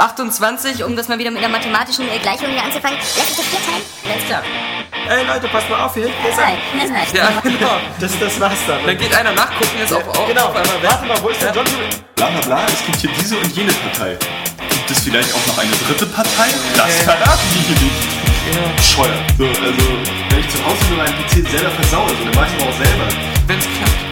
28, um das mal wieder mit einer mathematischen äh, Gleichung hier anzufangen, lässt sich das vier teilen? Alles klar. Ey Leute, passt mal auf hier. Das reicht, das reicht. Ja, genau. Das, das war's dann. Dann geht einer nachgucken, jetzt auf, auf, genau. auf einmal. Warte mal, wo ist der John? Bla bla bla, es gibt hier diese und jene Partei. Gibt es vielleicht auch noch eine dritte Partei? Das verraten die hier nicht. Bescheuert. So, also, wenn ich zu Hause nur meinen PC selber versaue, so, dann mach ich aber auch selber. Wenn's klappt.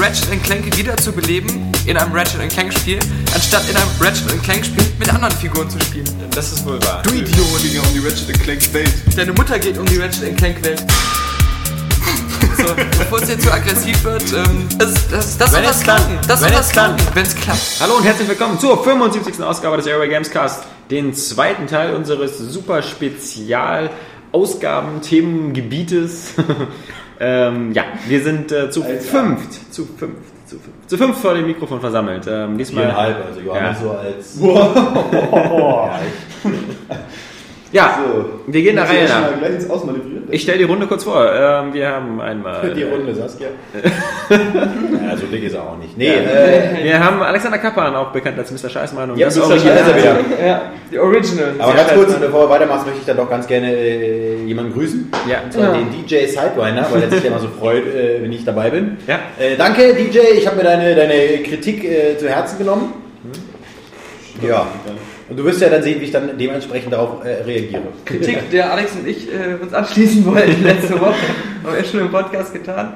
Ratchet Clank wieder zu beleben in einem Ratchet Clank Spiel, anstatt in einem Ratchet Clank Spiel mit anderen Figuren zu spielen. Das ist wohl wahr. Du Idiot! Ging um die Ratchet Clank Welt. Deine Mutter geht um die Ratchet Clank Welt. So, bevor es jetzt zu aggressiv wird, ähm, das, das, das Wenn soll klappt. klappen. Das soll Wenn es klappt. klappen, wenn es klappt. Hallo und herzlich willkommen zur 75. Ausgabe des Airway Games Cast, den zweiten Teil unseres super Spezial Ausgaben-Themengebietes. ähm, ja, wir sind äh, zu fünft, zu fünft, zu fünft, zu fünft vor dem Mikrofon versammelt. Ähm, diesmal, Viereinhalb, also Johannes Ja. so als. ja, So. wir gehen der Reihe nach. Mal gleich ins Ausmanövrieren. Ich stelle die Runde kurz vor. Ähm, wir haben einmal. Die Runde, Saskia. ja, so dick ist er auch nicht. Nee, äh, Wir haben Alexander Kappan, auch bekannt als Mr. Scheißmann. Und Ja, das Mr. Original. Scheiße wieder. Ja, die Original. aber ganz kurz, bevor du weitermachst, möchte ich dann doch ganz gerne äh, jemanden grüßen. Ja. Und zwar den DJ Sidewinder, weil er sich ja immer so freut, äh, wenn ich dabei bin. Ja. Äh, danke, DJ. Ich habe mir deine, deine Kritik äh, zu Herzen genommen. Ja. Und du wirst ja dann sehen, wie ich dann dementsprechend darauf äh, reagiere. Kritik, der Alex und ich äh, uns anschließen wollten letzte Woche. Haben wir schon im Podcast getan.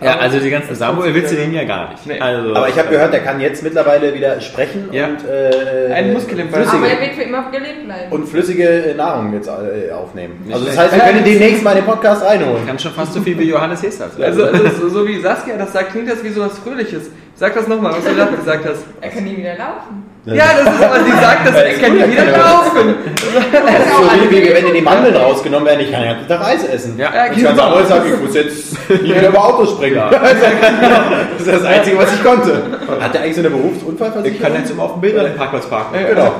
Ja, Aber- also die ganzen Samuel willst du den ja gar nicht. Nee. Also, Aber ich habe gehört, der kann jetzt mittlerweile wieder sprechen Ja. und äh, Ein Muskelimper. flüssige, Aber er wird für immer gelebt bleiben. und flüssige äh, Nahrung jetzt äh, aufnehmen. Nicht Also das schlecht. heißt, wir können demnächst mal den Podcast reinholen. kann schon fast so viel wie Johannes Hesters. Also, also so, so wie Saskia das sagt, klingt das wie so was Fröhliches. Sag das nochmal, was du gerade gesagt hast. er kann nie wieder laufen. Ja, das ist aber, sie sagt das, er kann nie wieder laufen. Das ist so wie, wie wenn dir die Mandeln rausgenommen werden, ich kann ja den Tag Eis essen. Ja, Ich kann sagen, ich muss jetzt nie wieder über Autos springen. Das ist das Einzige, was ich konnte. Hat der eigentlich so eine Ich Berufsunfallversicherung? kann jetzt immer auf dem Bild an den Parkplatz parken. Genau.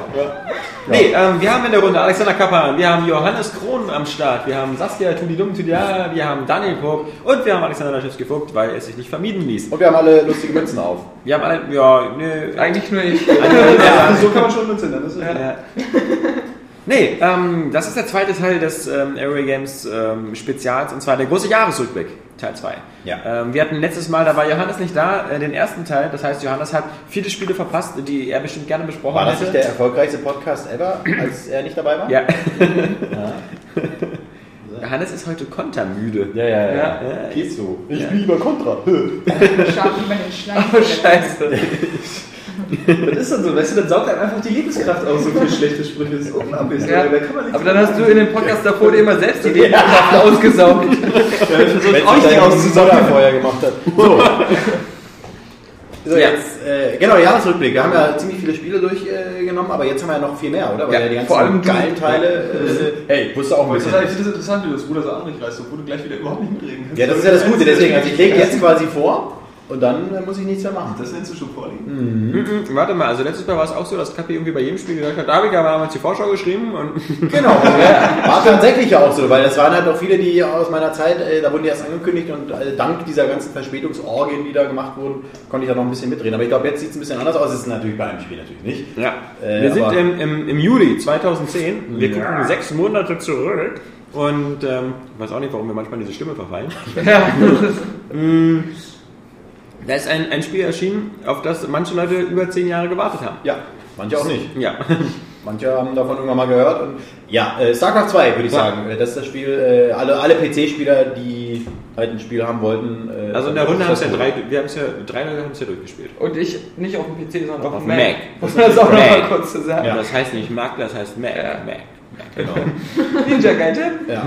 Nee, ähm, wir haben in der Runde Alexander Kappan, wir haben Johannes Krohn am Start, wir haben Saskia Tudidum Tudia, wir haben Daniel Vogt und wir haben Alexander Laschewski-Vogt, weil es sich nicht vermieden ließ. Und wir haben alle lustige Mützen auf. Wir haben alle, ja, nee, Eigentlich nur ich. ja, So kann man schon Münzen nennen. Das ist Ja. Nee, ähm, das ist der zweite Teil des ähm, Airway Games ähm, Spezials und zwar der große Jahresrückblick, Teil 2. Ja. Ähm, wir hatten letztes Mal, da war Johannes nicht da, äh, den ersten Teil, das heißt, Johannes hat viele Spiele verpasst, die er bestimmt gerne besprochen War das hätte. nicht der erfolgreichste Podcast ever, als er nicht dabei war? ja. Johannes ist heute kontermüde. Ja, ja, ja. Ja. Geht so. Ich spiele lieber Contra. Scharf über den Schleim. Oh, scheiße. Das ist dann so, weißt du, dann saugt einem einfach die Lebenskraft aus, so viele schlechte Sprüche. Das ist unglaublich. Ja, Da kann man nichts aber dann hast du in dem Podcast davor dir immer selbst die Lebenskraft ausgesaugt. Wenn auch nicht sich auszusagen. dein vorher gemacht hat. So. So, Ja. jetzt, äh, genau, Jahresrückblick. Wir haben ja ziemlich viele Spiele durchgenommen, aber jetzt haben wir ja noch viel mehr, oder? Weil Ja, ja, die ganzen vor allem du. geilen Teile, äh, hey, wusste auch ein ich bisschen. finde das interessant, wie du das Ruder so anrich reißt, obwohl du gleich wieder überhaupt nicht mitreden kannst. Ja, das ist ja das Gute, deswegen, also ich lege jetzt quasi vor und dann äh, muss ich nichts mehr machen. Das nennst du schon vorliegen. Mhm, Warte mal, also letztes Mal war es auch so, dass Kapi irgendwie bei jedem Spiel gesagt hat, da habe ich aber damals die Vorschau geschrieben und Genau, war tatsächlich ja auch so, weil das waren halt auch viele, die aus meiner Zeit, äh, da wurden die erst angekündigt und äh, dank dieser ganzen Verspätungsorgien, die da gemacht wurden, konnte ich da noch ein bisschen mitreden. Aber ich glaube, jetzt sieht es ein bisschen anders aus. Das ist natürlich bei einem Spiel natürlich nicht. Ja, Äh, wir sind im, im, im Juli 2010. Wir gucken sechs Monate zurück. Und ähm, ich weiß auch nicht, warum wir manchmal in diese Stimme verfallen. Da ist ein, ein Spiel erschienen, auf das manche Leute über zehn Jahre gewartet haben. Ja, manche auch nicht. Ja. Manche haben davon irgendwann mal gehört. Und ja, äh, StarCraft 2 würde ich Ja. sagen. Äh, Das ist das Spiel, äh, alle, alle PC-Spieler, die halt ein Spiel haben wollten. Äh, Also in der Runde haben es ja drei, wir haben es ja, drei Leute haben es ja durchgespielt. Und ich nicht auf dem PC, sondern auf Auf dem Mac. Mac. Muss man das auch Mac. nochmal kurz zu sagen. Ja. Das heißt nicht Mac, das heißt Mac. Ja. Mac. Mac. Genau. Ninja Gaiden? Ja.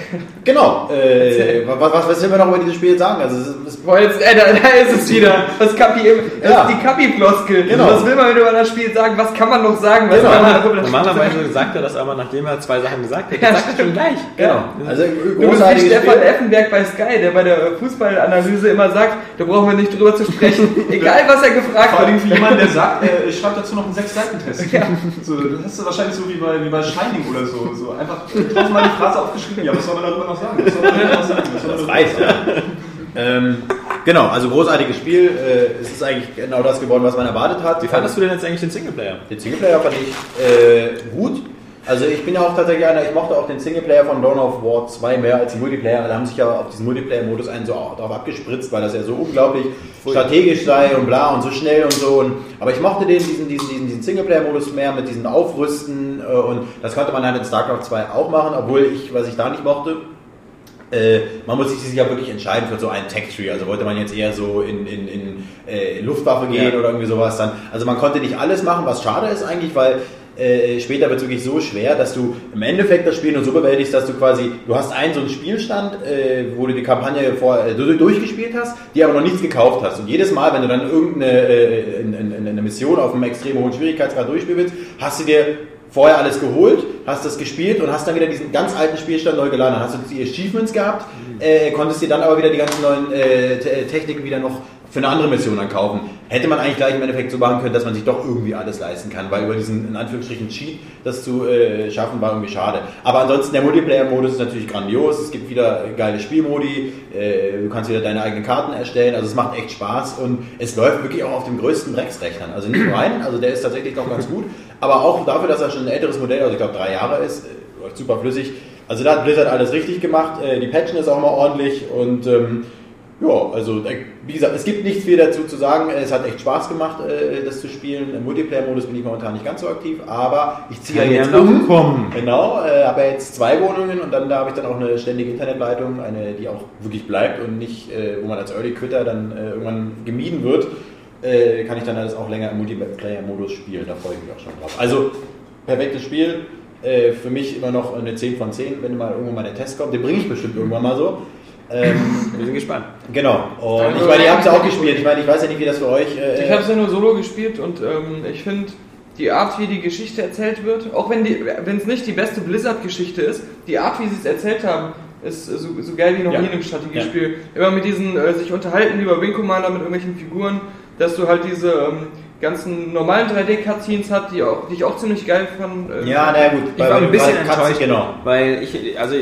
Genau. Äh, was, was, was will man noch über dieses Spiel sagen? Also, es ist, es Boah, jetzt, äh, da, da ist es wieder. Das Kapi, das Ja. ist die Kapi-Floskel. Genau. Was will man über das Spiel sagen? Was kann man noch sagen? Was Genau. kann man darüber Normalerweise sagt er das aber, nachdem er zwei Sachen gesagt hat. Ja, Er sagt er schon gleich. genau. Also, Du bist wie großartiges Stefan Spiel. Effenberg bei Sky, der bei der Fußballanalyse immer sagt, da brauchen wir nicht drüber zu sprechen. Egal, was er gefragt Vor hat. allem für jemanden, der sagt, er schreibt dazu noch einen Sechs-Seiten-Test. So, das hast du wahrscheinlich so wie bei, wie bei Shining oder so. so einfach tausendmal die Phrase aufgeschrieben. Ja, was soll man darüber noch sagen? Was soll man darüber noch sagen? Was soll man Das reicht, noch sagen? ja. ähm, genau, also großartiges Spiel. Äh, es ist eigentlich genau das geworden, was man erwartet hat. Wie fandest du denn jetzt eigentlich den Singleplayer? Den Singleplayer fand ich äh, gut. Also ich bin ja auch tatsächlich einer, ich mochte auch den Singleplayer von Dawn of War 2 mehr als den Multiplayer. Alle haben sich ja auf diesen Multiplayer-Modus einen so darauf abgespritzt, weil das ja so unglaublich strategisch sei und bla und so schnell und so. Und, aber ich mochte den, diesen, diesen, diesen, diesen Singleplayer-Modus mehr mit diesen Aufrüsten äh, und das konnte man halt in StarCraft 2 auch machen, obwohl ich, was ich da nicht mochte, äh, man muss sich ja wirklich entscheiden für so einen Tech-Tree. Also wollte man jetzt eher so in, in, in äh, Luftwaffe gehen Ja. oder irgendwie sowas dann. Also man konnte nicht alles machen, was schade ist eigentlich, weil äh, später wird es wirklich so schwer, dass du im Endeffekt das Spiel nur so bewältigst, dass du quasi, du hast einen so einen Spielstand, äh, wo du die Kampagne vor, äh, du- durchgespielt hast, die aber noch nichts gekauft hast. Und jedes Mal, wenn du dann irgendeine äh, in, in, in eine Mission auf einem extrem hohen Schwierigkeitsgrad durchspielen willst, hast du dir vorher alles geholt, hast das gespielt und hast dann wieder diesen ganz alten Spielstand neu geladen. Dann hast du die Achievements gehabt, äh, konntest dir dann aber wieder die ganzen neuen äh, Te- Techniken wieder noch für eine andere Mission dann kaufen. Hätte man eigentlich gleich im Endeffekt so machen können, dass man sich doch irgendwie alles leisten kann, weil über diesen, in Anführungsstrichen, Cheat das zu äh, schaffen, war irgendwie schade. Aber ansonsten, der Multiplayer-Modus ist natürlich grandios. Es gibt wieder geile Spielmodi, äh, du kannst wieder deine eigenen Karten erstellen, also es macht echt Spaß und es läuft wirklich auch auf dem größten Drecksrechnern. Also nicht nur einen, also der ist tatsächlich doch ganz gut, aber auch dafür, dass er schon ein älteres Modell, also ich glaube drei Jahre ist, äh, läuft super flüssig. Also da hat Blizzard alles richtig gemacht, äh, die Patchen ist auch mal ordentlich und ähm, ja, also wie gesagt, es gibt nichts viel dazu zu sagen. Es hat echt Spaß gemacht, äh, das zu spielen. Im Multiplayer-Modus bin ich momentan nicht ganz so aktiv, aber ich ziehe ja jetzt um. kommen. Genau, äh, habe jetzt zwei Wohnungen und dann da habe ich dann auch eine ständige Internetleitung, eine, die auch wirklich bleibt und nicht, äh, wo man als Early Quitter dann äh, irgendwann gemieden wird. Kann ich dann alles auch länger im Multiplayer-Modus spielen. Da freue ich mich auch schon drauf. Also, perfektes Spiel. Für mich immer noch eine 10 von 10, wenn mal irgendwann mal der Test kommt. Den bringe ich bestimmt irgendwann mal so. Ähm, Wir sind gespannt. Genau. Und ich meine, ihr habt es ja auch gespielt. Ich meine, ich weiß ja nicht, wie das für euch. Äh, Ich habe es ja nur solo gespielt und ähm, ich finde die Art, wie die Geschichte erzählt wird, auch wenn es nicht die beste Blizzard-Geschichte ist, die Art, wie sie es erzählt haben, ist so, so geil wie noch Ja. nie in einem Strategiespiel. Immer mit diesen, äh, sich unterhalten über Wing Commander mit irgendwelchen Figuren, dass du halt diese ähm, ganzen normalen 3D-Cutscenes hast, die, auch, die ich auch ziemlich geil fand. äh, ja, naja, gut. Ich war ein bisschen enttäuscht, Genau. weil ich, also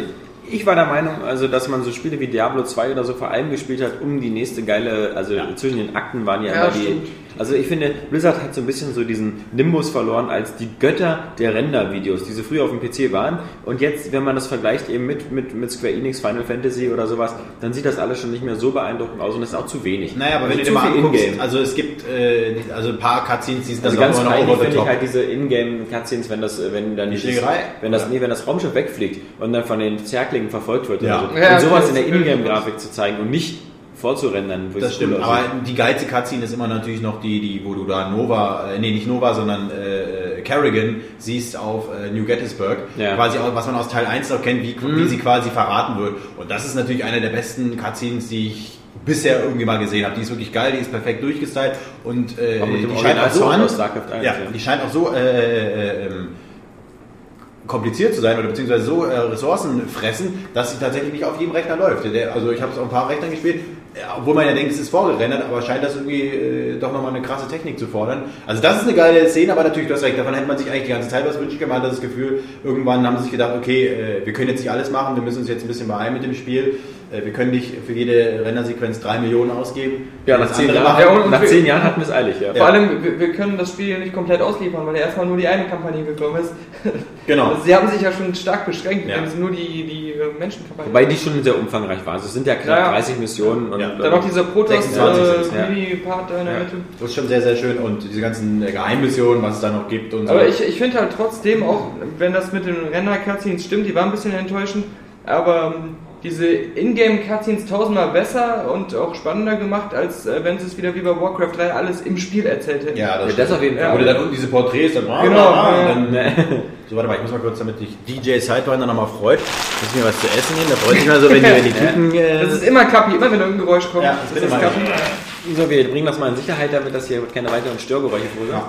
ich war der Meinung, also dass man so Spiele wie Diablo 2 oder so vor allem gespielt hat, um die nächste geile, also zwischen den Akten waren ja, Ja, immer die. stimmt. Also ich finde, Blizzard hat so ein bisschen so diesen Nimbus verloren als die Götter der Render-Videos, die so früher auf dem PC waren. Und jetzt, wenn man das vergleicht eben mit, mit, mit Square Enix, Final Fantasy oder sowas, dann sieht das alles schon nicht mehr so beeindruckend aus und das ist auch zu wenig. Naja, aber also wenn du dir mal anguckst, Ingame. also es gibt äh, also ein paar Cutscenes, die sind Also dann ganz auch immer noch over the finde ich top. halt diese Ingame-Cutscenes, wenn das, wenn dann Schlägerei? wenn das, nee, wenn das Raumschiff wegfliegt und dann von den Zerklingen verfolgt wird Ja. oder so. Ja, und sowas in der Ingame-Grafik zu zeigen und nicht vorzurendern. wo Das stimmt, cool aber die geilste Cutscene ist immer natürlich noch die, die wo du da Nova, äh, nee, nicht Nova, sondern äh, Kerrigan siehst auf äh, New Gettysburg, Ja. quasi auch, was man aus Teil 1 noch kennt, wie, Mhm. wie sie quasi verraten wird. Und das ist natürlich eine der besten Cutscenes, die ich bisher irgendwie mal gesehen habe. Die ist wirklich geil, die ist perfekt durchgestylt und äh, die scheint auch so an, aus StarCraft 1, ja, ja. die scheint auch so äh, äh, ähm, kompliziert zu sein oder beziehungsweise so äh, Ressourcen fressen, dass sie tatsächlich nicht auf jedem Rechner läuft. Der, also ich habe es auf ein paar Rechnern gespielt, obwohl man ja denkt, es ist vorgerendert, aber scheint das irgendwie äh, doch nochmal eine krasse Technik zu fordern. Also das ist eine geile Szene, aber natürlich, du hast recht, davon hätte man sich eigentlich die ganze Zeit was wünschen können. Man hat das Gefühl, irgendwann haben sie sich gedacht, okay, äh, wir können jetzt nicht alles machen, wir müssen uns jetzt ein bisschen beeilen mit dem Spiel. Äh, wir können nicht für jede Rendersequenz drei Millionen ausgeben. ja, nach zehn, Jahren, Ja, und- nach zehn Jahren hatten wir es eilig, ja. Vor allem, wir, wir können das Spiel nicht komplett ausliefern, weil ja erstmal nur die eine Kampagne gekommen ist. Genau. Sie haben sich ja schon stark beschränkt, Ja. wenn sie nur die, die äh, Menschenkampagne Wobei die schon sehr umfangreich war. Also es sind ja knapp Ja, ja. 30 Missionen und Ja. Dann noch dieser 26 sind's, ja. Protoss-Mini-Part da in der Ja, Mitte. das ist schon sehr, sehr schön und diese ganzen äh, Geheimmissionen, was es da noch gibt und so. Aber ich, ich finde halt trotzdem, auch wenn das mit den Render-Cutscenes stimmt, die waren ein bisschen enttäuschend, aber ähm, diese Ingame-Cutscenes tausendmal besser und auch spannender gemacht, als äh, wenn sie es wieder wie bei Warcraft 3 alles im Spiel erzählt hätten. Ja, Ja, das auf jeden Ja. Fall. Oder dann unten diese Porträts, dann Genau, und ja. dann, So, warte mal, ich muss mal kurz, damit dich DJ Sidewinder nochmal freut. Muss mir was zu essen nehmen. Der freut sich mal so, wenn die, wenn die Typen. Äh, Das ist immer Kapi, immer wenn irgendein Geräusch kommt. Ja, das ist mal. Kapi. So, wir bringen das mal in Sicherheit, damit das hier keine weiteren Störgeräusche verursacht.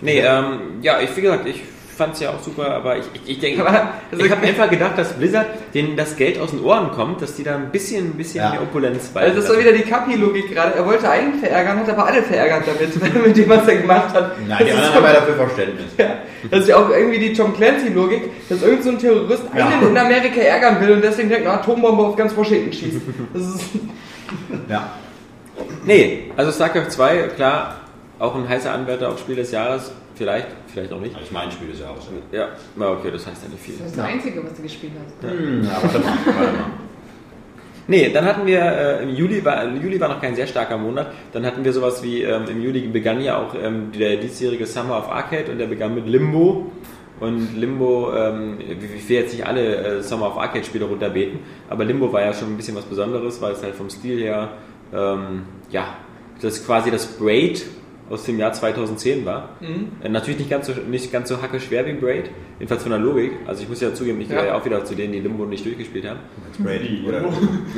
Nee, ähm, ja, ich, wie gesagt, ich fand es ja auch super, aber ich, ich, ich denke, Aber, also- ich habe einfach gedacht, dass Blizzard denen das Geld aus den Ohren kommt, dass die da ein bisschen, ein bisschen Ja. mehr Opulenz bei. Also das war wieder die Kapi-Logik gerade. Er wollte einen verärgern, hat aber alle verärgert damit, mit dem, was er gemacht hat. Nein, Das die ist anderen haben ja dafür Verständnis. Ja, das ist ja auch irgendwie die Tom Clancy-Logik, dass irgend so ein Terrorist Ja. einen in Amerika ärgern will und deswegen direkt eine Atombombe auf ganz Washington schießt. Das ist, Ja. Nee, also StarCraft 2, klar, auch ein heißer Anwärter auf Spiel des Jahres. Vielleicht, vielleicht auch nicht. Das ist mein Spiel des Jahres. Ja, na okay, das heißt ja nicht viel. Das ist das Einzige, was du gespielt hast. Hm, ja, warte mal, warte mal. Nee, dann hatten wir, äh, im Juli war, Juli war noch kein sehr starker Monat, dann hatten wir sowas wie, ähm, im Juli begann ja auch ähm, der diesjährige Summer of Arcade und der begann mit Limbo. Und Limbo, ähm, ich will jetzt nicht alle äh, Summer of Arcade Spiele runterbeten, aber Limbo war ja schon ein bisschen was Besonderes, weil es halt vom Stil her, ähm, ja, das ist quasi das Braid aus dem Jahr 2010 war. Äh, natürlich nicht ganz so, nicht ganz so hacke schwer wie Braid, jedenfalls von der Logik. Also ich muss ja zugeben, ich gehöre Ja. ja auch wieder zu denen, die Limbo nicht durchgespielt haben. Brady, oder?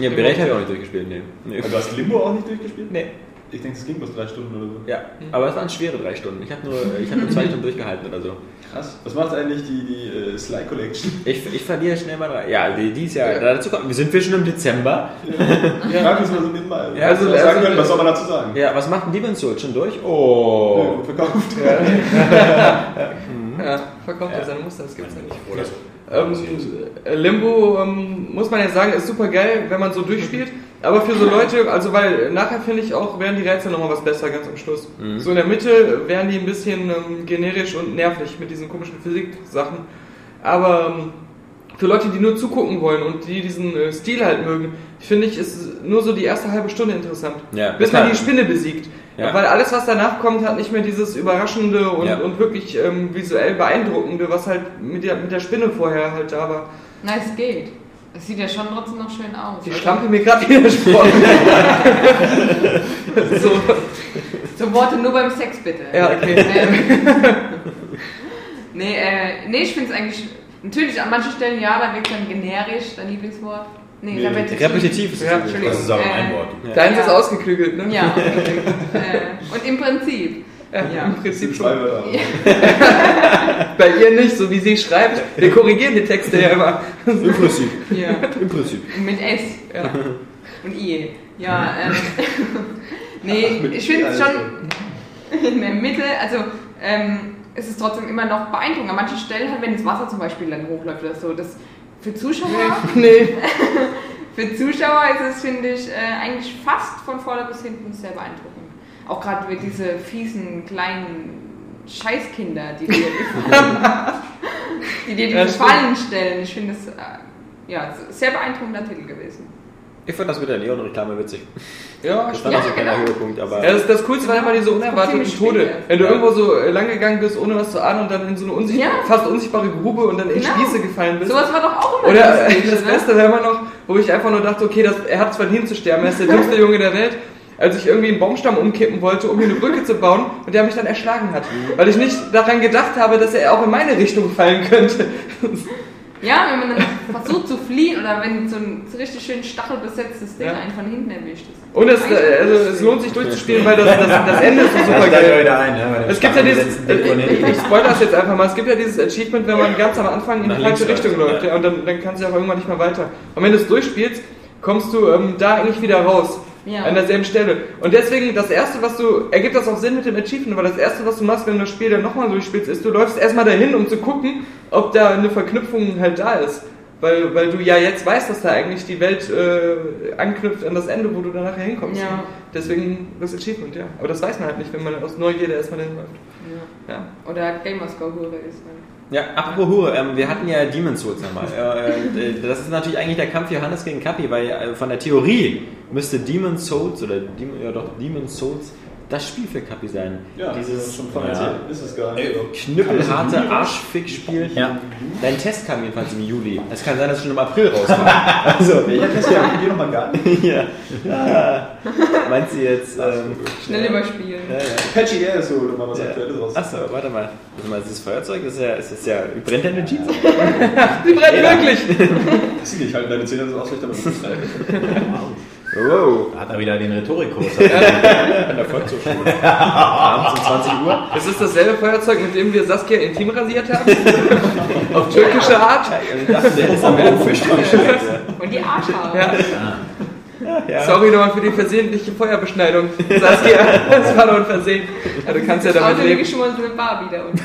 Ja, Braid habe ich auch nicht durchgespielt, nee. nee. Du hast Limbo auch nicht durchgespielt? Nee. Ich denke, es ging bloß drei Stunden oder so. Ja, aber es waren schwere drei Stunden. Ich habe nur, ich hab nur zwei Stunden durchgehalten oder so. Krass. Was macht eigentlich die, die äh, Sly Collection? Ich, ich verliere schnell mal drei. Ja, die, die ist ja, dazu kommt, wir sind wir schon im Dezember. Ich frage uns mal so nebenbei. Ja, also, also- sagen also- können, was soll man dazu sagen? Ja, was macht ein Demon's Souls schon durch? Ja, Oh. gut verkauft. ja, verkauft er seine Muster, das gibt's ja nicht. Oder. Ähm, äh, Limbo, ähm, muss man ja sagen, ist super geil, wenn man so durchspielt. Aber für so Leute, also weil nachher finde ich auch, werden die Rätsel nochmal was besser, ganz am Schluss. So in der Mitte werden die ein bisschen ähm, generisch und nervig mit diesen komischen Physik-Sachen. Aber ähm, für Leute, die nur zugucken wollen und die diesen äh, Stil halt mögen, finde ich, ist nur so die erste halbe Stunde interessant. Ja, bis man die Spinne besiegt. Ja. Weil alles, was danach kommt, hat nicht mehr dieses Überraschende und, Ja. und wirklich ähm, visuell Beeindruckende, was halt mit der, mit der Spinne vorher halt da war. Na, es geht. Es sieht ja schon trotzdem noch schön aus. Die Schlampe mir gerade widersprochen. so, So Worte nur beim Sex bitte. ja, okay. Ähm, nee, äh, nee, ich finde es eigentlich. Natürlich, an manchen Stellen ja, da wirkt dann generisch, dein Lieblingswort. Nee, Nee, repetitiv. Repetitiv ist es. Ja, Entschuldigung. Das ist aber Äh, ein Wort. Deins Ja. ist ausgeklügelt, ne? Ja, äh, und im Prinzip. Ja. Im Prinzip schon. Bei ihr nicht, so wie sie schreibt. Wir korrigieren die Texte ja immer. Im Prinzip. Ja. Im Prinzip. Mit S Ja. und I. Ja, ähm, nee, mit ich finde es schon in der Mitte, also ähm, es ist trotzdem immer noch beeindruckend. An manchen Stellen, halt, wenn das Wasser zum Beispiel dann hochläuft oder so, das für Zuschauer, Nee. für Zuschauer ist es, finde ich, äh, eigentlich fast von vorne bis hinten sehr beeindruckend. Auch gerade mit diese fiesen kleinen Scheißkinder, die dir, die dir Ja, diese. Fallen stellen. Ich finde es äh, ja, sehr beeindruckender Titel gewesen. Ich fand das mit der Leon-Reklame witzig. Ja, Das war Ja, noch so ein kleiner genau. Höhepunkt, aber. Ja, das, das Coolste waren immer diese unerwarteten Tode. ja. Wenn du Ja. irgendwo so äh, lang gegangen bist, ohne was zu ahnen und dann in so eine unsichtbare, Ja. fast unsichtbare Grube und dann in Genau. Spieße gefallen bist. Sowas war doch auch immer Oder äh, das ne? Beste war immer noch, wo ich einfach nur dachte, okay, das, er hat es verdient zu sterben, er ist der dümmste Junge der Welt. Als ich irgendwie einen Baumstamm umkippen wollte, um hier eine Brücke zu bauen und der mich dann erschlagen hat. Weil ich nicht daran gedacht habe, dass er auch in meine Richtung fallen könnte. Ja, wenn man dann versucht zu fliehen oder wenn so ein so richtig schön stachelbesetztes Ding Ja. einen von hinten erwischt ist. Und es, äh, also, es lohnt sich durchzuspielen, weil das, das, das Ende ist so super geil. ein, Es gibt ja dieses, äh, hinten. ich spoilere das jetzt einfach mal, es gibt ja dieses Achievement, wenn man ganz am Anfang in die falsche Richtung läuft, läuft, ja. ja, und dann, dann kannst du aber irgendwann nicht mehr weiter. Und wenn du es durchspielst, kommst du ähm, da eigentlich wieder raus. Ja. An derselben Stelle. Und deswegen, das erste, was du, ergibt das auch Sinn mit dem Achievement, weil das erste, was du machst, wenn du das Spiel dann nochmal durchspielst, ist, du läufst erstmal dahin, um zu gucken, ob da eine Verknüpfung halt da ist. Weil, weil du ja jetzt weißt, dass da eigentlich die Welt äh, anknüpft an das Ende, wo du dann nachher hinkommst. Ja. Deswegen das Achievement, ja. Aber das weiß man halt nicht, wenn man aus Neugierde erstmal dahin läuft. Ja. Ja. Oder Gamerscore-Hure ist. Ne? Ja, apropos Hure, ähm, wir hatten ja Demon's Souls nochmal. äh, das ist natürlich eigentlich der Kampf Johannes gegen Kapi, weil äh, von der Theorie müsste Demon's Souls oder Demon, ja doch, Demon's Souls das Spiel für Kapi sein. Ja, Dieses schon von ja. Ist es gar nicht. knüppelharte Arschfick-Spiel. Ja. Dein Test kam jedenfalls im Juli. Es kann sein, dass es schon im April rauskam. also, Welcher Test ja hier nochmal gar nicht? ja. Ah, meinst du jetzt... Ähm, Schnell überspielen. ja, ja. Patchy Air ist so, oder mal was Aktuelles raus. Achso, warte mal. Warte mal, dieses Feuerzeug ist ja, ist, ist ja brennt ja eine Jeans. Die brennt wirklich. Weiß ich nicht, halt deine Zähne so aus, vielleicht damit Wow. Da hat er wieder den Rhetorikkurs. An der Volkshochschule. Abends um 20 Uhr. Es ist dasselbe Feuerzeug, mit dem wir Saskia intim rasiert haben. Auf türkische Art. Ich dachte, der ist am Ende. Und die Arschhaare. Ja. Ja. Sorry nochmal für die versehentliche Feuerbeschneidung. Saskia, das war nur ein Versehen. Ja, du kannst ja damit leben. geschmolzene Barbie da unten.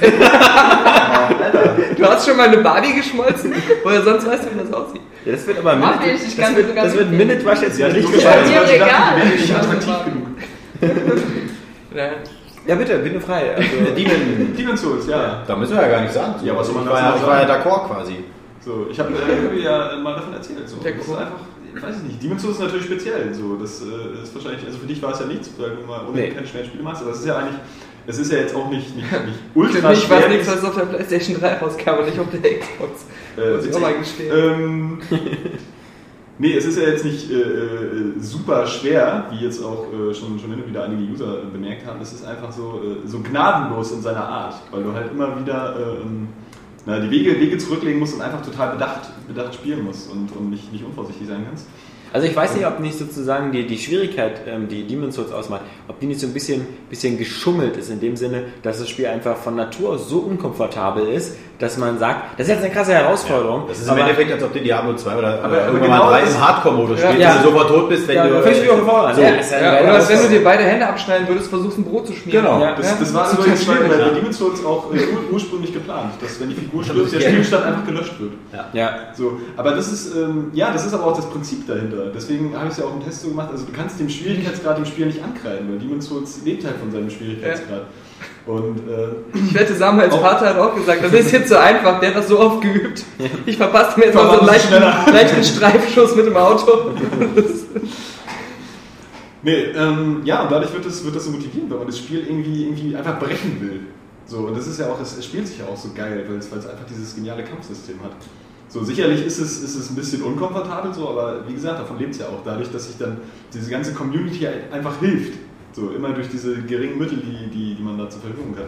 Du hast schon mal eine Barbie geschmolzen? Woher sonst weißt du, wie das aussieht? Ja, das wird aber Mach Minute, ich, ich das wird, das wird. Minute Wasch jetzt Ja, nicht gefallen. Mir Ich dachte, die nicht Ich attraktiv genug. Ja. Ja, bitte, bin du frei. Also, Demon. Demon's Souls, ja. Da müssen wir ja gar nicht sagen. Ja, was soll man ich war, ja, ich war ja d'accord quasi. So, ich habe äh, irgendwie ja mal davon erzählt. So. Das ist einfach, ich weiß nicht, Demon's Souls ist natürlich speziell. So. Das äh, ist wahrscheinlich, also für dich war es ja nichts, weil du mal ohne Nee. keine schweren Spiele machst, aber es ist ja eigentlich, es ist ja jetzt auch nicht, nicht, nicht Für ultra mich war nichts, was auf der Playstation 3 rauskam und nicht auf der Xbox. Äh, Muss ich auch. Ähm, nee, es ist ja jetzt nicht äh, äh, super schwer, wie jetzt auch äh, schon, schon hin und wieder einige User äh, bemerkt haben. Es ist einfach so, äh, so gnadenlos in seiner Art, weil du halt immer wieder äh, ähm, na, die Wege, Wege zurücklegen musst und einfach total bedacht, bedacht spielen musst und, und nicht, nicht unvorsichtig sein kannst. also ich weiß nicht, ob nicht sozusagen die, die Schwierigkeit, ähm, die Demon's Souls ausmacht, ob die nicht so ein bisschen, bisschen geschummelt ist, in dem Sinne, dass das Spiel einfach von Natur aus so unkomfortabel ist, dass man sagt, das ist jetzt eine krasse Herausforderung. Das ist im aber- Endeffekt, als ob du Diablo 2 oder, Aber- oder aber irgendwann genau mal 3 das- im Hardcore-Modus Ja. spielst, Ja. wenn du sofort tot bist, wenn ja, du... von vorne an. So. Ja, ist ja Ja, oder als wenn du dir beide Hände abschneiden würdest, versuchst ein Brot zu schmieren. Genau. Ja. Das, das war Total übrigens schwierig, schwierig. weil Demon's Souls auch äh, ur ursprünglich geplant, dass wenn die Figur stirbt, der Spielstand einfach gelöscht wird. Ja. So, aber das ist, ähm, ja, das ist aber auch das Prinzip dahinter. Deswegen habe ich es ja auch im Test so gemacht. Also du kannst den Schwierigkeitsgrad im Spiel nicht ankreiden, weil Demon's Souls lebt halt von seinem Schwierigkeitsgrad. Und äh, Ich wette, Samuels Auch- Vater hat auch gesagt, das ist jetzt so einfach, der hat das so oft geübt. Ich verpasse mir jetzt mal so einen leichten, leichten Streifschuss mit dem Auto. nee, ähm, ja, und dadurch wird es wird das so motivierend, weil man das Spiel irgendwie, irgendwie einfach brechen will. So, und das ist ja auch, es, spielt sich ja auch so geil, weil es, weil es einfach dieses geniale Kampfsystem hat. So, sicherlich ist es, ist es ein bisschen unkomfortabel so, aber wie gesagt, davon lebt es ja auch, dadurch, dass sich dann diese ganze Community einfach hilft. So, immer durch diese geringen Mittel, die, die, die man da zur Verfügung hat.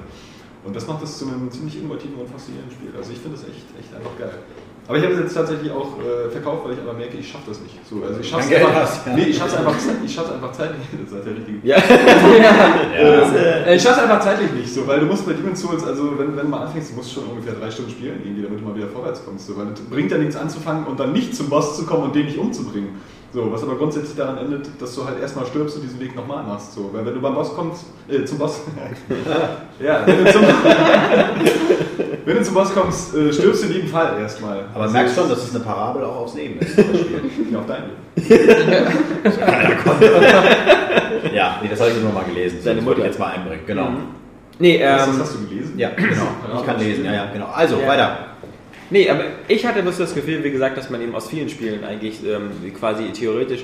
Und das macht das zu einem ziemlich innovativen und faszinierenden Spiel. Also ich finde das echt, echt einfach geil. Aber ich habe es jetzt tatsächlich auch äh, verkauft, weil ich aber merke, ich schaffe das nicht. So, also ich schaffe es einfach, hast, ja. nee, ich einfach, ich schaff's einfach zeitlich. Das ist halt der richtige. Ja. Äh, ich schaffe es einfach zeitlich nicht, so, weil du musst bei Demon's Souls, also wenn, wenn du mal anfängst, du musst schon ungefähr drei Stunden spielen, irgendwie, damit du mal wieder vorwärts kommst. So, weil es bringt ja nichts anzufangen und dann nicht zum Boss zu kommen und den nicht umzubringen. So, was aber grundsätzlich daran endet, dass du halt erstmal stirbst und diesen Weg nochmal machst. So, weil wenn du beim Boss kommst, äh, zum Boss. ja, wenn du zum, wenn du zum Boss kommst, äh, stirbst du in jedem Fall erstmal. Aber Also, merkst schon, dass es eine Parabel auch aufs Leben ist, das Spiel. Ja, auf dein Leben. ja, nee, das habe ich nur mal gelesen. Deine Das wollte ich jetzt mal einbringen. Genau. Nee, Das, ähm, das hast du gelesen? Ja, genau. Ich kann lesen, ja, ja, genau. Also, Ja. weiter. Nee, aber ich hatte bloß das Gefühl, wie gesagt, dass man eben aus vielen Spielen eigentlich ähm, quasi theoretisch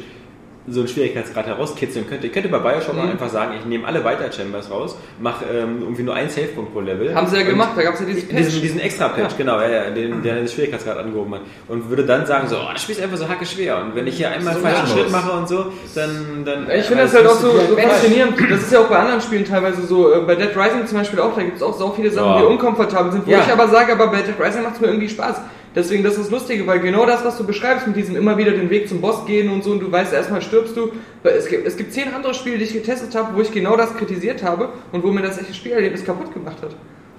so einen Schwierigkeitsgrad herauskitzeln könnte. Ich könnte bei Bioshock auch einfach sagen, ich nehme alle Weiter Chambers raus, mache ähm, irgendwie nur einen Savepunkt pro Level. Haben sie ja gemacht, da gab es ja dieses Patch. Diesen, diesen extra Patch, genau, ja, ja, den, der den Schwierigkeitsgrad angehoben hat. Und würde dann sagen, so, oh, das Spiel ist einfach so hacke schwer. Und wenn ich hier einmal einen falschen. Schritt mache und so, dann. dann Ich finde aber das halt auch so, so faszinierend. Das ist ja auch bei anderen Spielen teilweise so. Äh, Bei Dead Rising zum Beispiel auch, da gibt es auch so viele Sachen, Ja. die unkomfortabel sind. Wo Ja. ich aber sage, aber bei Dead Rising macht es mir irgendwie Spaß. Deswegen, das ist das Lustige, weil genau das, was du beschreibst, mit diesem immer wieder den Weg zum Boss gehen und so, und du weißt, erstmal stirbst du. Es gibt, es gibt zehn andere Spiele, die ich getestet habe, wo ich genau das kritisiert habe und wo mir das echte Spielerlebnis kaputt gemacht hat.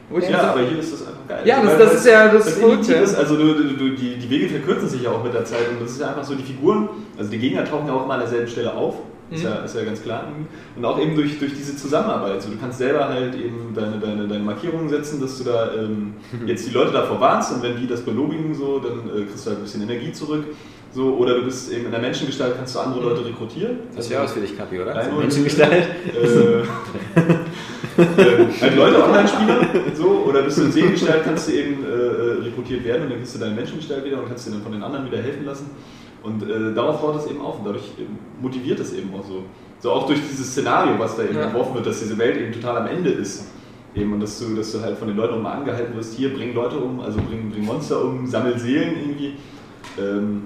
Wo ich mir Ja, so- aber hier ist das einfach geil. Ja, das- Weil- das ist ja das das Verrückte. Ist, also du, du, du, die, die Wege verkürzen sich ja auch mit der Zeit und das ist ja einfach so, die Figuren, also die Gegner tauchen ja auch immer an derselben Stelle auf, ist, Mhm. ja, ist ja ganz klar. Und auch eben durch, durch diese Zusammenarbeit. So, du kannst selber halt eben deine, deine, deine Markierungen setzen, dass du da ähm, jetzt die Leute davor warnst und wenn die das belobigen, so, dann äh, kriegst du halt ein bisschen Energie zurück. So, oder du bist eben in der Menschengestalt, kannst du andere Leute rekrutieren. Das wäre was für dich, Kapi, oder? Nein, So und- Menschengestalt. Äh, äh, halt Leute Online-Spieler, so, oder bist du in Seelengestalt, kannst du eben äh, äh, rekrutiert werden und dann kriegst du deine Menschengestalt wieder und kannst dir dann von den anderen wieder helfen lassen. Und äh, darauf baut es eben auf und dadurch eben motiviert es eben auch so. So auch durch dieses Szenario, was da eben Ja. entworfen wird, dass diese Welt eben total am Ende ist. Eben, und dass du, dass du halt von den Leuten auch mal angehalten wirst, hier, bring Leute um, also bring, bring Monster um, sammel Seelen irgendwie. Ähm,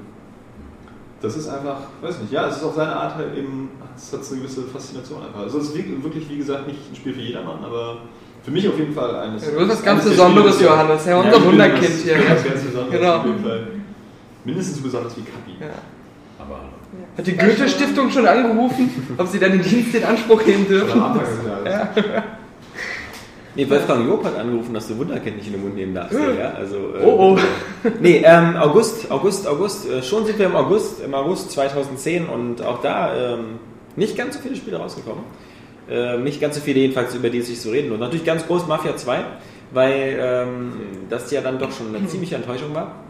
das ist einfach, weiß nicht, ja, es ist auf seine Art halt eben, es hat so eine gewisse Faszination einfach. Also es ist wirklich, wie gesagt, nicht ein Spiel für jedermann, aber für mich auf jeden Fall eines. Ja, du bist was ganz der Besonderes, das- Johannes. Ja, Ja, unser bin Wunderkind was hier. Ganz, ganz Besonderes Genau. auf jeden Fall. Mindestens so besonders wie Kapi. Ja. Aber Hat die Goethe-Stiftung schon angerufen, ob sie deinen Dienst in Anspruch nehmen dürfen? Jahres. Nee, Wolfgang Job hat angerufen, dass du Wunderkind nicht in den Mund nehmen darfst. Ja, also, äh, Oh, oh. Nee, ähm, August, August, August. Äh, schon sind wir im August, im August 2010 und auch da ähm, nicht ganz so viele Spiele rausgekommen. Äh, nicht ganz so viele jedenfalls, über die es sich so reden. Und natürlich ganz groß Mafia 2, weil ähm, das ja dann doch schon eine ziemliche Enttäuschung war.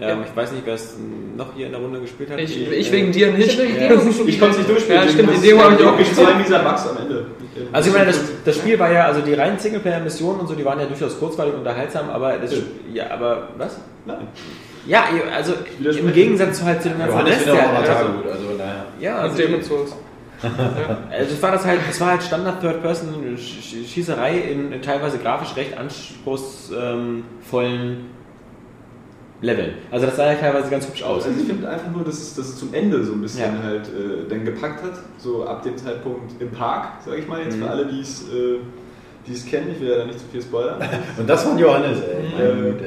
Ähm, Ja. Ich weiß nicht, wer es noch hier in der Runde gespielt hat. Ich, Die, ich äh, wegen dir nicht. Demo Ich konnte es nicht durchspielen. Ja, stimmt, die Demo habe ich auch gespielt. zwei dieser Bugs am Ende. Also ich meine, das, das Spiel war ja, also die reinen Singleplayer-Missionen und so, die waren ja durchaus kurzweilig und unterhaltsam, aber das, Ja. ja, aber was? Nein. Ja, also im Gegensatz zu halt zu dem ganzen Johannes Rest Avatar also, gut, also daher. Ja, also, also es war das halt, es war halt Standard Third-Person-Schießerei in, in teilweise grafisch recht anspruchsvollen Leveln. Also das sah ja teilweise ganz hübsch aus. Also ich finde einfach nur, dass es, dass es zum Ende so ein bisschen Ja. halt äh, dann gepackt hat. So ab dem Zeitpunkt im Park, sage ich mal jetzt Mhm. für alle, die es äh, die es kennen. Ich will ja da nicht zu viel spoilern. Und das von Johannes, ey. Äh, Güte.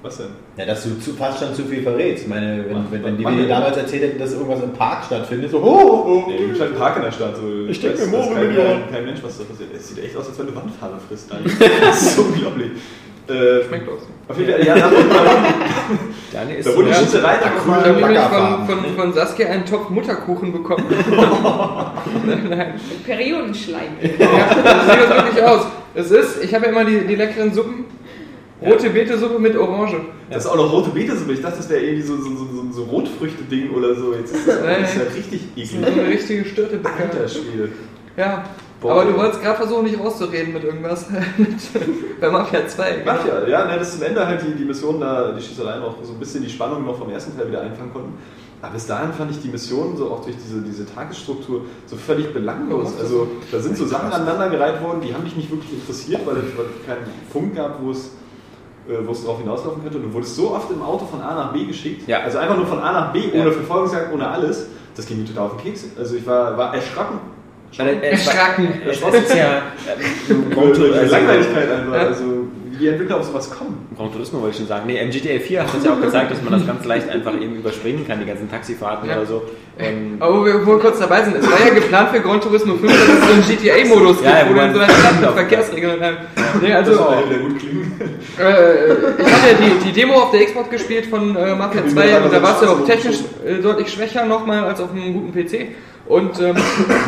Was denn? Ja, dass du zu, fast schon zu viel verrätst. Ich meine, wenn, wenn, wenn die mir damals erzählt hätten, dass irgendwas im Park stattfindet, so, oh, oh. Nee, gibt halt einen Park in der Stadt. So, Ich denk weiß, mir, Moore kein, kein, kein Mensch, was da passiert. Es sieht echt aus, als wenn du Wandfarbe frisst. Das ist so unglaublich. Äh, Schmeckt aus. Auf jeden Fall, ja, da wurde, Daniel ist da wurde die so- Schießerei dann Ich nochmal. habe nämlich von, von, von Saskia einen Topf Mutterkuchen bekommen. Nein. Periodenschleim. Ja, das sieht das wirklich aus. Es ist, ich habe ja immer die, die leckeren Suppen. Rote Beete-Suppe mit Orange. Das ist auch noch rote Betesuppe. Ich dachte, das wäre irgendwie so, so, so, so, so Rotfrüchte-Ding oder so. Jetzt ist das, Nein, das ist ja nein. richtig So eklig. eine richtige Störtebäcker. Alter Schwede. Ja. Boah. Aber du wolltest gerade versuchen, nicht rauszureden mit irgendwas. Bei Mafia 2. genau. Mafia, ja, ne, dass zum Ende halt die, die Mission da, die Schießerei noch so ein bisschen die Spannung noch vom ersten Teil wieder einfangen konnten. Aber bis dahin fand ich die Mission so auch durch diese, diese Tagesstruktur so völlig belanglos. Also da sind so Sachen aneinandergereiht worden, die haben mich nicht wirklich interessiert, weil es weil es keinen Punkt gab, wo es äh, wo es darauf hinauslaufen könnte. Und du wurdest so oft im Auto von A nach B geschickt. Ja. Also einfach nur von A nach B, ohne Ja. Verfolgungsjagd, ohne alles. Das ging mir total auf den Keks. Also ich war, war erschrocken. Weil, äh, es war- Erschraken. Es ist ja ähm, Über Gran die also- Langweiligkeit einfach. Ja. Also wie die Entwickler auf sowas kommen. Gran Turismo wollte ich schon sagen. Nee, im GTA 4 hat das ja auch gezeigt, dass man das ganz leicht einfach eben überspringen kann, die ganzen Taxifahrten Ja. oder so. Ähm, Aber wo wir wo wir kurz dabei sind, es war ja geplant für Gran Turismo 5, dass es so einen GTA-Modus gibt, Ja, wo du in so einer Stadt mit Verkehrsregeln hast. Nee, Das also, war wieder gut klingen. äh, ich habe ja die, die Demo auf der Xbox gespielt von äh, Mafia Wie 2 wir und da war es ja auch technisch äh, deutlich schwächer nochmal als auf einem guten PC. Und ähm,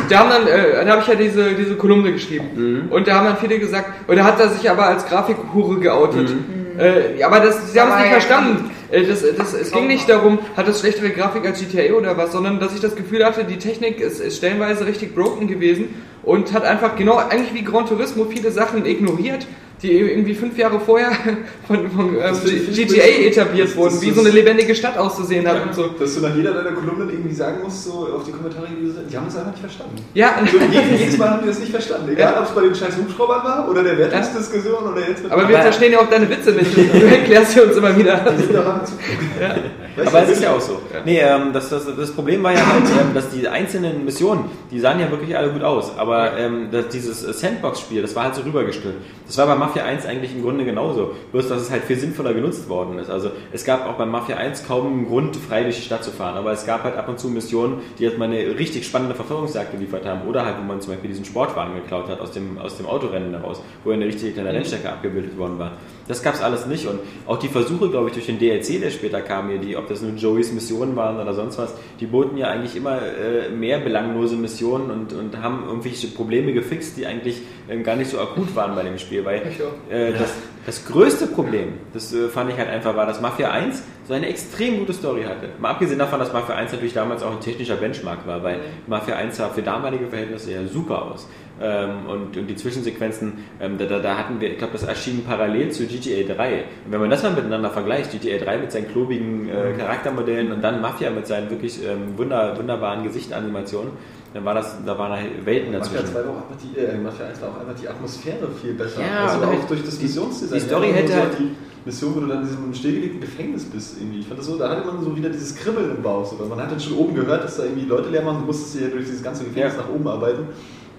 da haben dann, äh, da habe ich ja diese, diese Kolumne geschrieben. Und da haben dann viele gesagt, und da hat er sich aber als Grafikhure geoutet. Äh, aber das, sie haben es nicht ja, verstanden. Äh, Das, das, es ging nicht darum, hat es schlechtere Grafik als GTA oder was, sondern dass ich das Gefühl hatte, die Technik ist, ist stellenweise richtig broken gewesen und hat einfach genau, eigentlich wie Gran Turismo, viele Sachen ignoriert, die irgendwie fünf Jahre vorher von, von ähm, GTA etabliert Das- wurden, das wie so eine lebendige Stadt auszusehen hat und so. Dass du nach jeder deiner Kolumnen irgendwie sagen musst, so auf die Kommentare, die haben es einfach nicht verstanden. Ja, So, jedes, Mal haben die das nicht verstanden. Egal, Ja. ob es bei den scheiß Hubschraubern war oder der Wertungsdiskussion oder jetzt mit aber wir verstehen ja auch deine Witze nicht. Du erklärst sie uns immer wieder. Die sind doch am Zugucken. Weißt Aber es ist ja auch so. Nee, ähm, das, das, das Problem war ja halt, ähm, dass die einzelnen Missionen, die sahen ja wirklich alle gut aus. Aber ähm, dass dieses Sandbox-Spiel, das war halt so rübergestülpt. Das war bei Mafia 1 eigentlich im Grunde genauso. Bloß, dass es halt viel sinnvoller genutzt worden ist. Also es gab auch bei Mafia 1 kaum einen Grund, frei durch die Stadt zu fahren. Aber es gab halt ab und zu Missionen, die halt mal eine richtig spannende Verfolgungsjagd geliefert haben. Oder halt, wo man zum Beispiel diesen Sportwagen geklaut hat aus dem, aus dem Autorennen heraus, wo eine richtige kleine Rennstrecke abgebildet worden war. Das gab es alles nicht. Und auch die Versuche, glaube ich, durch den DLC, der später kam, hier, die, ob das nun Joeys Missionen waren oder sonst was, die boten ja eigentlich immer äh, mehr belanglose Missionen und, und haben irgendwelche Probleme gefixt, die eigentlich ähm, gar nicht so akut waren bei dem Spiel. Weil äh, das, Das größte Problem, das äh, fand ich halt einfach, war, dass Mafia 1 so eine extrem gute Story hatte. Mal abgesehen davon, dass Mafia 1 natürlich damals auch ein technischer Benchmark war, weil Mafia 1 sah für damalige Verhältnisse ja super aus. Ähm, und, und die Zwischensequenzen, ähm, da, da, da hatten wir, ich glaube, das erschien parallel zu GTA 3. Und wenn man das mal miteinander vergleicht, GTA 3 mit seinen klobigen äh, Charaktermodellen und dann Mafia mit seinen wirklich ähm, wunder, wunderbaren Gesichtanimationen, dann war das, da waren Welten Mafia dazwischen. 2 war auch einfach die, äh, Mafia 1 war auch einfach die Atmosphäre viel besser. Ja, also auch durch das Missionsdesign. die Story hätte halt- die Mission, wo du dann in diesem stillgelegten Gefängnis bist irgendwie. Ich fand das so, da hatte man so wieder dieses Kribbeln im Bauch. So. weil Man hat dann schon oben gehört, dass da irgendwie Leute leer machen, du musstest ja durch dieses ganze Gefängnis Ja. nach oben arbeiten,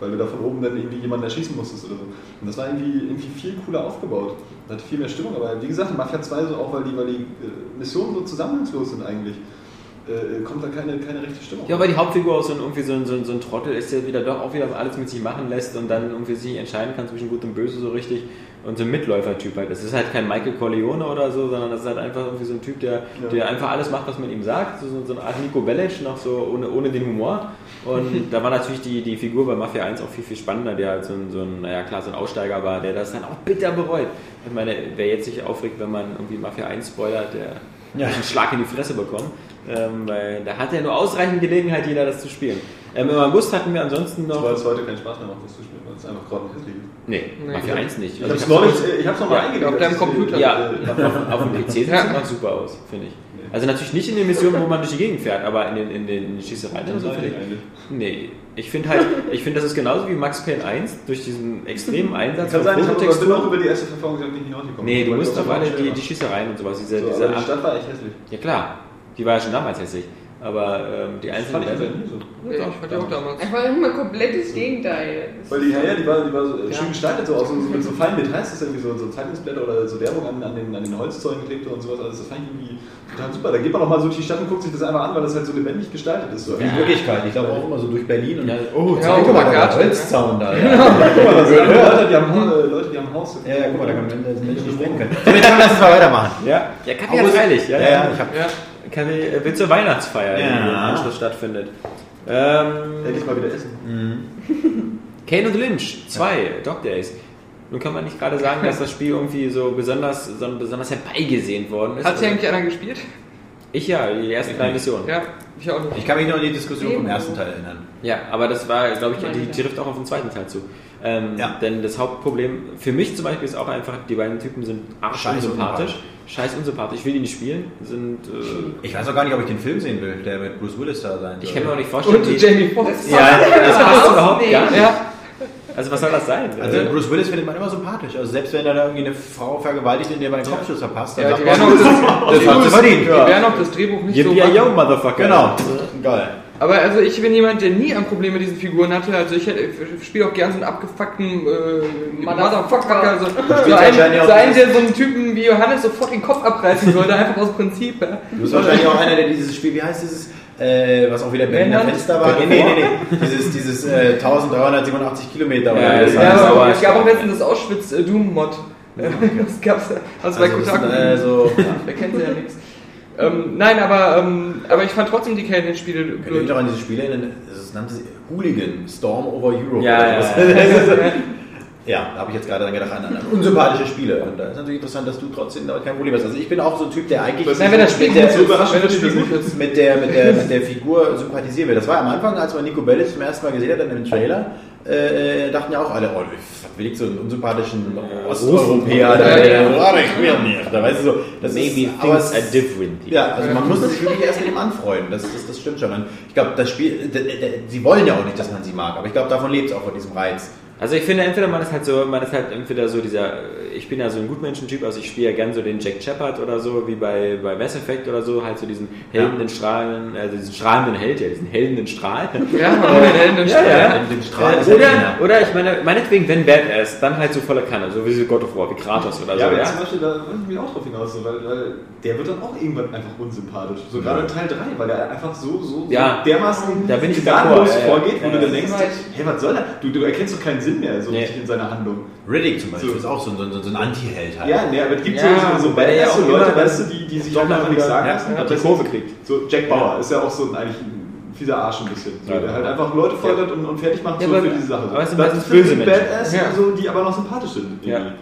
weil du da von oben dann irgendwie jemanden erschießen musstest oder so. Und das war irgendwie, irgendwie viel cooler aufgebaut. Das hatte viel mehr Stimmung, aber wie gesagt, Mafia 2 so auch, weil die, weil die äh, Missionen so zusammenhangslos sind eigentlich, äh, kommt da keine, keine rechte Stimmung. Ja, weil die Hauptfigur auch so ein, irgendwie so ein, so, ein, so ein Trottel ist, der wieder doch auch wieder alles mit sich machen lässt und dann irgendwie sich entscheiden kann zwischen Gut und Böse so richtig. Und so ein Mitläufertyp halt. Das ist halt kein Michael Corleone oder so, sondern das ist halt einfach irgendwie so ein Typ, der, Ja. der einfach alles macht, was man ihm sagt. So, so eine Art Nico Bellic, noch so ohne, ohne den Humor. Und da war natürlich die, die Figur bei Mafia 1 auch viel, viel spannender, der halt so ein, so ein, naja klar, so ein Aussteiger war, der das dann auch bitter bereut. Ich meine, wer jetzt sich aufregt, wenn man irgendwie Mafia 1 spoilert, der Ja. einen Schlag in die Fresse bekommen. Ähm, weil da hat er nur ausreichend Gelegenheit, jeder das zu spielen. Ähm, Im August hatten wir ansonsten noch. Weil es heute keinen Spaß mehr macht, das zu spielen, weil es einfach grottenhässlich ist. Nee, Nee. Mafia 1 nicht. Ich Also hab's hab's- äh, ich hab's nochmal Ja, eingelegt. auf deinem Computer. Ja, äh, auf, auf dem PC sieht es Ja. immer super aus, finde ich. Also natürlich nicht in den Missionen, wo man durch die Gegend fährt, aber in den, in den, Schießereien und so finde ich. Nee, ich finde halt, ich finde das ist genauso wie Max Payne 1 durch diesen extremen Einsatz Kann sein, ich bin auch über die erste Verfolgung nicht hinausgekommen. Nee, du musst doch alle die, die Schießereien und sowas, diese, So, diese aber die Stadt war echt hässlich. Ja klar, die war ja schon damals hässlich. Aber ähm, die einzelnen Fand ich Level. so. Ja, ich fand die auch damals. Einfach immer komplettes Gegenteil. Das Weil die, ja, ja, die war, die war so äh, Ja. schön gestaltet, so, auch so, mit so feinen Details, das ist irgendwie so, so Zeitungsblätter oder so Werbung an, an, den, an den Holzzäunen geklebt und sowas. Also das fand ich irgendwie total super. Da geht man auch mal so durch die Stadt und guckt sich das einfach an, weil das halt so lebendig gestaltet ist. So. Die Wirklichkeit, ich glaube auch immer so durch Berlin und Ja, oh, Ja, guck mal, da Plakate, der Holzzaun da. Ja. Guck mal, was ja. Leute, die am, äh, Leute, die am Haus Ja, ja, guck mal, da kann man Menschen nicht sprechen können. So, jetzt lass uns mal weitermachen. Ja, ja freilich. Ja, Ja, ja, ich hab Ja. Kaffee äh, wird zur Weihnachtsfeier, die Ja. im Anschluss stattfindet. Ähm, endlich mal wieder essen. Kane und Lynch 2, Dog Days. Nun kann man nicht gerade sagen, dass das Spiel irgendwie so besonders, so besonders herbeigesehnt worden ist. Hat sie eigentlich einer gespielt? ich ja, die ersten drei Missionen. Ja. Ja, ich auch nicht. Ich kann mich noch an die Diskussion vom ersten Teil erinnern. aber das war, glaube ich, die trifft auch auf den zweiten Teil zu. Ähm, Ja. Denn das Hauptproblem für mich zum Beispiel ist auch einfach, die beiden Typen sind arsch Scheiß unsympathisch. Scheiß unsympathisch. Ich will die nicht spielen. Sind, äh, Ich weiß auch gar nicht, ob ich den Film sehen will, der mit Bruce Willis da sein soll. ich kann mir auch nicht vorstellen, Und Jamie Foxx. Ja, das passt überhaupt nicht. gar nicht. Ja. Also was soll das sein? Also Bruce Willis findet man immer sympathisch. Also selbst wenn er da irgendwie eine Frau vergewaltigt, in der man einen Kopfschuss verpasst, dann Ja, sagt die man, werden auch das, das hat sie verdient. die werden auch das Drehbuch nicht so Yippee machen. yo, Motherfucker. Genau. Geil. Aber also ich bin jemand, der nie ein Problem mit diesen Figuren hatte. Also ich, hätte- ich spiele auch gern so einen abgefuckten äh, Motherfucker. So, so, spielst einen, wahrscheinlich auch so einen, der so einen Typen wie Johannes sofort den Kopf abreißen sollte, einfach aus Prinzip. Ja. Du bist wahrscheinlich auch einer, der dieses Spiel, wie heißt dieses, äh, was auch wieder Berliner Männern? Fenster war? Nee, nee, nee, nee. Dieses, dieses äh, 1387 Kilometer. Ja, das ja, Ja, aber aber- es gab auch letztens das Auschwitz äh, Doom Mod. Das gab's ja. Das war Also, das Kotaku. ist, äh, so, Wer kennt ja nichts. Ähm, nein, aber, ähm, aber ich fand trotzdem die ihr blöd. mich noch an diese Spiele erinnern? Es nannte sich Hooligan, Storm over Europe. Ja, oder ja, sowas. ja, da habe ich jetzt gerade dran gedacht an, an unsympathische Spiele. Und da ist natürlich interessant, dass du trotzdem kein Problem hast. Also ich bin auch so ein Typ, der eigentlich Nein, wenn das Spiel mit der, wenn das Spiel ich gut das ist. mit der, mit der, mit der Figur sympathisieren will. Das war am Anfang, als man Nico Bellic zum ersten Mal gesehen hat in dem Trailer, äh, dachten ja auch alle, oh, was will ich so einen unsympathischen Osteuropäer, da, ich nicht. Da weißt du so, das Maybe ist, aber things es- are different. ja, also man muss sich wirklich erst mit ihm anfreunden. Das, das, das stimmt schon. Ich glaube, das Spiel, sie wollen ja auch nicht, dass man sie mag, aber ich glaube, davon lebt es auch von diesem Reiz. Also ich finde, entweder man ist halt so, man ist halt entweder so dieser, ich bin ja so ein Gutmenschentyp, also ich spiele ja gern so den Jack Shepard oder so, wie bei, bei Mass Effect oder so, halt so diesen heldenden Strahlen, also diesen strahlenden Held, ja, diesen heldenden Strahl. Ja, den Helden Ja, ja. Den, den Strahl Oder, ja oder ich meine, meinetwegen, wenn Badass, dann halt so voller Kanne, so wie God of War, wie Kratos oder Ja, so. aber Ja, zum Beispiel, da wollte ich mich auch drauf hinaus, so, weil, weil der wird dann auch irgendwann einfach unsympathisch. So gerade in Teil 3, weil er einfach so, so, Ja. so dermaßen Da bin ich ja, ja. vorgeht, wo Ja, du dann ja. denkst, hey, was soll das? Du, du erkennst doch keinen Sinn mehr so Nee. richtig in seiner Handlung. Riddick zum Beispiel So. ist auch so ein, so ein, so ein Anti-Held halt. Ja, nee, aber es gibt Ja, so, so, so ja Badass, so auch Leute, weißt du, die, die sich doch mal einfach nicht wieder- sagen ja, lassen. ja, aber die das Kurve ist- kriegt. So Jack Bauer ist ja auch so ein, eigentlich ein fieser Arsch ein bisschen. So, Ja. der halt einfach Leute foltert und, und fertig macht Ja, so aber- für diese Sache. aber es sind Das sind böse. Badass, Ja. so, die aber noch sympathisch sind. irgendwie.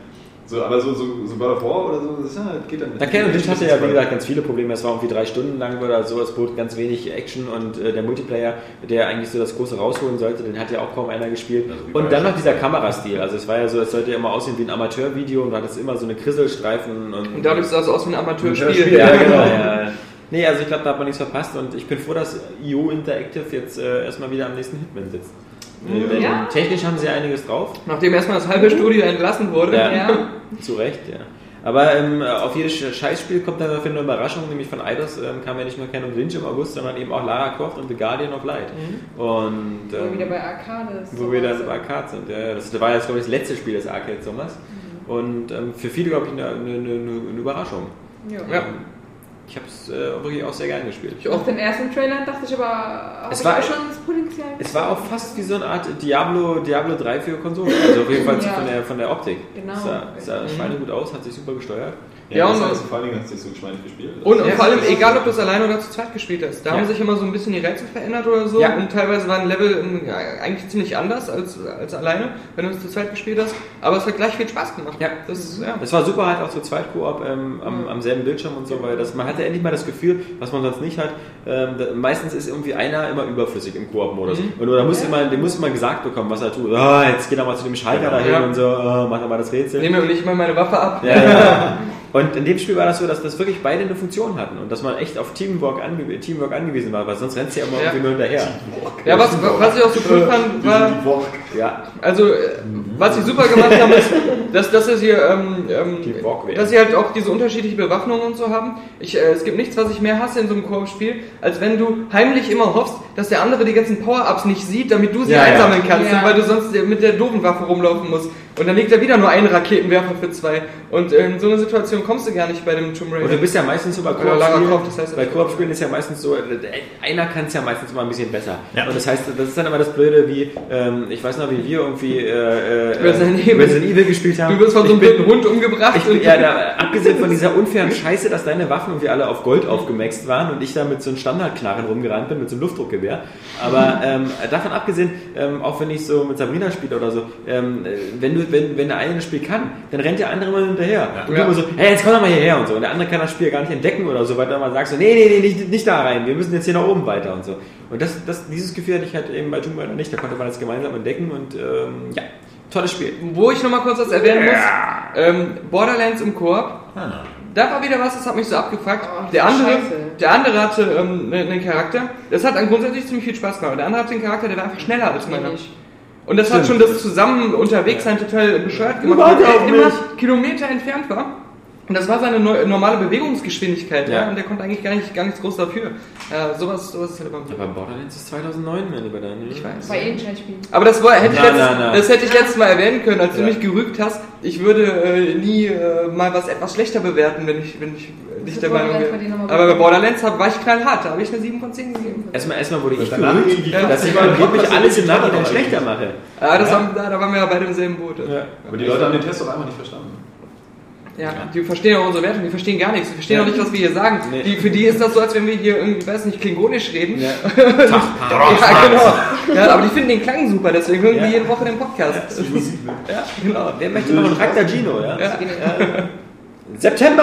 So, aber so, so, so God of War oder so, das ja, geht dann. Ken und Lynch hatte ja, wie gesagt, ganz viele Probleme. Es war irgendwie drei Stunden lang oder so. Es bot ganz wenig Action und äh, der Multiplayer, der eigentlich so das Große rausholen sollte, den hat ja auch kaum einer gespielt. Also und dann noch dieser Kamerastil. Also es war ja so, es sollte ja immer aussehen wie ein Amateurvideo und du hattest immer so eine Krisselstreifen und. Und dadurch sah es aus wie ein Amateurspiel. Amateurspiel, ja, genau. Ja. Nee, also ich glaube, da hat man nichts verpasst und ich bin froh, dass IO Interactive jetzt äh, erstmal wieder am nächsten Hitman sitzt. Denn Ja. Technisch haben sie einiges drauf. Nachdem erstmal das halbe Studio entlassen wurde. Ja. Ja. Zu Recht, ja. Aber ähm, auf jedes Scheißspiel kommt dann dafür eine Überraschung, nämlich von Eidos ähm, kam ja nicht nur Ken und Lynch im August, sondern eben auch Lara Croft und The Guardian of Light. Und Wo wir ähm, wieder bei Arcade ist. wo wir dann bei Arcade sind. Ja, das war jetzt, glaube ich, das letzte Spiel des Arcade Sommers. Und ähm, für viele, glaube ich, eine, eine, eine, eine Überraschung. Ja. Ja. Ich habe es äh, wirklich auch sehr gern gespielt. Ich Auf auch. den ersten Trailer dachte ich aber, Es ich war- auch schon das Potenzial. Es war auch fast wie so eine Art Diablo, Diablo 3 für Konsolen. Also auf jeden Fall Ja. von, der, von der Optik. Genau. Es sah, es sah schweinegut aus, hat sich super gesteuert. Ja, das und- heißt, vor Dingen hast du nicht so geschmeidig gespielt. Und, und Ja. vor allem, egal ob du es alleine oder zu zweit gespielt hast, da Ja. haben sich immer so ein bisschen die Rätsel verändert oder so. Ja. Und teilweise waren Level ähm, ja, eigentlich ziemlich anders als, als alleine, wenn du es zu zweit gespielt hast. Aber es hat gleich viel Spaß gemacht. Ja. Das ist, ja. Es war super halt auch zu zweit Koop ähm, am, am selben Bildschirm und so, weil das, man hatte endlich mal das Gefühl, was man sonst nicht hat. Ähm, da, meistens ist irgendwie einer immer überflüssig im Koop-Modus. Und da muss immer, dem muss immer gesagt bekommen, was er tut. Ah, jetzt geht er mal zu dem Schalter dahin Ja. und so, ah, macht er mal das Rätsel. Nehme mir nicht mal meine Waffe ab. Ja, ja. Und in dem Spiel war das so, dass das wirklich beide eine Funktion hatten und dass man echt auf Teamwork, ange Teamwork angewiesen war, weil sonst rennst du ja immer Ja. irgendwie nur hinterher. Ja, was, was ich auch so cool fand, war, Ja, also, äh, was sie super gemacht haben, ist, dass, dass sie hier, ähm, ähm, dass sie halt auch diese unterschiedliche Bewaffnung und so haben. Ich, äh, es gibt nichts, was ich mehr hasse in so einem Koop-Spiel, als wenn du heimlich immer hoffst, dass der andere die ganzen Power-Ups nicht sieht, damit du sie Ja, ja. einsammeln kannst, Ja. weil du sonst mit der doofen Waffe rumlaufen musst. Und dann liegt da wieder nur ein Raketenwerfer für zwei. Und in so eine Situation kommst du gar nicht bei dem Tomb Und du Raider. bist ja meistens so bei Koop-Spielen. Das heißt bei das. Koop-Spielen ist ja meistens so, äh, einer kann es ja meistens immer ein bisschen besser. Ja. Und das heißt, das ist dann immer das Blöde, wie, ähm, ich weiß noch, wie wir irgendwie äh, äh, Resident Evil. Resident Evil gespielt haben. Du wirst von so einem blöden Hund umgebracht. Ich bin, und- ja, da, abgesehen von dieser unfairen Scheiße, dass deine Waffen irgendwie alle auf Gold aufgemaxt waren und ich da mit so einem Standardknarren rumgerannt bin, mit so einem Luftdruckgewehr. Aber ähm, davon abgesehen, ähm, auch wenn ich so mit Sabrina spiele oder so, ähm, äh, wenn, du, wenn, wenn der eine das Spiel kann, dann rennt der andere mal hinterher. Und du Ja. immer so, hey, jetzt komm doch mal hierher und so. Und der andere kann das Spiel gar nicht entdecken oder so, weil du mal sagst, so, nee, nee, nee, nicht, nicht da rein, wir müssen jetzt hier nach oben weiter und so. Und das, das, dieses Gefühl hatte ich halt eben bei Tomb Raider nicht, da konnte man das gemeinsam entdecken und ähm, ja, tolles Spiel. Wo ich nochmal kurz was erwähnen muss, ähm, Borderlands im Koop, Ah, da war wieder was, das hat mich so abgefuckt. Oh, der, andere, Scheiße. der andere hatte ähm, einen einen Charakter, das hat dann grundsätzlich ziemlich viel Spaß gemacht. Der andere hatte einen Charakter, der war einfach schneller als meiner. nicht. Und das hat schon das zusammen unterwegs sein total bescheuert gemacht, weil er immer. Kilometer entfernt war. Und das war seine normale Bewegungsgeschwindigkeit, ja. Ja. Und der konnte eigentlich gar nicht, gar nichts groß dafür. Ja, sowas, sowas ist halt immer Aber Borderlands ist 2009, mein lieber Daniel. Ich weiß. Bei irgendeinem Spiel. Aber das war, hätte ich Na, letztes, na, na. das hätte ich letztes Mal erwähnen können, als du Ja. mich gerügt hast. Ich würde äh, nie äh, mal was etwas schlechter bewerten, wenn ich, wenn ich äh, nicht der Meinung nochmal Aber bei? Borderlands hab, war ich knallhart, da habe ich eine 7 von 10 gegeben. Erstmal, erstmal wurde ich gerügt, Ja. dass ich war angeblich Podcast, alles im ich Nachhinein schlechter mache. Ja, das War, da, da waren wir ja beide im selben Boot. Ja, Aber die Leute haben den Test doch einfach nicht verstanden. Die verstehen auch unsere Wertung, die verstehen gar nichts, die verstehen Ja. auch nicht, was wir hier sagen. Nee. Die, für die ist das so, als wenn wir hier irgendwie, weiß nicht, klingonisch reden. Ja. Ja, genau. Ja, aber die finden den Klang super, deswegen hören Ja. wir jede Woche den Podcast. Ja, genau. Wer möchte noch einen Traktor Gino, ja? Ja. September!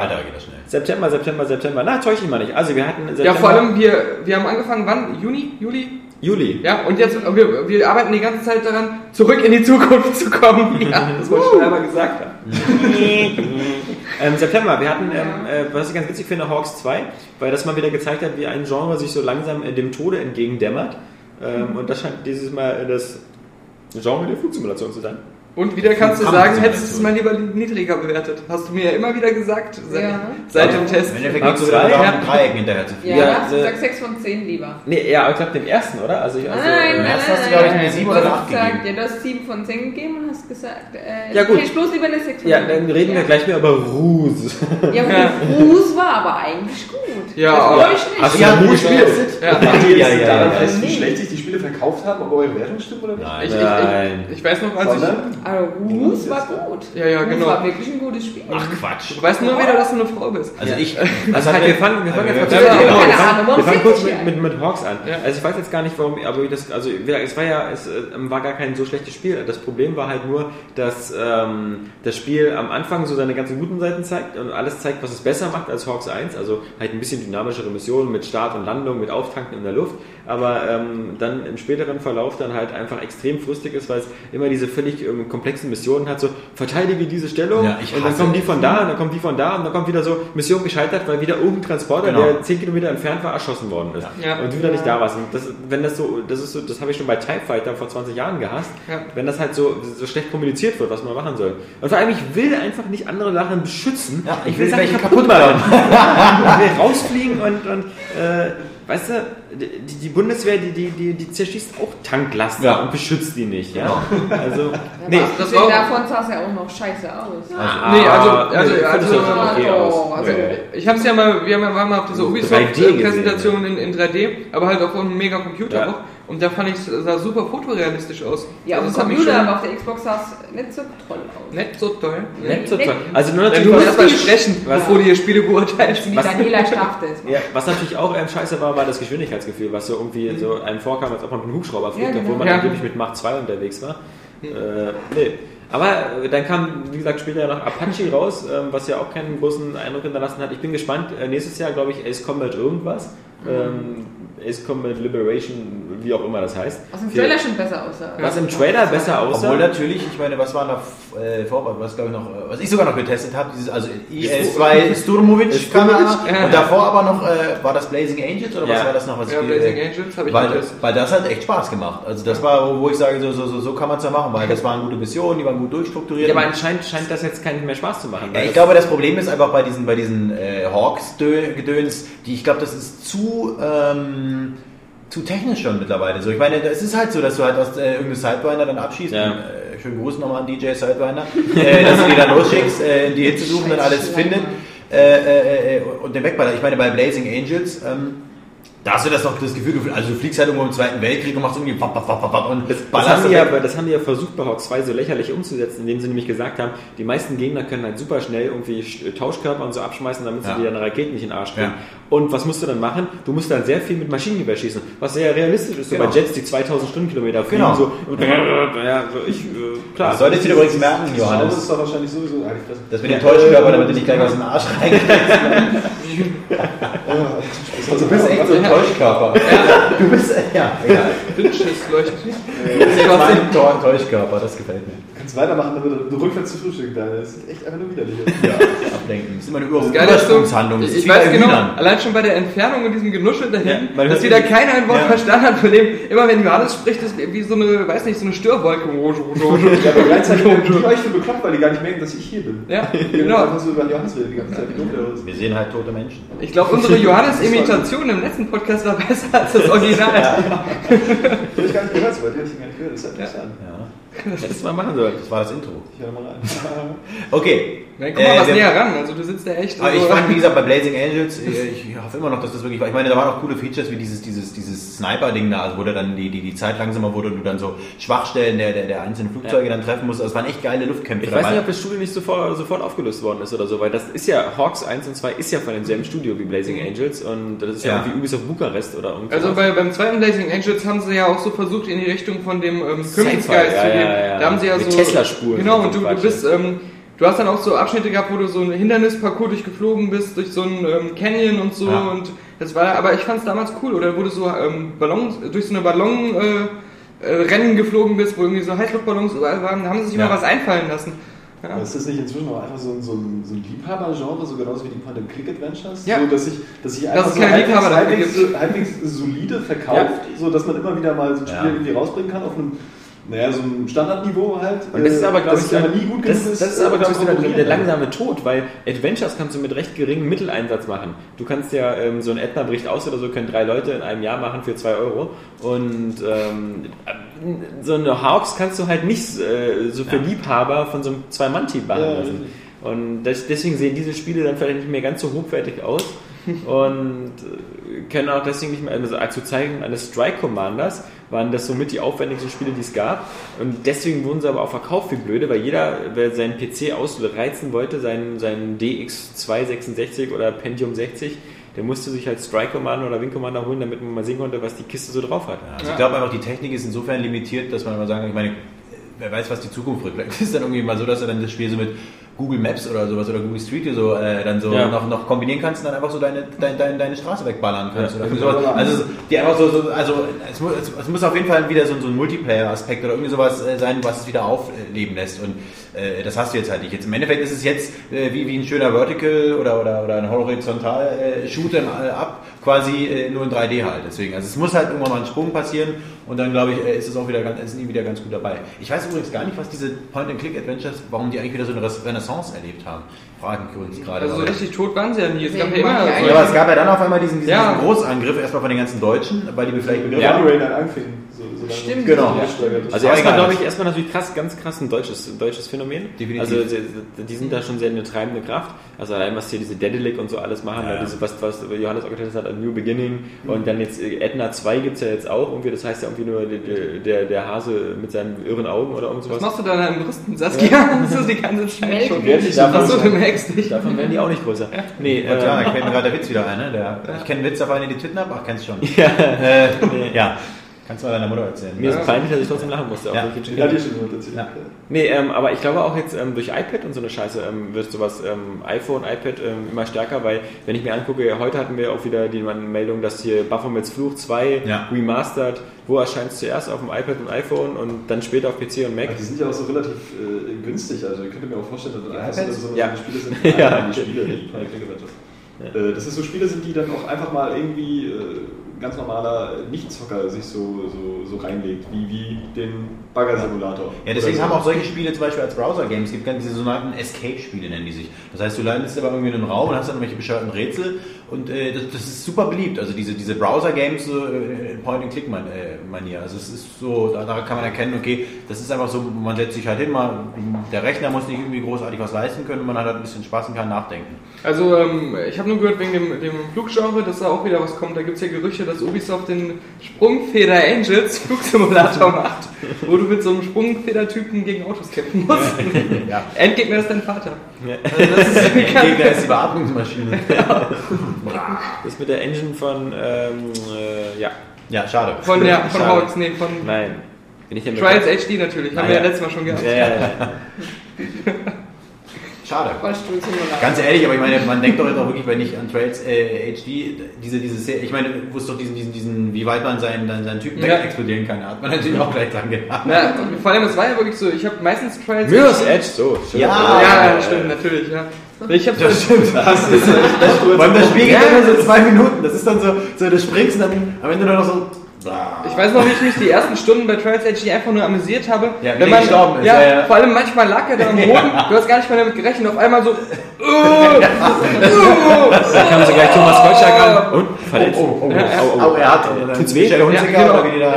Alter, geht das schnell. September, September, September. Na, täusche ich mal nicht. Also wir hatten September, Ja, vor allem, wir, wir haben angefangen, wann? Juni? Juli? Juli. Ja, und jetzt, wir, wir arbeiten die ganze Zeit daran, zurück in die Zukunft zu kommen. Ja, das wollte ich schon einmal gesagt haben. Ähm, September, wir hatten, ähm, äh, was ich ganz witzig finde, Hawks 2, weil das mal wieder gezeigt hat, wie ein Genre sich so langsam äh, dem Tode entgegendämmert. Ähm, und das scheint dieses Mal äh, das Genre der Flugsimulation zu sein. Und wieder kannst du sagen, hättest du es mal lieber niedriger bewertet. Hast du mir ja immer wieder gesagt, seit, Ja. seit dem Test. Im es du wieder drei? darum, ein Dreieck hinterher zu fliegen. Ja, Ja, hast du äh, gesagt 6 von 10 lieber. Nee, ja, aber ich glaube dem ersten, oder? Also, ich, also nein, äh, nein, erst nein, hast du, nein, glaub ich, eine sieben du oder hast eine acht gesagt, gegeben. Ja, du hast 7 von 10 gegeben und hast gesagt, äh, Ja, gut. okay, ich bloß lieber eine 6 von Ja, 10. dann reden wir gleich mehr über Ruse. Ja, Ruß war aber eigentlich gut. Ja, aber- glaub ich nicht. Hast du Ja, gut, gespielt? Ja. Ja, ja, daran ja. fest, wie schlecht sich die Spiele verkauft haben, ob eure Wertung stimmt oder nicht? Nein. Ich, weiß noch, als ich? Also Ruth war gut. Ja, ja, Ruth genau. war wirklich ein gutes Spiel. Ach Quatsch. Du weißt nur wieder, dass du eine Frau bist. Also ich. Also wir fangen, wir fangen jetzt genau, wir fangen- kurz mit, mit, mit Hawks an. Ja. Also ich weiß jetzt gar nicht, warum, aber das, also es war ja, es äh, war gar kein so schlechtes Spiel. Das Problem war halt nur, dass ähm, das Spiel am Anfang so seine ganzen guten Seiten zeigt und alles zeigt, was es besser macht als Hawks 1. Also halt ein bisschen dynamischere Missionen mit Start und Landung, mit Auftanken in der Luft. Aber ähm, dann im späteren Verlauf dann halt einfach extrem frustig ist, weil es immer diese völlig ähm, komplexen Missionen hat, so verteidige diese Stellung Ja, ich und dann kommen die von da und dann kommt die von da und dann kommt wieder so Mission gescheitert, weil wieder irgendein Transporter, Genau. der 10 Kilometer entfernt war, erschossen worden ist. Ja. Und du wieder nicht da warst. Und das, wenn das so, das ist so, das habe ich schon bei TIE Fighter vor 20 Jahren gehasst, Ja. wenn das halt so, so schlecht kommuniziert wird, was man machen soll. Und vor allem, ich will einfach nicht andere Sachen beschützen. Ja, ich will welche Sachen kaputt kaputt machen. ich will rausfliegen und, und äh, weißt du, die, die Bundeswehr, die, die, die, die zerschießt auch Tanklaster Ja. und beschützt die nicht. Ja? Also, Nee, das war davon sah es ja auch noch scheiße aus. Nee, also, Ah, also, nee, also, du das okay aus? Oh, also, Ich habe es ja mal, wir haben- waren mal auf dieser 3D Ubisoft-Präsentation in, in 3D, aber halt auf einem mega Computer Ja. auch. Und da fand ich, es sah super fotorealistisch aus. ja, auf also, das hat mich schon aber auf der Xbox sah es nicht so toll aus. Nicht so toll. Nett so Nee. toll. Also nur Ja, natürlich du musst was- erst mal sprechen, Was- bevor du hier Spiele beurteilst. Die Was- Daniela strafte es. Ja, was natürlich auch ähm, scheiße war, war das Geschwindigkeitsgefühl, was so irgendwie so einem vorkam, als ob man mit einem Hubschrauber fliegt, Ja, genau. obwohl man Ja. angeblich mit Mach 2 unterwegs war. Äh, nee. Aber äh, dann kam, wie gesagt, später noch Apache raus, ähm, was ja auch keinen großen Eindruck hinterlassen hat. Ich bin gespannt. Äh, nächstes Jahr, glaube ich, Ace Combat irgendwas. Ähm, Ace Combat Liberation, wie auch immer das heißt. Was im Trailer schon besser aussah. Was im Trailer besser aussah. Obwohl natürlich, ich meine, was war noch äh, vor, was glaube ich noch, äh, was ich sogar noch getestet habe, dieses, also IS-2 Sturmovic kam ja, Ja. und davor aber noch, äh, war das Blazing Angels oder was war das noch? Was Ja, ich, Blazing äh, Angels habe ich weil, getestet. weil das hat echt Spaß gemacht. Also das war, wo, ich sage, so, so, so, so kann man es ja machen, weil das waren gute Missionen, die waren gut durchstrukturiert. ja, aber anscheinend scheint das jetzt keinen mehr Spaß zu machen. Ja, ich glaube, das Problem ist einfach bei diesen, bei diesen äh, Hawks-Gedöns, die ich glaube, das ist zu, ähm, zu technisch schon mittlerweile. So, ich meine, es ist halt so, dass du halt aus äh, irgendeine Sidewinder dann abschießt. Ja. Äh, schönen Gruß nochmal an DJ Sidewinder, äh, dass du die dann losschickst, äh, die Hitze suchen und alles findet äh, äh, äh, und den wegballert. Ich meine, bei Blazing Angels, ähm, da hast du das noch das Gefühl, du, also du fliegst halt irgendwo im Zweiten Weltkrieg und machst irgendwie wap, wap, wap, wap, wap und Das, das, haben die ja, das haben die ja versucht bei Hawk 2 so lächerlich umzusetzen, indem sie nämlich gesagt haben, die meisten Gegner können halt super schnell irgendwie Sch- Tauschkörper und so abschmeißen, damit sie Ja. dir deine Raketen nicht in den Arsch kriegen. Ja. Und was musst du dann machen? Du musst dann sehr viel mit Maschinengewehr schießen, was sehr realistisch ist, so Genau. bei Jets, die 2000 Stundenkilometer fliegen. Genau. So, ja, so ich, äh, klar. Das solltest du dir übrigens merken, Das Johannes. ist doch wahrscheinlich sowieso. Das mit dem Täuschkörper, damit du nicht gleich was in den Arsch reinkriegst. Du bist echt so ein Täuschkörper. Du bist, ja, egal. Bitches leuchtet. Du bist jetzt mein Tor- Täuschkörper, das gefällt mir. Kannst weitermachen, damit du rückwärts zu frühstücken, Daniel. Das ist echt einfach nur widerlich. Ja, ablenken. Das ist immer eine Über ist. Das ich, ist ich bei weiß genau, Hühnern. allein schon bei der Entfernung und diesem Genuschel dahin, Ja, dass wieder keiner ein Wort Ja. verstanden hat, von dem, immer wenn Johannes spricht, ist wie so eine, weiß nicht, so eine Störwolke. Ja, aber gleichzeitig die euch für bekloppt, weil die gar nicht merken, dass ich hier bin. Ja, Genau. Einfach so über Johannes reden, die ganze Zeit ist. Wir sehen halt tote Menschen. Ich glaube, unsere Johannes-Imitation im letzten Podcast war besser als das Original. Die hab ich gar nicht gehört, so weit hätte ich ihn gar nicht gehört. Das ist ja interessant. Ja, Hättest du mal machen sollen. das war das Intro. Ich höre mal rein. Okay. Nein, guck mal Äh, was näher ran. Also du sitzt da echt. Aber so- ich fand, wie gesagt, bei Blazing Angels, äh, ich hoffe immer noch, dass das wirklich war. Ich meine, da waren auch coole Features wie dieses, dieses, dieses Sniper-Ding da, also wo da dann die, die, die Zeit langsamer wurde und du dann so Schwachstellen der, der, der einzelnen Flugzeuge dann treffen musst. Also es waren echt geile Luftkämpfe Ich weiß nicht, ob das Studio nicht sofort, sofort aufgelöst worden ist oder so, weil das ist ja, Hawks 1 und 2 ist ja von demselben Studio wie Blazing Angels und das ist ja, Ja. irgendwie Ubisoft Bukarest oder irgendwas. Also bei, beim zweiten Blazing Angels haben sie ja auch so versucht, in die Richtung von dem ähm, Königsgeist ja, zu gehen. Ja, ja. Da haben sie ja Mit so. Tesla-Spuren Genau, und so du, du bist. Ähm, du hast dann auch so Abschnitte gehabt, wo du so einen Hindernisparcours durchgeflogen bist, durch so einen ähm, Canyon und so. Ja. Und das war, aber ich fand es damals cool. Oder wo du so ähm, Ballons, durch so eine Ballon. Äh, äh, Rennen geflogen bist, wo irgendwie so Heißluftballons überall waren, da haben sie sich Ja. immer was einfallen lassen. Ja. Ist das nicht inzwischen auch einfach so ein, so ein, so ein Liebhaber-Genre, so genauso wie die Point-and-Click-Adventures? Ja. So, dass ich, dass ich einfach es so keine halbwegs, halbwegs, halbwegs solide verkauft, so dass man immer wieder mal so ein Spiel Ja. irgendwie rausbringen kann auf einem, naja, so einem Standardniveau halt. Und das ist aber, glaube dass ich, aber nie gut das, genug ist. das ist aber, äh, glaube ich, so der, der langsame Tod, weil Adventures kannst du mit recht geringem Mitteleinsatz machen. Du kannst ja ähm, so ein Ätna bricht aus oder so, können drei Leute in einem Jahr machen für zwei Euro. Und ähm, so eine Hawks kannst du halt nicht äh, so für Ja. Liebhaber von so einem Zwei-Mann-Team machen Ja, lassen. Und das, deswegen sehen diese Spiele dann vielleicht nicht mehr ganz so hochwertig aus. Und können auch deswegen nicht mehr, also zur Zeichnung eines Strike Commanders waren das somit die aufwendigsten Spiele, die es gab. Und deswegen wurden sie aber auch verkauft wie blöde, weil jeder, wer seinen PC ausreizen wollte, seinen, seinen DX266 oder Pentium 60, der musste sich halt Strike Commander oder Wing Commander holen, damit man mal sehen konnte, was die Kiste so drauf hat. Also ich glaube einfach, die Technik ist insofern limitiert, dass man immer sagen kann, ich meine, wer weiß, was die Zukunft bringt. Vielleicht ist dann irgendwie mal so, dass er dann das Spiel so mit Google Maps oder sowas oder Google Street View so äh, dann so Ja. noch, noch kombinieren kannst und dann einfach so deine, deine, deine, deine Straße wegballern kannst. Oder irgendwie sowas. Also die einfach so, so also es muss, es, es muss auf jeden Fall wieder so, so ein Multiplayer-Aspekt oder irgendwie sowas äh, sein, was es wieder aufleben lässt. Und äh, das hast du jetzt halt nicht. Jetzt im Endeffekt ist es jetzt äh, wie, wie ein schöner Vertical oder, oder, oder ein horizontal äh, Shooter äh, ab, quasi äh, nur in 3D halt. Deswegen, also es muss halt irgendwann mal ein Sprung passieren und dann glaube ich, äh, ist es auch wieder ganz, sind die wieder ganz gut dabei. Ich weiß übrigens gar nicht, was diese Point-and-Click-Adventures, warum die eigentlich wieder so eine Renaissance erlebt haben. Fragen wir uns gerade. Also so richtig tot waren sie ja nie. Es gab ja immer. ja ja, aber es gab ja dann auf einmal diesen, diesen, Ja. diesen Großangriff, erstmal von den ganzen Deutschen, weil die vielleicht begriffen Ja, haben. Dann anfing. Stimmt. Genau. Ja. Also Aber erstmal glaube ich, erstmal natürlich krass, ganz krass ein deutsches, ein deutsches Phänomen. Definitiv. Also die, die sind da schon sehr eine treibende Kraft. Also allein was hier diese Dedelic und so alles machen, Ja. weil diese, was, was Johannes auch gesagt hat, ein New Beginning und dann jetzt äh, Edna 2 gibt es ja jetzt auch irgendwie, das heißt ja irgendwie nur der, der, der Hase mit seinen irren Augen oder irgend Was machst du da in deinem Brüsten, Saskia? Das ist die ganze Zeit schon. Davon, Achso, du merkst nicht. davon werden die auch nicht größer. Nee, Und ja, ähm, da fällt mir gerade der Witz wieder ein. Ne? Der, ich kenne einen Witz auf einen, die Titten ab. Ach, kennst du schon. ja, Äh, ja. Kannst du mal deiner Mutter erzählen. mir ist Ja. es peinlich, dass ich trotzdem lachen musste. auch Ja. ich schon Ja, die schon erzählt. Ja. Nee, ähm, aber ich glaube auch jetzt ähm, durch iPad und so eine Scheiße ähm, wird sowas ähm, iPhone, iPad ähm, immer stärker, weil wenn ich mir angucke, heute hatten wir auch wieder die Meldung, dass hier Baphomets Fluch 2 Ja. remastered, wo erscheint es zuerst auf dem iPad und iPhone und dann später auf PC und Mac. Aber die sind ja auch so relativ äh, günstig, also ihr könnt mir auch vorstellen, dass das iPads? so, so Ja. Spiele sind, Ja. ja. die Spiele, die Adventures. Äh, dass es so Spiele sind, die dann auch einfach mal irgendwie äh, ganz normaler Nichtzocker sich so, so, so reinlegt, wie, wie den Bagger-Simulator. Ja, deswegen so. haben auch solche Spiele zum Beispiel als Browser-Games, es gibt ganz diese sogenannten Escape-Spiele, nennen die sich. Das heißt, du landest aber irgendwie in einem Raum und hast dann irgendwelche bescheuerten Rätsel und äh, das, das ist super beliebt. Also diese, diese Browser-Games so, äh, in Point-and-Click-Manier. Also es ist so, da, kann man erkennen, okay, das ist einfach so, man setzt sich halt hin, mal, der Rechner muss nicht irgendwie großartig was leisten können, man hat halt ein bisschen Spaß und kann nachdenken. Also, ähm, ich habe nur gehört wegen dem, dem Fluggenre, dass da auch wieder was kommt. Da gibt es ja Gerüchte, dass Ubisoft den Sprungfeder Angels Flugsimulator macht, wo du mit so einem Sprungfedertypen gegen Autos kämpfen musst. Ja. Endgegner ist dein Vater. Der Gegner ist die Beatmungsmaschine. Das mit der Engine von, ähm, äh, ja, Ja, schade. Von, ja, von Schade. Hawks, nee, von nein. Bin ich Trials HD natürlich. Haben Ah, wir ja ja. letztes Mal schon gehabt. Ja, ja, ja. Schade. Ganz ehrlich, aber ich meine, man denkt doch jetzt auch wirklich, wenn ich an Trails äh, HD, diese, diese Serie, ich meine, du wusstest doch diesen, diesen, diesen, wie weit man seinen, seinen, seinen Typen Ja. explodieren kann, hat man natürlich auch gleich dran gedacht. Na, vor allem, es war ja wirklich so, ich habe meistens Trials Mirror's Edge, so. Ja. Ja, ja, stimmt, natürlich, ja. Ich habe Das stimmt. Das ist Vor allem das Spiel geht immer so zwei Minuten. Das ist dann so, so du springst und dann am Ende nur noch so. Ich weiß noch, wie ich mich die ersten Stunden bei Trials HD einfach nur amüsiert habe. Ja, wenn man, gestorben ist, ja, ja, ja. vor allem manchmal lag er da am Boden, du hast gar nicht mehr damit gerechnet, auf einmal so. Da kam so gleich Thomas Gottschalk an und verletzt. Oh, oh, oh. Oh, Oh, er hat. Oder Tut's weh? Ja, genau. oder wie die da.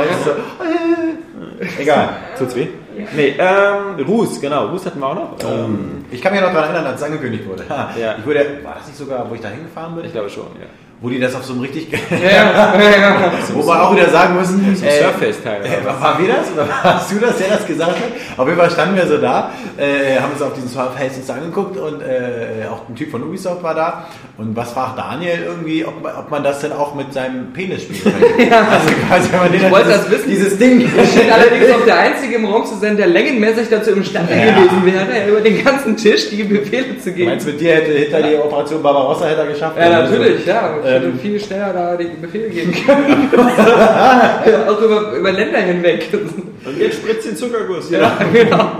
Egal. Tut's weh? Nee, ähm, Ruß, genau. Ruß hatten wir auch noch. Ähm, Ich kann mich noch daran erinnern, als es angekündigt wurde. Ha, Ja. Ich wurde, war das nicht sogar, wo ich da hingefahren bin? ich glaube schon, ja. Wo die das auf so einem richtig. Ja, ja. Wo wir auch wieder sagen müssen. Äh, Surface-Teil. Äh, war, wir das oder warst du das, der das gesagt hat? Auf jeden Fall standen wir so da, äh, haben uns auf diesen Surface uns angeguckt und äh, auch ein Typ von Ubisoft war da. Und was fragt Daniel irgendwie, ob, man- ob man das denn auch mit seinem Penis spielen könnte? Also quasi, wenn man den wollte dieses, das wissen. Dieses Ding. Ich bin allerdings auch der Einzige im Raum zu sein, der längenmäßig dazu imstande Ja. gewesen wäre, über den ganzen Tisch die Befehle zu Du geben. meinst, mit dir hätte hinter die Operation Barbarossa hätte er geschafft? Ja, natürlich, ja. Ich hätte Ähm. viel schneller da die Befehle geben können. ja, auch über, über Länder hinweg. Und jetzt spritzt den Zuckerguss. ja, genau.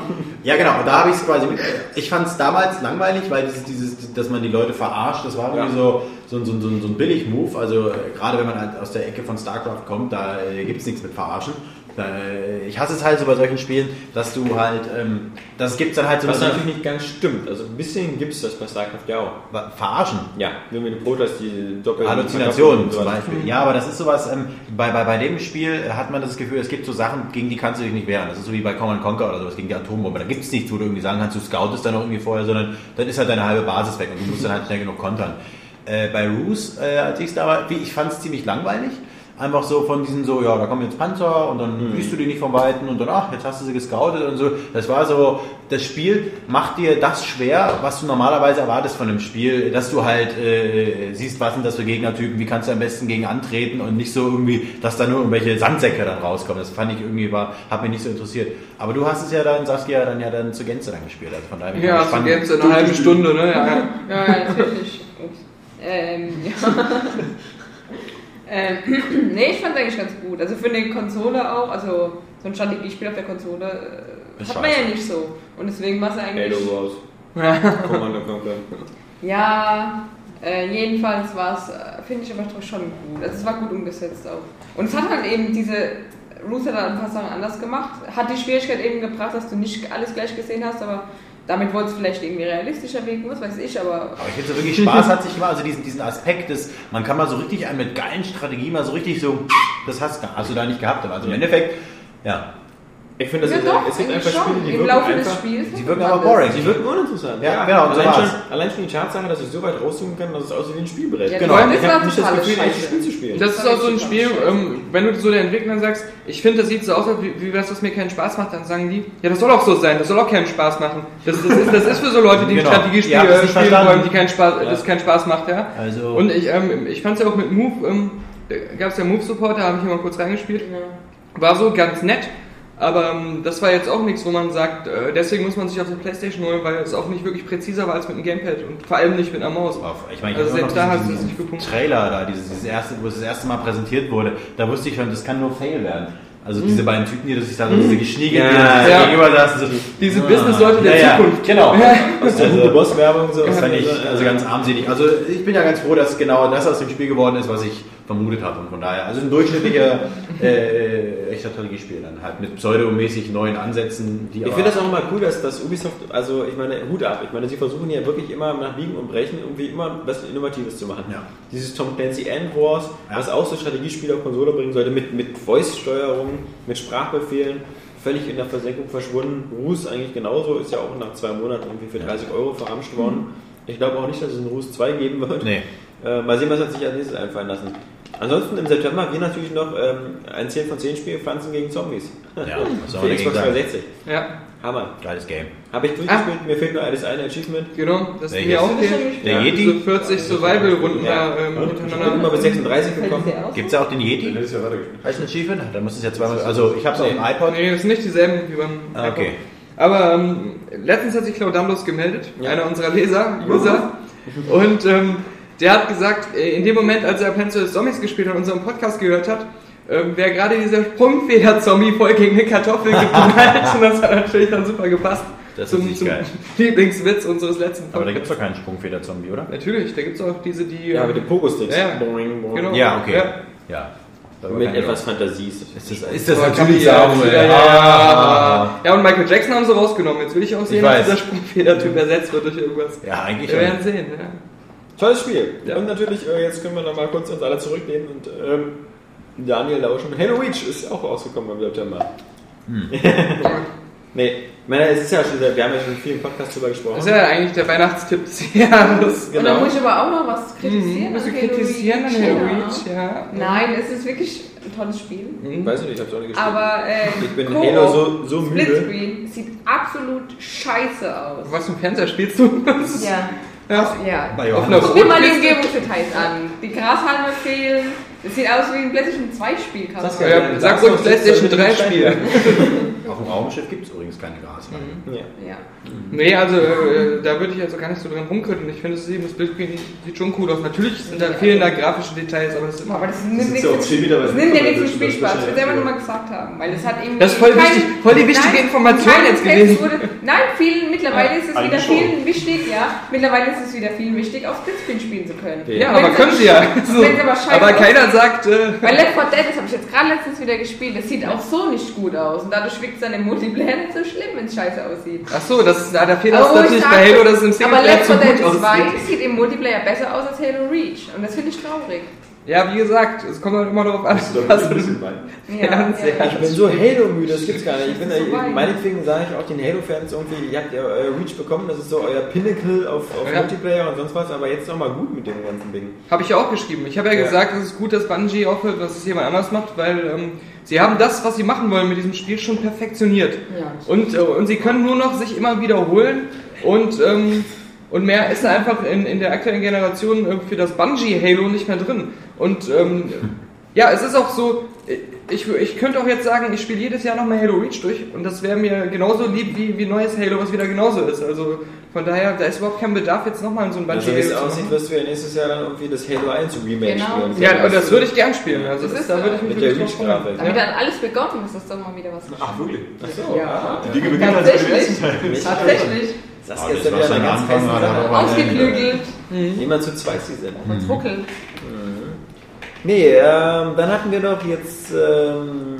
Ja, genau. Und da habe ich es quasi mit. Ich fand es damals langweilig, weil dieses, dieses, dass man die Leute verarscht, das war irgendwie so, so, ein- so, ein- so, ein- so ein Billig-Move. Also, äh, gerade wenn man halt aus der Ecke von StarCraft kommt, da äh, gibt es nichts mit Verarschen. Ich hasse es halt so bei solchen Spielen, dass du halt. Ähm, das gibt dann halt so Was natürlich nicht ganz stimmt. Also ein bisschen gibt es das bei StarCraft ja auch. Verarschen. Ja, wir eine Brot hast, die doppelt Halluzinationen zum. Beispiel. Ja, aber das ist sowas, ähm, bei, bei, bei dem Spiel hat man das Gefühl, es gibt so Sachen, gegen die kannst du dich nicht wehren. Das ist so wie bei Command Conquer oder sowas, gegen die Atombombe. Da gibt es nichts, wo du irgendwie sagen kannst, du scoutest dann noch irgendwie vorher, sondern dann ist halt deine halbe Basis weg und du musst dann halt schnell genug kontern. äh, bei Roos, äh, als ich es da war, ich fand es ziemlich langweilig. Einfach so von diesen so, ja, da kommen jetzt Panzer und dann siehst du die nicht vom Weiten und dann, ach, jetzt hast du sie gescoutet und so. Das war so, das Spiel macht dir das schwer, was du normalerweise erwartest von einem Spiel, dass du halt äh, siehst, was sind das für Gegnertypen, wie kannst du am besten gegen antreten und nicht so irgendwie, dass da nur irgendwelche Sandsäcke dann rauskommen. Das fand ich irgendwie, war, hat mich nicht so interessiert. Aber du hast es ja dann, Saskia, dann ja dann zur Gänze dann gespielt. Also von daher bin ich Ja, gespannt. jetzt in einer halben Stunde, ne? Ja, ja. Ja, ja, natürlich. Ups. Ähm, ja. ähm, nee, ich fand es eigentlich ganz gut. Also für eine Konsole auch, also so ein Strategiespiel auf der Konsole äh, hat man ja nicht so. Und deswegen war es eigentlich. Halo Conquer. Ja, äh, jedenfalls war es, äh, finde ich aber doch schon gut. Also es war gut umgesetzt auch. Und es hat halt eben diese, Ruth hat halt ein paar Sachen anders gemacht. Hat die Schwierigkeit eben gebracht, dass du nicht alles gleich gesehen hast, aber damit wollte es vielleicht irgendwie realistischer wirken, was weiß ich, aber Aber ich finde so wirklich Spaß hat sich immer, also diesen, diesen Aspekt des, man kann mal so richtig einen mit geilen Strategien mal so richtig so, das hast, hast du da nicht gehabt. Also im Endeffekt, ja, Ich finde, das ja ist, doch, es gibt einfach Spiele, schon. die Im wirken Laufe einfach... des Spiels. sie hat wirken aber boring. Die wirken uninteressant. Ja, genau, und so allein, war's. schon, allein schon die Tatsache, dass ich so weit rauszoomen kann, dass es aussieht wie ein Spielbrett. Ja, Genau. das Ich habe nicht das Gefühl, ein echtes. Spiel zu spielen. Das ist auch so ein Spiel, ähm, wenn du so der Entwicklern sagst, ich finde, das sieht so aus, wie, wie das, was mir keinen Spaß macht, dann sagen die, ja, das soll auch so sein, das soll auch keinen Spaß machen. Das, das, ist, das ist für so Leute, die Genau. Strategiespiele nicht spielen wollen, die keinen Spaß, das keinen Spaß macht, ja. Also- Und ich, ähm, ich fand es ja auch mit Move, ähm, gab es ja Move-Support, da habe ich hier mal kurz reingespielt. War so ganz nett, aber ähm, das war jetzt auch nichts, wo man sagt, äh, deswegen muss man sich auf der Playstation holen, weil es auch nicht wirklich präziser war als mit dem Gamepad und vor allem nicht mit einer Maus. Ich meine, ich Also selbst noch da du es nicht gefunden. Trailer da, dieses, dieses erste, wo es das erste Mal präsentiert wurde, da wusste ich schon, das kann nur Fail werden. Also diese beiden Typen, die sich da so diese Geschniegel, die Ja. Ja. gegenüber saßen, so, Diese Ah. Business-Leute der ja, ja, Zukunft. Genau. Aus der Hugo Boss Werbung so. Das fand ich also ganz armselig. Also ich bin ja ganz froh, dass genau das aus dem Spiel geworden ist, was ich vermutet habe. Und von daher, also ein durchschnittlicher äh, echter Strategiespiel dann halt mit pseudomäßig neuen Ansätzen, die Ich finde das auch immer cool, dass, dass Ubisoft, also ich meine, Hut ab. Ich meine, sie versuchen ja wirklich immer nach Biegen und Brechen irgendwie immer was Innovatives zu machen. Ja. Dieses Tom Clancy End Wars, Ja. was auch so Strategiespiele auf Konsole bringen sollte, mit, mit Voice-Steuerung, mit Sprachbefehlen, völlig in der Versenkung verschwunden. Ruß eigentlich genauso, ist ja auch nach zwei Monaten irgendwie für 30 Euro verramscht worden. Ich glaube auch nicht, dass es einen Ruß 2 geben wird. Nee. Äh, mal sehen, was hat sich als nächstes einfallen lassen. Ansonsten im September wir natürlich noch ähm, ein 10 von 10 Spiel Pflanzen gegen Zombies. Ja, was soll Für Xbox dagegen sagen? 360. Ja, Hammer. Geiles Game. Habe ich durchgespielt, mir fehlt nur das eine Achievement. genau, das ist Welches? mir auch fehlt. Der Ja, Yeti? So 40 Survival-Runden Ja. da ähm, Ich bin immer hintereinander. bis 36 Fällt gekommen. Gibt es ja auch den Yeti? Heißt ein Achievement? Da muss es ja zweimal. Also ich habe es auf dem iPod. Nee, das sind nicht dieselben wie beim Ah, okay. iPod. Aber ähm, letztens hat sich Claudamblos gemeldet, Ja. einer unserer Leser, User. Und ähm, der hat gesagt, äh, in dem Moment, als er Plants vs. Zombies gespielt hat und unseren Podcast gehört hat, ähm, wäre gerade dieser Sprungfeder-Zombie voll gegen eine Kartoffel geknallt. und das hat natürlich dann super gepasst. Das ist zum, natürlich zum geil. Lieblingswitz unseres letzten Aber da gibt Podcasts. es doch keinen Sprungfeder-Zombie, oder? Natürlich, da gibt es auch diese, die... Ja, ähm, mit den Pogo-Sticks. Ja, Boing, boing. genau. Ja, okay. Ja. Ja. Mit etwas Fantasie. Ist das, ist das natürlich ja, sauber, ja, ja, ja. ja, und Michael Jackson haben sie rausgenommen. Jetzt will ich auch sehen, Ich dass dieser Sprungfeder-Typ ersetzt wird durch irgendwas. Ja, eigentlich Wir werden sehen, ja. Tolles Spiel. Ja. Und natürlich, äh, jetzt können wir noch mal kurz uns alle zurücknehmen und ähm, Daniel lauschen. Mit Halo Reach ist auch rausgekommen im September. nee, ich meine, es ist ja schon, wir haben ja schon in vielen Podcasts drüber gesprochen. Das ist ja eigentlich der Weihnachtstipp des Jahres. Und dann muss ich aber auch noch was kritisieren. Mhm, musst du Halo kritisieren an Reach, Halo ja. Reach, ja. Nein, es ist wirklich ein tolles Spiel. Mhm. Weiß ich nicht, ich hab's auch nicht gespielt. Aber äh, Ich bin Koop, Halo so- so müde. Splitscreen sieht absolut scheiße aus. Was für ein Fernseher spielst du? Ja. Ja. ja. Bei Auf Johannes. Guck dir mal die. Umgebungsdetails an. Die Grashalme fehlen. Das sieht aus wie ein PlayStation 2 Spiel. Saskia, Ja, sag ruhig PlayStation das 3 soll Spiel. Auf dem Raumschiff gibt es übrigens keine Grashalme. ja. Ja. Nee, also äh, da würde ich also gar nicht so dran rumkönnen. Ich finde, das eben Splitscreen sieht schon cool aus. Natürlich sind da fehlen da grafische Details, aber das ist immer. Aber das nimmt sitzt nichts ja auch zehn Meter weit das nimmt ja nichts zum Spielspaß. Ich will es einfach nur das mal gesagt haben. Weil das hat irgendwie Das ist voll kein- wichtig, voll die wichtige Nein, Information jetzt gewesen. Wurde, nein, vielen, mittlerweile ist es wieder vielen wichtig, ja. Mittlerweile ist es wieder vielen wichtig, auf Splitscreen spielen zu können. Ja, aber können sie ja. So. Aber keiner sagt, äh, Weil Left 4 Dead, das habe ich jetzt gerade letztens wieder gespielt, das sieht auch so nicht gut aus. Und dadurch wirkt es dann im Multiplayer nicht so schlimm, wenn es scheiße aussieht. ach so, das ist, der Fehler Aber ist wo ich natürlich bei Halo, dass es im aber Singleplayer Left zu 4 Dead gut 2 aussieht. sieht im Multiplayer besser aus als Halo Reach. Und das finde ich traurig. Ja, wie gesagt, es kommt halt immer darauf an, Hast du da was ein bisschen Wein? Ja, sehr. Ich bin so Halo-müde, das gibt's gar nicht. Ich bin, Das so äh, weit. meinetwegen sage ich auch den Halo-Fans irgendwie, ihr habt ja euer Reach bekommen, das ist so euer Pinnacle auf, auf Ja. Multiplayer und sonst was, aber jetzt noch mal gut mit dem ganzen Ding. Habe ich ja auch geschrieben. Ich habe ja, Ja. gesagt, es ist gut, dass Bungie aufhört, dass es jemand anders macht, weil ähm, sie haben das, was sie machen wollen mit diesem Spiel, schon perfektioniert. Ja, Und, äh, und sie können nur noch sich immer wiederholen und, ähm, und mehr ist einfach in, in der aktuellen Generation äh, für das Bungie Halo nicht mehr drin. Und ähm, ja, es ist auch so, äh, ich, ich könnte auch jetzt sagen, ich spiele jedes Jahr nochmal Halo Reach durch und das wäre mir genauso lieb wie, wie neues Halo, was wieder genauso ist. Also von daher, da ist überhaupt kein Bedarf, jetzt nochmal in so ein Bungie Also wie es Halo zu aussieht, wirst du ja nächstes Jahr dann irgendwie das Halo 1 Remake Genau. spielen. Ja, und das würde ich gern spielen. Also Das das, ist da würde ich mich mit der wirklich freuen. Reach-Grafik. Damit Ja. hat alles begonnen, das ist doch mal wieder was. Ach, wirklich? Achso, Ja. ah, Die Dinge beginnen also mit ersten Tatsächlich. Tatsächlich. Das Aber ist jetzt ja wieder eine ganz feste Ausgeklügelt. Jemand zu zweit sie sind. Und ruckelt. Nee, ähm, dann hatten wir doch jetzt ähm,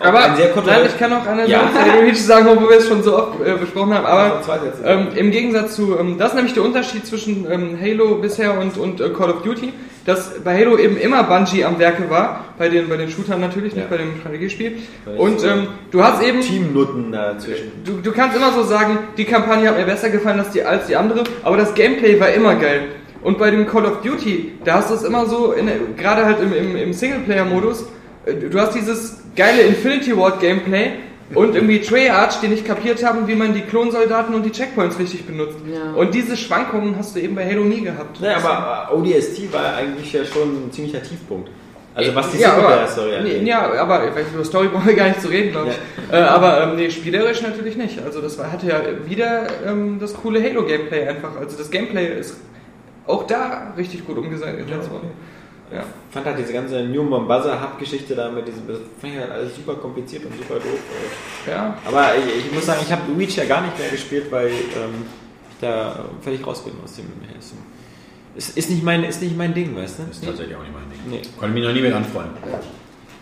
Aber ein sehr nein, ich kann auch eine Ja. Reach sagen, wo wir es schon so oft äh, besprochen haben. Aber ähm, im Gegensatz zu, ähm, das ist nämlich der Unterschied zwischen ähm, Halo bisher und, und äh, Call of Duty, dass bei Halo eben immer Bungie am Werke war, bei den, bei den Shootern natürlich, nicht Ja. bei dem Strategiespiel. Und ähm, du hast eben Teamnutten dazwischen. Du, du kannst immer so sagen, die Kampagne hat mir besser gefallen als die, als die andere, aber das Gameplay war immer geil. Und bei dem Call of Duty, da hast du es immer so, gerade halt im, im, im Singleplayer-Modus, äh, du hast dieses geile Infinity Ward Gameplay und irgendwie Treyarch, die nicht kapiert haben, wie man die Klonsoldaten und die Checkpoints richtig benutzt. Ja. Und diese Schwankungen hast du eben bei Halo nie gehabt. Ja, aber äh, ODST war eigentlich ja schon ein ziemlicher Tiefpunkt. Also was die ja, Singleplayer-Story nee, angeht. ja, aber ich weiß, über Story brauchen wir gar nicht zu reden, glaube ich. Äh, aber ähm, nee, spielerisch natürlich nicht. Also das war, hatte ja wieder ähm, das coole Halo-Gameplay einfach. Also das Gameplay ist auch da richtig gut umgesetzt worden. Ja. Ich fand halt diese ganze New Mombasa Hub-Geschichte da mit diesem, das fand ich halt alles super kompliziert und super doof. ja. Aber ich, ich muss sagen, ich habe Reach ja gar nicht mehr gespielt, weil ähm, ich da völlig raus bin aus dem. Aus dem ist, ist, nicht mein, ist nicht mein Ding, weißt du? Das ist tatsächlich auch nicht mein Ding. Nee. Konnte mich noch nie mit anfreunden.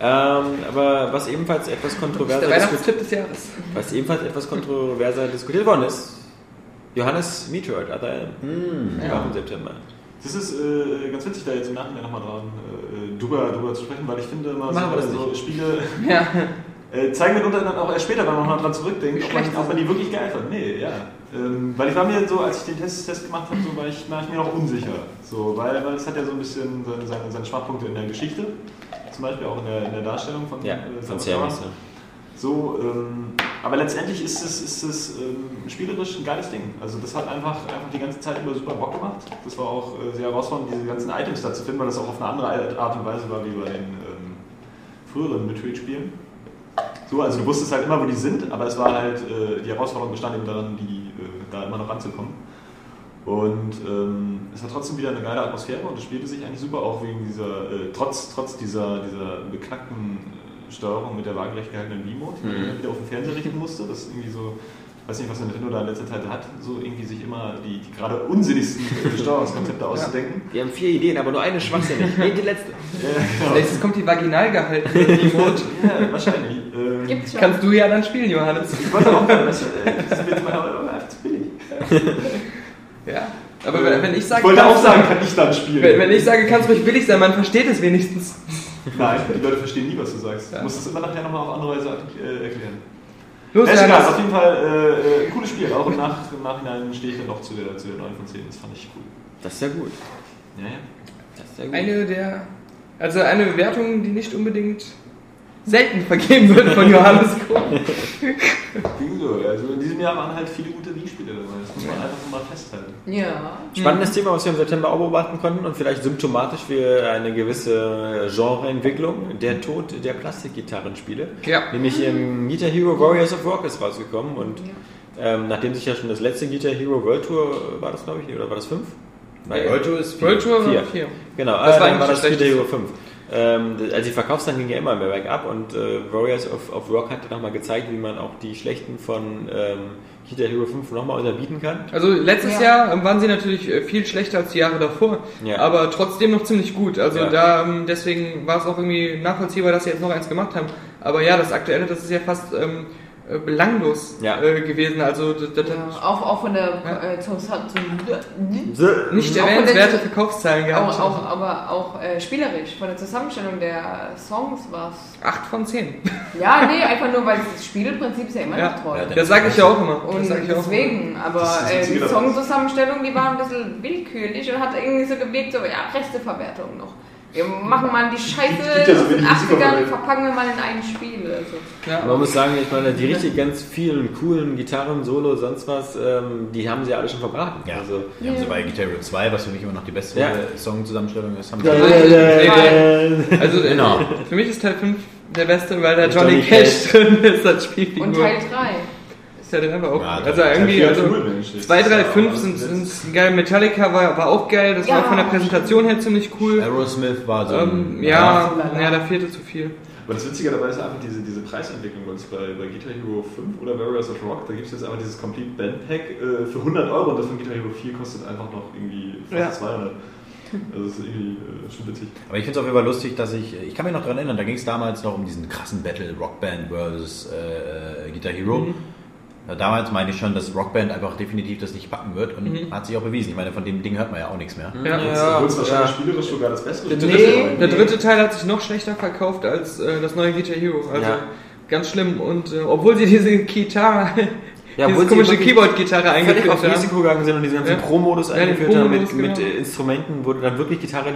Ähm, aber was ebenfalls etwas Der kontroverser diskutiert, Weihnachtstipp des Jahres. was ebenfalls etwas kontroverser diskutiert worden ist, Johannes Meteor, Other Elm, Hm. auch im September. Das ist äh, ganz witzig, da jetzt im Nachhinein nochmal dran äh, drüber, drüber zu sprechen, weil ich finde das so, so Spiele Ja. äh, zeigen mitunter dann auch erst später, wenn man noch dran zurückdenkt, ob man, ob man die wirklich geil fand. Nee, ja. Ähm, weil ich war mir so, als ich den Test, Test gemacht habe, so war ich, war ich mir noch unsicher. So, weil, weil es hat ja so ein bisschen seine, seine, seine Schwachpunkte in der Geschichte, zum Beispiel auch in der, in der Darstellung von, Ja, äh, von Ceres. Ja. So, ähm, aber letztendlich ist es, ist es ähm, spielerisch ein geiles Ding. Also das hat einfach, einfach die ganze Zeit über super Bock gemacht. Das war auch äh, sehr herausfordernd, diese ganzen Items da zu finden, weil das auch auf eine andere Art und Weise war wie bei den ähm, früheren Metroid-Spielen. So, also du wusstest halt immer, wo die sind, aber es war halt, äh, die Herausforderung bestand eben daran, die, äh, da immer noch ranzukommen. Und ähm, es hat trotzdem wieder eine geile Atmosphäre und es spielte sich eigentlich super, auch wegen dieser, äh, trotz, trotz dieser, dieser beknackten Steuerung mit der waagerecht gehaltenen Beam-Mode, die man wieder auf den Fernseher richten musste. Das ist irgendwie so, ich weiß nicht, was Nintendo da in letzter Zeit hat, so irgendwie sich immer die, die gerade unsinnigsten äh, Steuerungskonzepte auszudenken. Die haben vier Ideen, aber nur eine schwachsinnig. nee, die letzte. Ja, Nächstes kommt die vaginal gehaltene Emote. ja, wahrscheinlich. Ähm, Gibt's schon. Kannst du ja dann spielen, Johannes. ich wollte auch, das, äh, das ist mir jetzt mal aber einfach zu billig. Ja. Aber wenn, wenn ich sage, Ich wollte auch sagen, kann ich dann spielen. wenn, wenn ich sage, kannst ruhig billig sein, man versteht es wenigstens. Nein, die Leute verstehen nie, was du sagst. Ja. Du musst es immer nachher nochmal auf andere Weise äh, erklären. Los, Ja, ist egal, auf jeden Fall äh, äh, ein cooles Spiel. Auch im, Nach im Nachhinein stehe ich dann noch zu der, zu der 9 von 10. Das fand ich cool. Das ist ja gut. Ja, ja. Das ist ja gut. Eine der, also eine Bewertung, die nicht unbedingt selten vergeben wird von Johannes Koch. Ging so. Also in diesem Jahr waren halt viele gute Wii-Spiele dabei. Das muss man einfach so mal festhalten. Ja. Spannendes Thema, was wir im September auch beobachten konnten und vielleicht symptomatisch für eine gewisse Genreentwicklung, der Tod der Plastikgitarrenspiele. Ja. Nämlich im Guitar Hero Warriors of Rock ist rausgekommen und ähm, nachdem sich ja schon das letzte Guitar Hero World Tour, war das glaube ich, oder war das 5? World Tour ist viel. World Tour war Vier. vier. Genau, Das äh, war dann war das Guitar Hero 5. Ähm, also die Verkaufszahlen gingen ja immer mehr bergab und äh, Warriors of, of Rock hat nochmal gezeigt, wie man auch die schlechten von ähm, Hero 5 nochmal unterbieten kann. Also letztes Ja. Jahr ähm, waren sie natürlich äh, viel schlechter als die Jahre davor, Ja. aber trotzdem noch ziemlich gut. Also Ja. da ähm, deswegen war es auch irgendwie nachvollziehbar, dass sie jetzt noch eins gemacht haben. Aber ja, das aktuelle, das ist ja fast ähm, äh, belanglos Ja. äh, gewesen. Also das, das Ja, hat auch, auch von der Ja. äh, zum, zum, nicht erwähnenswerte Verkaufszahlen gehabt. auch, auch, aber auch äh, spielerisch, von der Zusammenstellung der Songs war es. 8 von 10. Ja, nee, einfach nur, weil das Spielprinzip ist ja immer Ja. noch toll. Ja, Das sage ich ja auch immer. Und deswegen, aber ist das äh, die Songzusammenstellung, die war ein bisschen willkürlich und hat irgendwie so gewirkt, so, ja, Resteverwertung noch. Wir machen mal die Scheiße ja aus den wenig 80ern, Musikverwertung. verpacken wir mal in ein Spiel. Also. Ja. Man muss sagen, ich meine, die richtig ganz vielen coolen Gitarren, Solo, sonst was, ähm, die haben sie alle schon verbraten. Ja, Also, die haben sie bei Guitar Hero 2, was für mich immer noch die beste Ja. Songzusammenstellung ist, haben sie Also Genau. für mich ist Teil 5 der beste, weil da Johnny, Johnny Cash drin ist als Spielfigur. Und Teil 3. ist ja dann aber auch. Ja, also irgendwie, also cool, Mensch. Das 2, ist 3, ja 5 auch sind, sind geil. Metallica war, war auch geil, das war Ja. auch von der Präsentation her ziemlich cool. Aerosmith war so Ähm, ja, Ja. ja, da fehlte zu viel. Aber das Witzige dabei ist einfach diese, diese Preisentwicklung bei bei, Guitar Hero 5 oder Warriors of Rock. Da gibt es jetzt einfach dieses Complete Band Pack äh, für 100 Euro und das von Guitar Hero 4 kostet einfach noch irgendwie fast Ja. 200. Also das ist irgendwie äh, schon witzig. Aber ich finde es auf jeden Fall lustig, dass ich, ich kann mich noch daran erinnern, da ging es damals noch um diesen krassen Battle Rockband versus äh, Guitar Hero. Mhm. Ja, Damals meine ich schon, dass Rockband einfach definitiv das nicht packen wird und Mhm. hat sich auch bewiesen. Ich meine, von dem Ding hört man ja auch nichts mehr. Ja. Obwohl es ja. wahrscheinlich spielerisch sogar das Bessere Der ist. dritte, der dritte Teil hat sich noch schlechter verkauft als äh, das neue Guitar Hero. Also Ja. ganz schlimm. Und äh, obwohl sie diese Gitarre, Ja, diese komische Keyboard-Gitarre eingeführt auf haben. Risiko gegangen sind und diesen ganzen Ja. Pro-Modus Ja, eingeführt haben mit, mit genau. äh, Instrumenten, wo du dann wirklich Gitarre.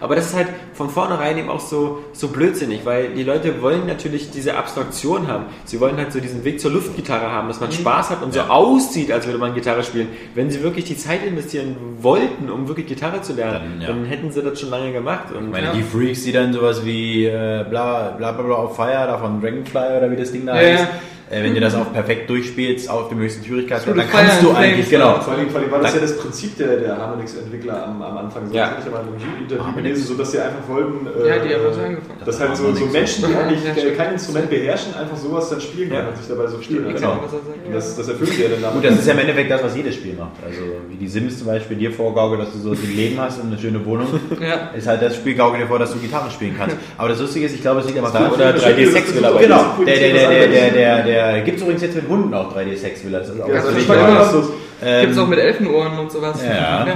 Aber das ist halt von vornherein eben auch so, so blödsinnig, weil die Leute wollen natürlich diese Abstraktion haben. Sie wollen halt so diesen Weg zur Luftgitarre haben, dass man Mhm. Spaß hat und so aussieht, als würde man Gitarre spielen. Wenn sie wirklich die Zeit investieren wollten, um wirklich Gitarre zu lernen, Dann, dann, ja. hätten sie das schon lange gemacht. Und Ich meine, Ja. die Freaks, die dann sowas wie äh, bla, bla bla bla auf Fire, da von Dragonfly oder wie das Ding da Ja, heißt, ja. Äh, wenn du das auch perfekt durchspielst auf dem höchsten Schwierigkeitsgrad, dann the kannst du eigentlich, genau. Vor allem, vor allem war das Dann- ja das Prinzip der, der Harmonix-Entwickler am, am Anfang. So, Ja. Das hatte ich ja mal in gelesen, so dass sie einfach wollten, äh, Ja, die haben das angefangen. dass halt so, so Menschen, die eigentlich Ja, kein Instrument beherrschen, einfach sowas dann spielen können Ja. und sich dabei so. Genau. Was er sagt. Und das, das erfüllen sie ja dann damit. Gut, das ist ja im Endeffekt das, was jedes Spiel macht. Also wie die Sims zum Beispiel dir vorgaukeln, dass du so viel Leben hast und eine schöne Wohnung, Ja. ist halt das Spiel gaukelt dir vor, dass du Gitarre spielen kannst. Aber das Lustige ist, ich glaube, es liegt einfach daran, Oder 3D Sex will aber Genau, der, der, der, der, der, der, der gibt es übrigens jetzt mit Hunden auch 3D Sex Villa. Das ist auch Ja, was das für ist dich schon war. immer so. Ähm, Gibt's auch mit Elfenohren und sowas. Ja,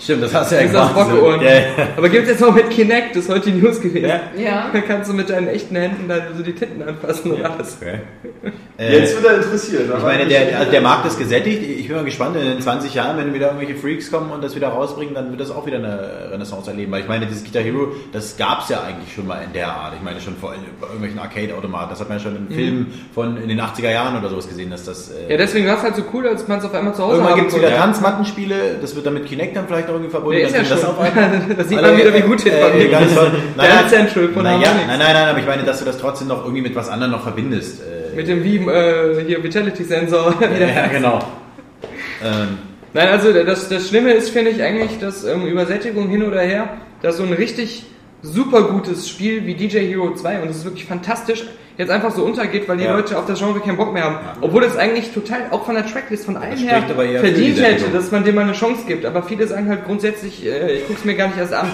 stimmt, das hast du ja gemacht. Bockohren. Ja, ja. Aber gibt's jetzt auch mit Kinect, das ist heute die News gewesen. Ja. Ja. Da kannst du mit deinen echten Händen dann so die Titten anfassen und alles. Okay. Äh, Jetzt wird er interessiert. Ich meine, der, also der Markt ist gesättigt. Ich bin mal gespannt, in den 20 Jahren, wenn wieder irgendwelche Freaks kommen und das wieder rausbringen, dann wird das auch wieder eine Renaissance erleben. Weil ich meine, dieses Guitar Hero, das gab es ja eigentlich schon mal in der Art. Ich meine, schon vor bei irgendwelchen Arcade-Automaten. Das hat man ja schon in Filmen von in den 80er Jahren oder sowas gesehen, dass das. Äh, Ja, deswegen war es halt so cool, als man es auf einmal zu Hause Irgendwann haben gibt es wieder. Tanzmattenspiele, das wird dann mit Kinect dann vielleicht auch irgendwie verbunden. Der ist ja kommt schon. das auf einmal. da sieht man wieder, wie gut der äh, ganz toll. Der Dance Central von naja, Harmonix. Nein, nein, nein, aber ich meine, dass du das trotzdem noch irgendwie mit was anderem noch verbindest. Äh, Mit dem wie äh, hier Vitality Sensor. Ja, genau. Ähm, Nein, also das, das Schlimme ist, finde ich eigentlich, dass ähm, Übersättigung hin oder her, dass so ein richtig super gutes Spiel wie DJ Hero 2 und es ist wirklich fantastisch, jetzt einfach so untergeht, weil die Ja. Leute auf das Genre keinen Bock mehr haben. Obwohl es eigentlich total, auch von der Tracklist, von allem her, verdient die hätte, dass man dem mal eine Chance gibt. Aber viele sagen halt grundsätzlich, äh, ich guck's mir gar nicht erst an.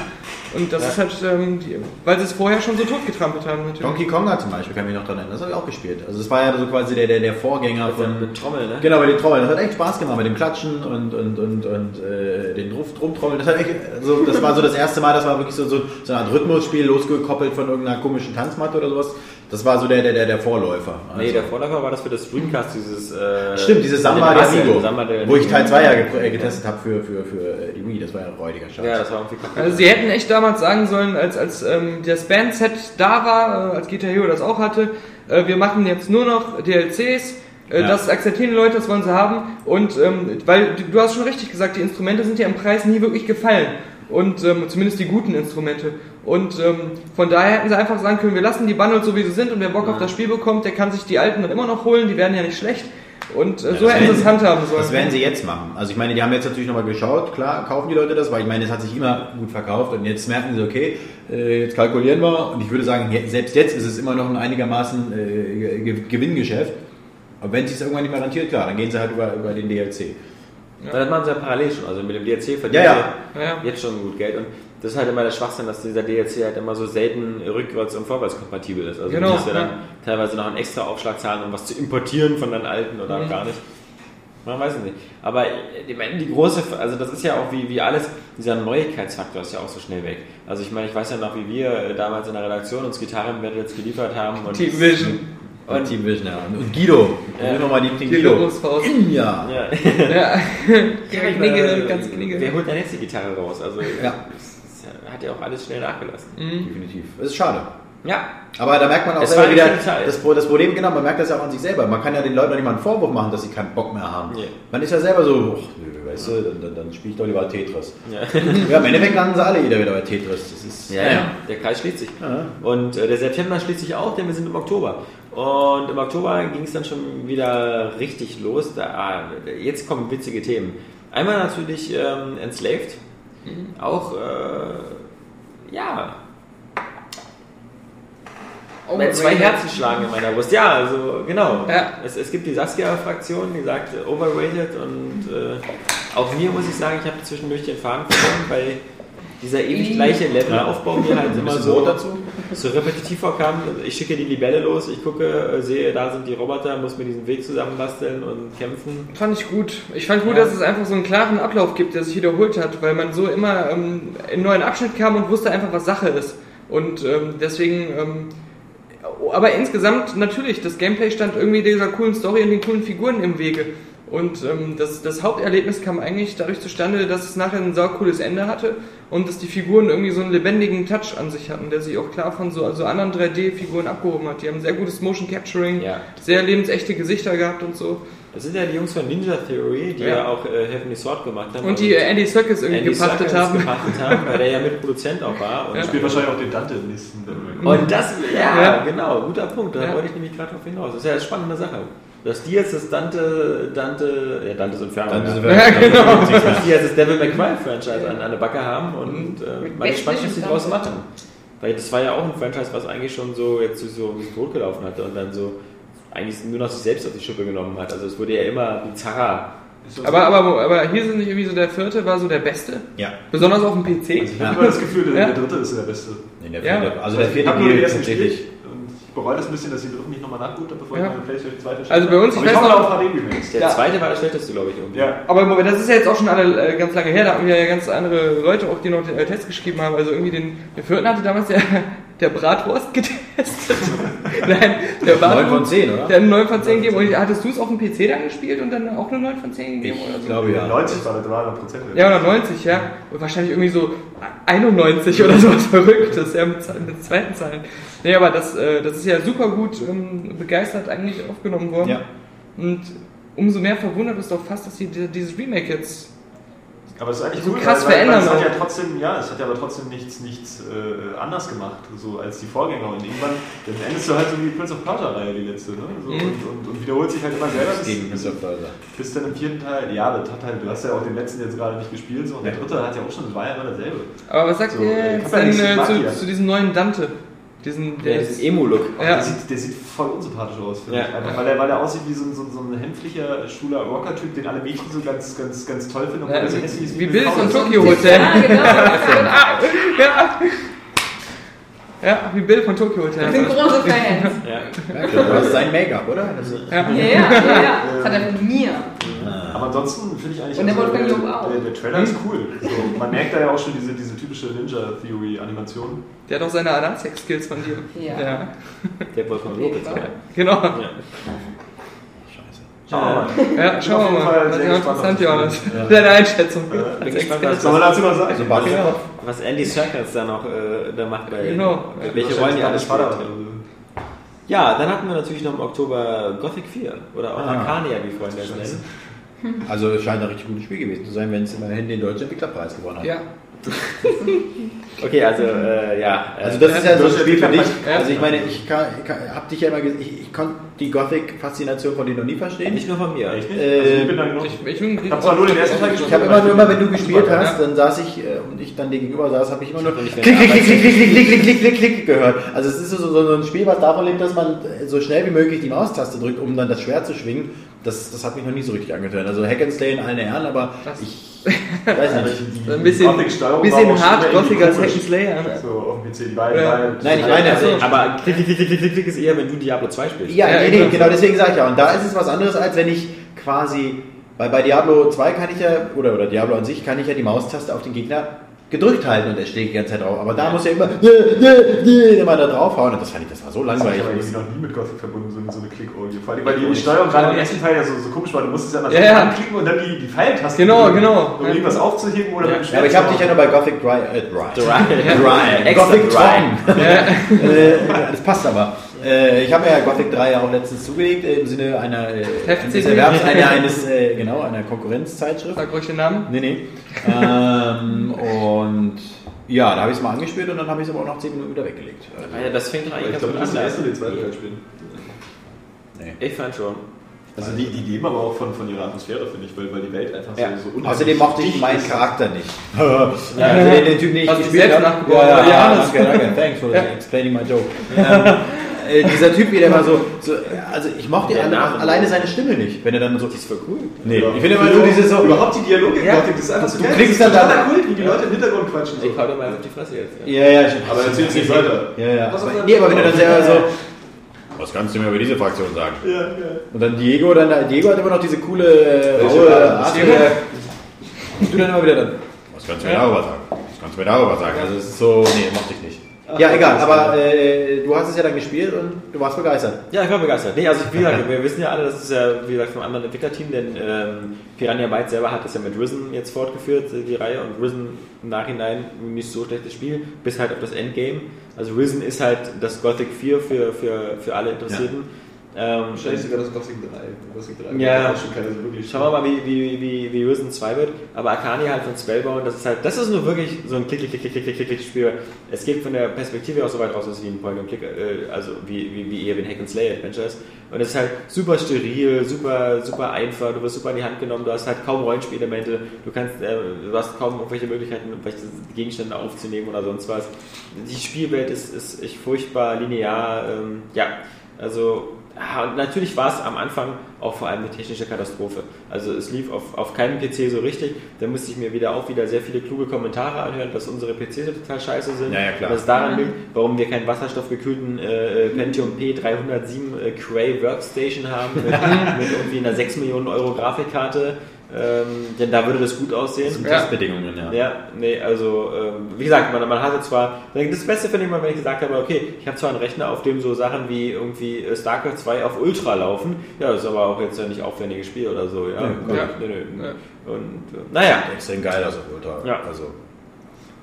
Und das ist halt, ähm, die, weil sie es vorher schon so totgetrampelt haben natürlich. Donkey Konga zum Beispiel, kann ich mich noch dran erinnern, das habe ich auch gespielt. Also es war ja so quasi der, der, der Vorgänger von... Mit Trommel, ne? Genau, mit den Trommeln. Das hat echt Spaß gemacht mit dem Klatschen und, und, und, und äh, den Ruf, Drumtrommeln. Das, hat echt, also, das war so das erste Mal, das war wirklich so, so, so eine Art Rhythmusspiel, losgekoppelt von irgendeiner komischen Tanzmatte oder sowas. Das war so der, der, der, der Vorläufer. Nee, Also- der Vorläufer war das für das Dreamcast, dieses. Äh, Stimmt, dieses Samba der Amigo, Samba der wo ich Teil 2 ja äh, getestet habe für, für, für äh, die Wii. Das war ja ein räudiger Scheiß. Ja, das war irgendwie kaputt. Also sie hätten echt damals sagen sollen, als, als ähm, das Bandset da war, äh, als Guitar Hero das auch hatte, äh, wir machen jetzt nur noch DLCs, äh, Ja. das akzeptieren die Leute, das wollen sie haben. Und ähm, weil du, du hast schon richtig gesagt, die Instrumente sind ja im Preis nie wirklich gefallen. Und ähm, zumindest die guten Instrumente. Und ähm, von daher hätten sie einfach sagen können, wir lassen die Bundles so wie sie sind und wer Bock auf das Spiel bekommt, der kann sich die alten dann immer noch holen, die werden ja nicht schlecht. Und äh, so das hätten sie es sie- handhaben sollen. Das werden sie jetzt machen. Also ich meine, die haben jetzt natürlich nochmal geschaut, klar, kaufen die Leute das, weil ich meine, es hat sich immer gut verkauft und jetzt merken sie, okay, äh, jetzt kalkulieren wir und ich würde sagen, selbst jetzt ist es immer noch ein einigermaßen äh, Ge- Gewinngeschäft. Aber wenn es sich irgendwann nicht mehr rentiert, klar, dann gehen sie halt über, über den DLC. Das machen sie ja parallel schon. Also mit dem DLC verdienen Ja, ja. sie Ja, ja. jetzt schon gut Geld. Und das ist halt immer der Schwachsinn, dass dieser DLC halt immer so selten rückwärts- und vorwärtskompatibel ist. Also Genau, du musst ja dann ja. teilweise noch einen extra Aufschlag zahlen, um was zu importieren von deinen alten oder Mhm. gar nicht. Man weiß es nicht. Aber meine, die große, also das ist ja auch wie, wie alles, dieser Neuigkeitsfaktor ist ja auch so schnell weg. Also ich meine, ich weiß ja noch, wie wir äh, damals in der Redaktion uns Gitarren-Battles geliefert haben. Und Team Vision. Und Team Vision, ja. Und Guido. Ja. Ja. nochmal die Team Die Guido. Logosfaust. Ja. Ja. Ja. Knigge, Äh, ganz knigge. Wer holt denn jetzt die Gitarre raus? Also Ja. hat ja auch alles schnell nachgelassen. Definitiv. Das ist schade. Ja, Aber da merkt man auch Es selber wieder, das, das Problem, genau, man merkt das ja auch an sich selber. Man kann ja den Leuten auch nicht mal einen Vorwurf machen, dass sie keinen Bock mehr haben. Ja. Man ist ja selber so, ach, nö, weißt du, dann, dann, dann spiele ich doch lieber Tetris. ja. Ja, im Endeffekt landen sie alle wieder wieder bei Tetris. Das ist, Ja, ja, der Kreis schließt sich. Ja. Und äh, der September schließt sich auch, denn wir sind im Oktober. Und im Oktober ging es dann schon wieder richtig los. Da, ah, jetzt kommen witzige Themen. Einmal natürlich ähm, Enslaved. Auch, äh, ja, Oh, Wenn zwei. Herzen schlagen in meiner Brust. Ja, also genau. Ja. Es, es gibt die Saskia-Fraktion, die sagt äh, overrated und äh, auch mir muss ich sagen, ich habe zwischendurch den Faden verloren, weil dieser ewig gleiche Levelaufbau mir halt immer so, dazu. so repetitiv vorkam. Ich schicke die Libelle los, ich gucke, sehe, da sind die Roboter, muss mir diesen Weg zusammenbasteln und kämpfen. Fand ich gut. Ich fand gut, Ja. dass es einfach so einen klaren Ablauf gibt, der sich wiederholt hat, weil man so immer ähm, in einen neuen Abschnitt kam und wusste einfach, was Sache ist. Und ähm, deswegen, ähm, aber insgesamt natürlich, das Gameplay stand irgendwie dieser coolen Story und den coolen Figuren im Wege. Und ähm, das, das Haupterlebnis kam eigentlich dadurch zustande, dass es nachher ein saucooles Ende hatte und dass die Figuren irgendwie so einen lebendigen Touch an sich hatten, der sich auch klar von so also anderen 3D-Figuren abgehoben hat. Die haben sehr gutes Motion Capturing, Ja. sehr lebensechte Gesichter gehabt und so. Das sind ja die Jungs von Ninja Theory, die ja, Ja. auch äh, Heavenly Sword gemacht haben. Und die äh, Andy Serkis irgendwie Andy gepachtet haben. gepachtet haben, weil der ja Mitproduzent auch war. Und Ja. Spielt wahrscheinlich auch den Dante im nächsten. Und das, ja, Ja. genau, guter Punkt. Da Ja. wollte ich nämlich gerade drauf hinaus. Das ist ja eine spannende Sache. Dass die jetzt das Dante, Dante, ja, Dante's Inferno, ja. sind Ja, genau. dass die jetzt das Devil May Cry Franchise an, an der Backe haben und äh, Mit mal gespannt, was sie draus machen. Weil das war ja auch ein Franchise, was eigentlich schon so jetzt so so totgelaufen hatte und dann so eigentlich nur noch sich selbst auf die Schippe genommen hat. Also es wurde ja immer bizarrer. Aber, aber, aber hier sind nicht irgendwie so der vierte war so der beste. ja. Besonders auf dem PC. Also ich habe immer das Gefühl, der, Ja. der dritte ist der beste. Nee, der Ja. vierte, also der ich vierte habe nur den Deal ersten tatsächlich. und ich bereue das ein bisschen, dass ich den dritten nicht nochmal habe, bevor Ja. ich meine Playstation 2 verstehe. Also bei uns, ich Aber ich weiß hoffe noch- auf HD Remakes. Der Ja. zweite war der schlechteste, glaube ich. Irgendwie. Ja. Aber Moment, das ist ja jetzt auch schon alle äh, ganz lange her, da hatten wir ja ganz andere Leute auch, die noch den äh, Test geschrieben haben. Also irgendwie den, den vierten hatte damals der, der Bratwurst getestet. Nein, der war 9 von 10, oder? Der hat eine 9 von 10 gegeben. Und hattest du es auf dem PC dann gespielt und dann auch eine 9 von 10 gegeben oder Ich so? glaube ja. 90 war das, war noch Prozent. Ja, oder 90, ja. Und wahrscheinlich irgendwie so 91 oder sowas Verrücktes, ja, mit, mit zweiten Zahlen. Nee, aber das, äh, das ist ja super gut ähm, begeistert eigentlich aufgenommen worden. Ja. Und umso mehr verwundert es doch fast, dass sie die- dieses Remake jetzt. Aber es ist eigentlich So cool, krass weil, verändern es hat ja trotzdem, ja, es hat ja aber trotzdem nichts, nichts äh, anders gemacht, so als die Vorgänger. Und irgendwann, dann endest du halt so wie die Prince of Persia-Reihe, die letzte, ne? So, Mhm. und, und, und wiederholt sich halt immer selber. bis- Gegen Mr. Further. Bis dann im vierten Teil, ja, das hat halt, du hast ja auch den letzten jetzt gerade nicht gespielt, so, und der dritte hat ja auch schon, das war ja immer dasselbe. Aber was sagt So, ihr jetzt denn äh, zu, zu diesem neuen Dante? Diesen, Der der ist Emo-Look. Ja. Der, sieht, der sieht voll unsympathisch aus, finde Ja. ich. Einfach, weil, er, weil er aussieht wie so ein, so, so ein hämpflicher, schwuler Rocker-Typ, den alle Mädchen so ganz, ganz, ganz toll finden. Ja, er so wie- hässlich ist wie Bill von ist. Tokyo Hotel. Ja, genau. ja. ja, wie Bill von Tokyo Hotel. Wir sind große Fans. Ja. Du hast sein Make-up, oder? Das ist, Ja. Ja, ja, ja, ja. Das hat er von mir. Aber ansonsten finde ich eigentlich, Und der also, Wolfgang der, auch. der, der Trailer ist cool. So, man merkt da ja auch schon diese, diese typische Ninja-Theory-Animation. Der hat auch seine Analsex-Skills von dir. Ja. ja. Der Wolfgang Lopez. Fall. ja. Genau. Ja. Schauen wir mal. Ja, schauen auf wir jeden mal. Fall Das ist interessant, Johannes. Spiel. Deine Einschätzung. Bin gespannt, was, Was soll man dazu noch sagen? so Bart Ja. was Andy Serkis da noch äh, da macht bei Genau. welche Rollen die alles spielt. Ja, dann hatten wir natürlich noch im Oktober Gothic 4 oder auch Ah. Arcania, wie Freunde es nennen. also es scheint ein richtig gutes Spiel gewesen zu sein, wenn es immerhin den deutschen Entwicklerpreis gewonnen hat. Ja. Okay, also äh, ja. äh, Also das ist ja so ein Ja. Spiel für dich. Ja. Also ich meine, ich, kann, ich kann, hab dich ja immer gesehen, ich, ich konnte die Gothic-Faszination von dir noch nie verstehen. nicht nur von mir. Echt nicht? Äh, Also ich bin da genug. Ich, ich, ich, Ich hab zwar nur den ersten Teil gespielt. Ich habe immer nur, immer wenn du gespielt hast, dann saß ich äh, und ich dann dir gegenüber saß, habe ich immer nur klick, klick, klick, klick, klick, klick, klick, klick, klick, klick gehört. Also es ist so, so, so ein Spiel, was davon lebt, dass man äh, so schnell wie möglich die Maustaste drückt, um dann das Schwert zu schwingen. Das, das hat mich noch nie so richtig angehört. Also Hack and Slay in allen Ehren, aber Das- ich Weiß nicht. Die Ein bisschen, bisschen hart Gothic als. Second Slayer. ne? So auf dem PC, die beiden. Ja. beiden- Nein, ich meine, Also, also, aber klick, klick, klick, klick, klick, ist eher, wenn du Diablo 2 spielst. Ja, Ja, nee, nee, genau. genau deswegen sage ich ja. Und da ist es was anderes, als wenn ich quasi, weil bei Diablo 2 kann ich ja, oder, oder Diablo an sich, kann ich ja die Maustaste auf den Gegner gedrückt halten und er steht die ganze Zeit drauf. Aber da muss er immer, immer da draufhauen. Und das fand ich, das war so Das langweilig. ich aber irgendwie noch nie mit Gothic verbunden, so, so eine Klick-Audio. Vor allem, weil die Steuerung gerade im ersten Teil ja so, so komisch war. Du musstest ja mal Ja, ja. anklicken und dann die, die Pfeiltaste Genau, drücken, genau. Um irgendwas aufzuheben oder mit dem Ja, Schwert aber ich habe dich ja nur bei Gothic Dry, äh, Dry. Dry. Dry. Gothic dry. Äh, das passt aber. Äh, ich habe ja Gothic 3 ja auch letztens zugelegt, äh, im Sinne einer, äh, eines Erwerbs, einer, eines, äh, genau, einer Konkurrenzzeitschrift. Sag ruhig den Namen. Nee, nee. ähm, und ja, da habe ich es mal angespielt und dann habe ich es aber auch nach 10 Minuten wieder weggelegt. Also, Ja, das fängt doch Ich eigentlich glaube, ganz das gut ist an. der erste und den zweiten Teil spielen. Ich fand schon. Also die, die leben aber auch von, von ihrer Atmosphäre, finde ich, weil, weil die Welt einfach Ja. so, so unheimlich Außerdem mochte ich meinen ist. Charakter nicht. ja, also den, den Typ, den ich Hast du gespielt selbst habe. Ja, ja, Ja, danke, danke. Thanks for explaining my joke. ähm, äh, dieser Typ, wie der immer so, so, also ich mochte alle, alleine seine Stimme nicht, wenn er dann so. Das ist voll cool. Nee, Ja. ich finde immer so dieses so. Überhaupt die Dialoge Ja. Das ist einfach so Du geil. klingst das ist dann da- Kult, wie die Leute im Hintergrund quatschen. So. Ich hau dir mal auf die Fresse jetzt. Ja. Ja, ja, stimmt. Aber erzähl's nicht weiter. Ja, ja. Was Aber, nee, aber wenn du dann selber so. Was kannst du mir über diese Fraktion sagen? Ja, ja. Und dann Diego, dann Diego hat immer noch diese coole raue Art? Und du dann immer wieder dann. Was kannst du mir darüber sagen? Was kannst du mir darüber sagen? Also es ist so, nee, mochte ich nicht. Ja, egal, aber äh, du hast es ja dann gespielt und du warst begeistert. Ja, ich war begeistert. Nee, also wie gesagt, wir wissen ja alle, das ist ja, wie gesagt, vom anderen Entwicklerteam, denn ähm, Piranha Bytes selber hat das ja mit Risen jetzt fortgeführt, äh, die Reihe, und Risen im Nachhinein ein nicht so schlechtes Spiel, bis halt auf das Endgame. Also Risen ist halt das Gothic 4 für, für, für alle Interessierten. Ähm, Wahrscheinlich sogar das Gothic 3. Gothic 3 Ja. hat schon keine so wirklich. Schauen wir mal, wie, wie, wie, wie Risen 2 wird. Aber Arcania halt von Spellbound, das ist halt, das ist nur wirklich so ein Klick, Klick, Klick, Klick, Klick, Klick, Klick Spiel. Es geht von der Perspektive auch so weit raus, dass es wie ein Point and Click, äh, also wie, wie, wie eher wie ein Hack and Slay Adventure ist. Und es ist halt super steril, super, super einfach, du wirst super in die Hand genommen, du hast halt kaum Rollenspielelemente, du kannst, äh, du hast kaum irgendwelche Möglichkeiten, irgendwelche Gegenstände aufzunehmen oder sonst was. Die Spielwelt ist, ist echt furchtbar linear, ähm, ja, also und natürlich war es am Anfang auch vor allem eine technische Katastrophe. Also es lief auf, auf keinem PC so richtig. Da musste ich mir wieder auch wieder sehr viele kluge Kommentare anhören, dass unsere PCs so total scheiße sind. Ja, ja, klar. Und das daran liegt, warum wir keinen wasserstoffgekühlten äh, Pentium P307 äh, Cray Workstation haben mit, mit irgendwie einer 6 Millionen Euro Grafikkarte. Ähm, denn da würde das gut aussehen. Ja. Testbedingungen, ja. Ja, nee, also ähm, wie gesagt, man, man hatte zwar, das Beste finde ich mal, wenn ich gesagt habe, okay, ich habe zwar einen Rechner, auf dem so Sachen wie irgendwie äh, StarCraft 2 auf Ultra laufen, ja, das ist aber auch jetzt ja nicht aufwendiges Spiel oder so, ja. Ja. Ja. Nee, nee. Und äh, naja, Extrem geil, also Ultra. Ja. Also,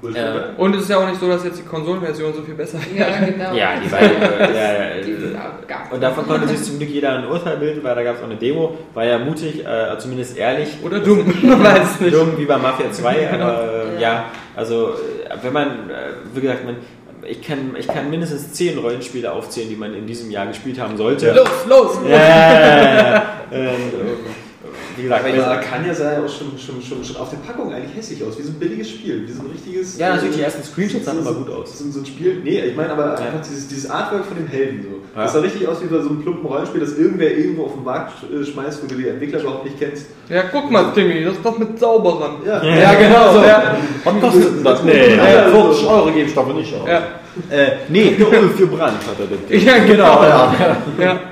äh, Und es ist ja auch nicht so, dass jetzt die Konsolenversion so viel besser Ja, genau. ja, die war, äh, ja, ja, Die äh, und davon konnte sich zum Glück jeder ein Urteil bilden, weil da gab es auch eine Demo, war ja mutig, äh, zumindest ehrlich. Oder dumm, man weiß es nicht. Dumm wie bei Mafia 2, aber äh, ja, also wenn man, äh, wie gesagt, man, ich kann, ich kann mindestens zehn Rollenspiele aufzählen, die man in diesem Jahr gespielt haben sollte. Los, los! Ja, ja, ja, ja. Wie gesagt, Aber ja, kann ja sein, auch schon, schon, schon, schon auf der Packung eigentlich hässlich aus, wie so ein billiges Spiel, wie so ein richtiges. Ja, natürlich, äh, die ersten Screenshots sahen immer gut aus. So, so ein Spiel, nee, ich meine aber einfach dieses, dieses Artwork von den Helden so. Ja. Das sah richtig aus wie bei so einem plumpen Rollenspiel, das irgendwer irgendwo auf den Markt äh, schmeißt, wo du die Entwickler überhaupt nicht kennst. Ja, guck mal, Timmy, das ist doch mit Zauberern. Ja, ja, genau so. Ja. Was kostet denn das? Nee, Ja, 40 Euro gebe ich davon nicht aus. Ja, Äh, nee, für Brand hat er den. ja genau. ja.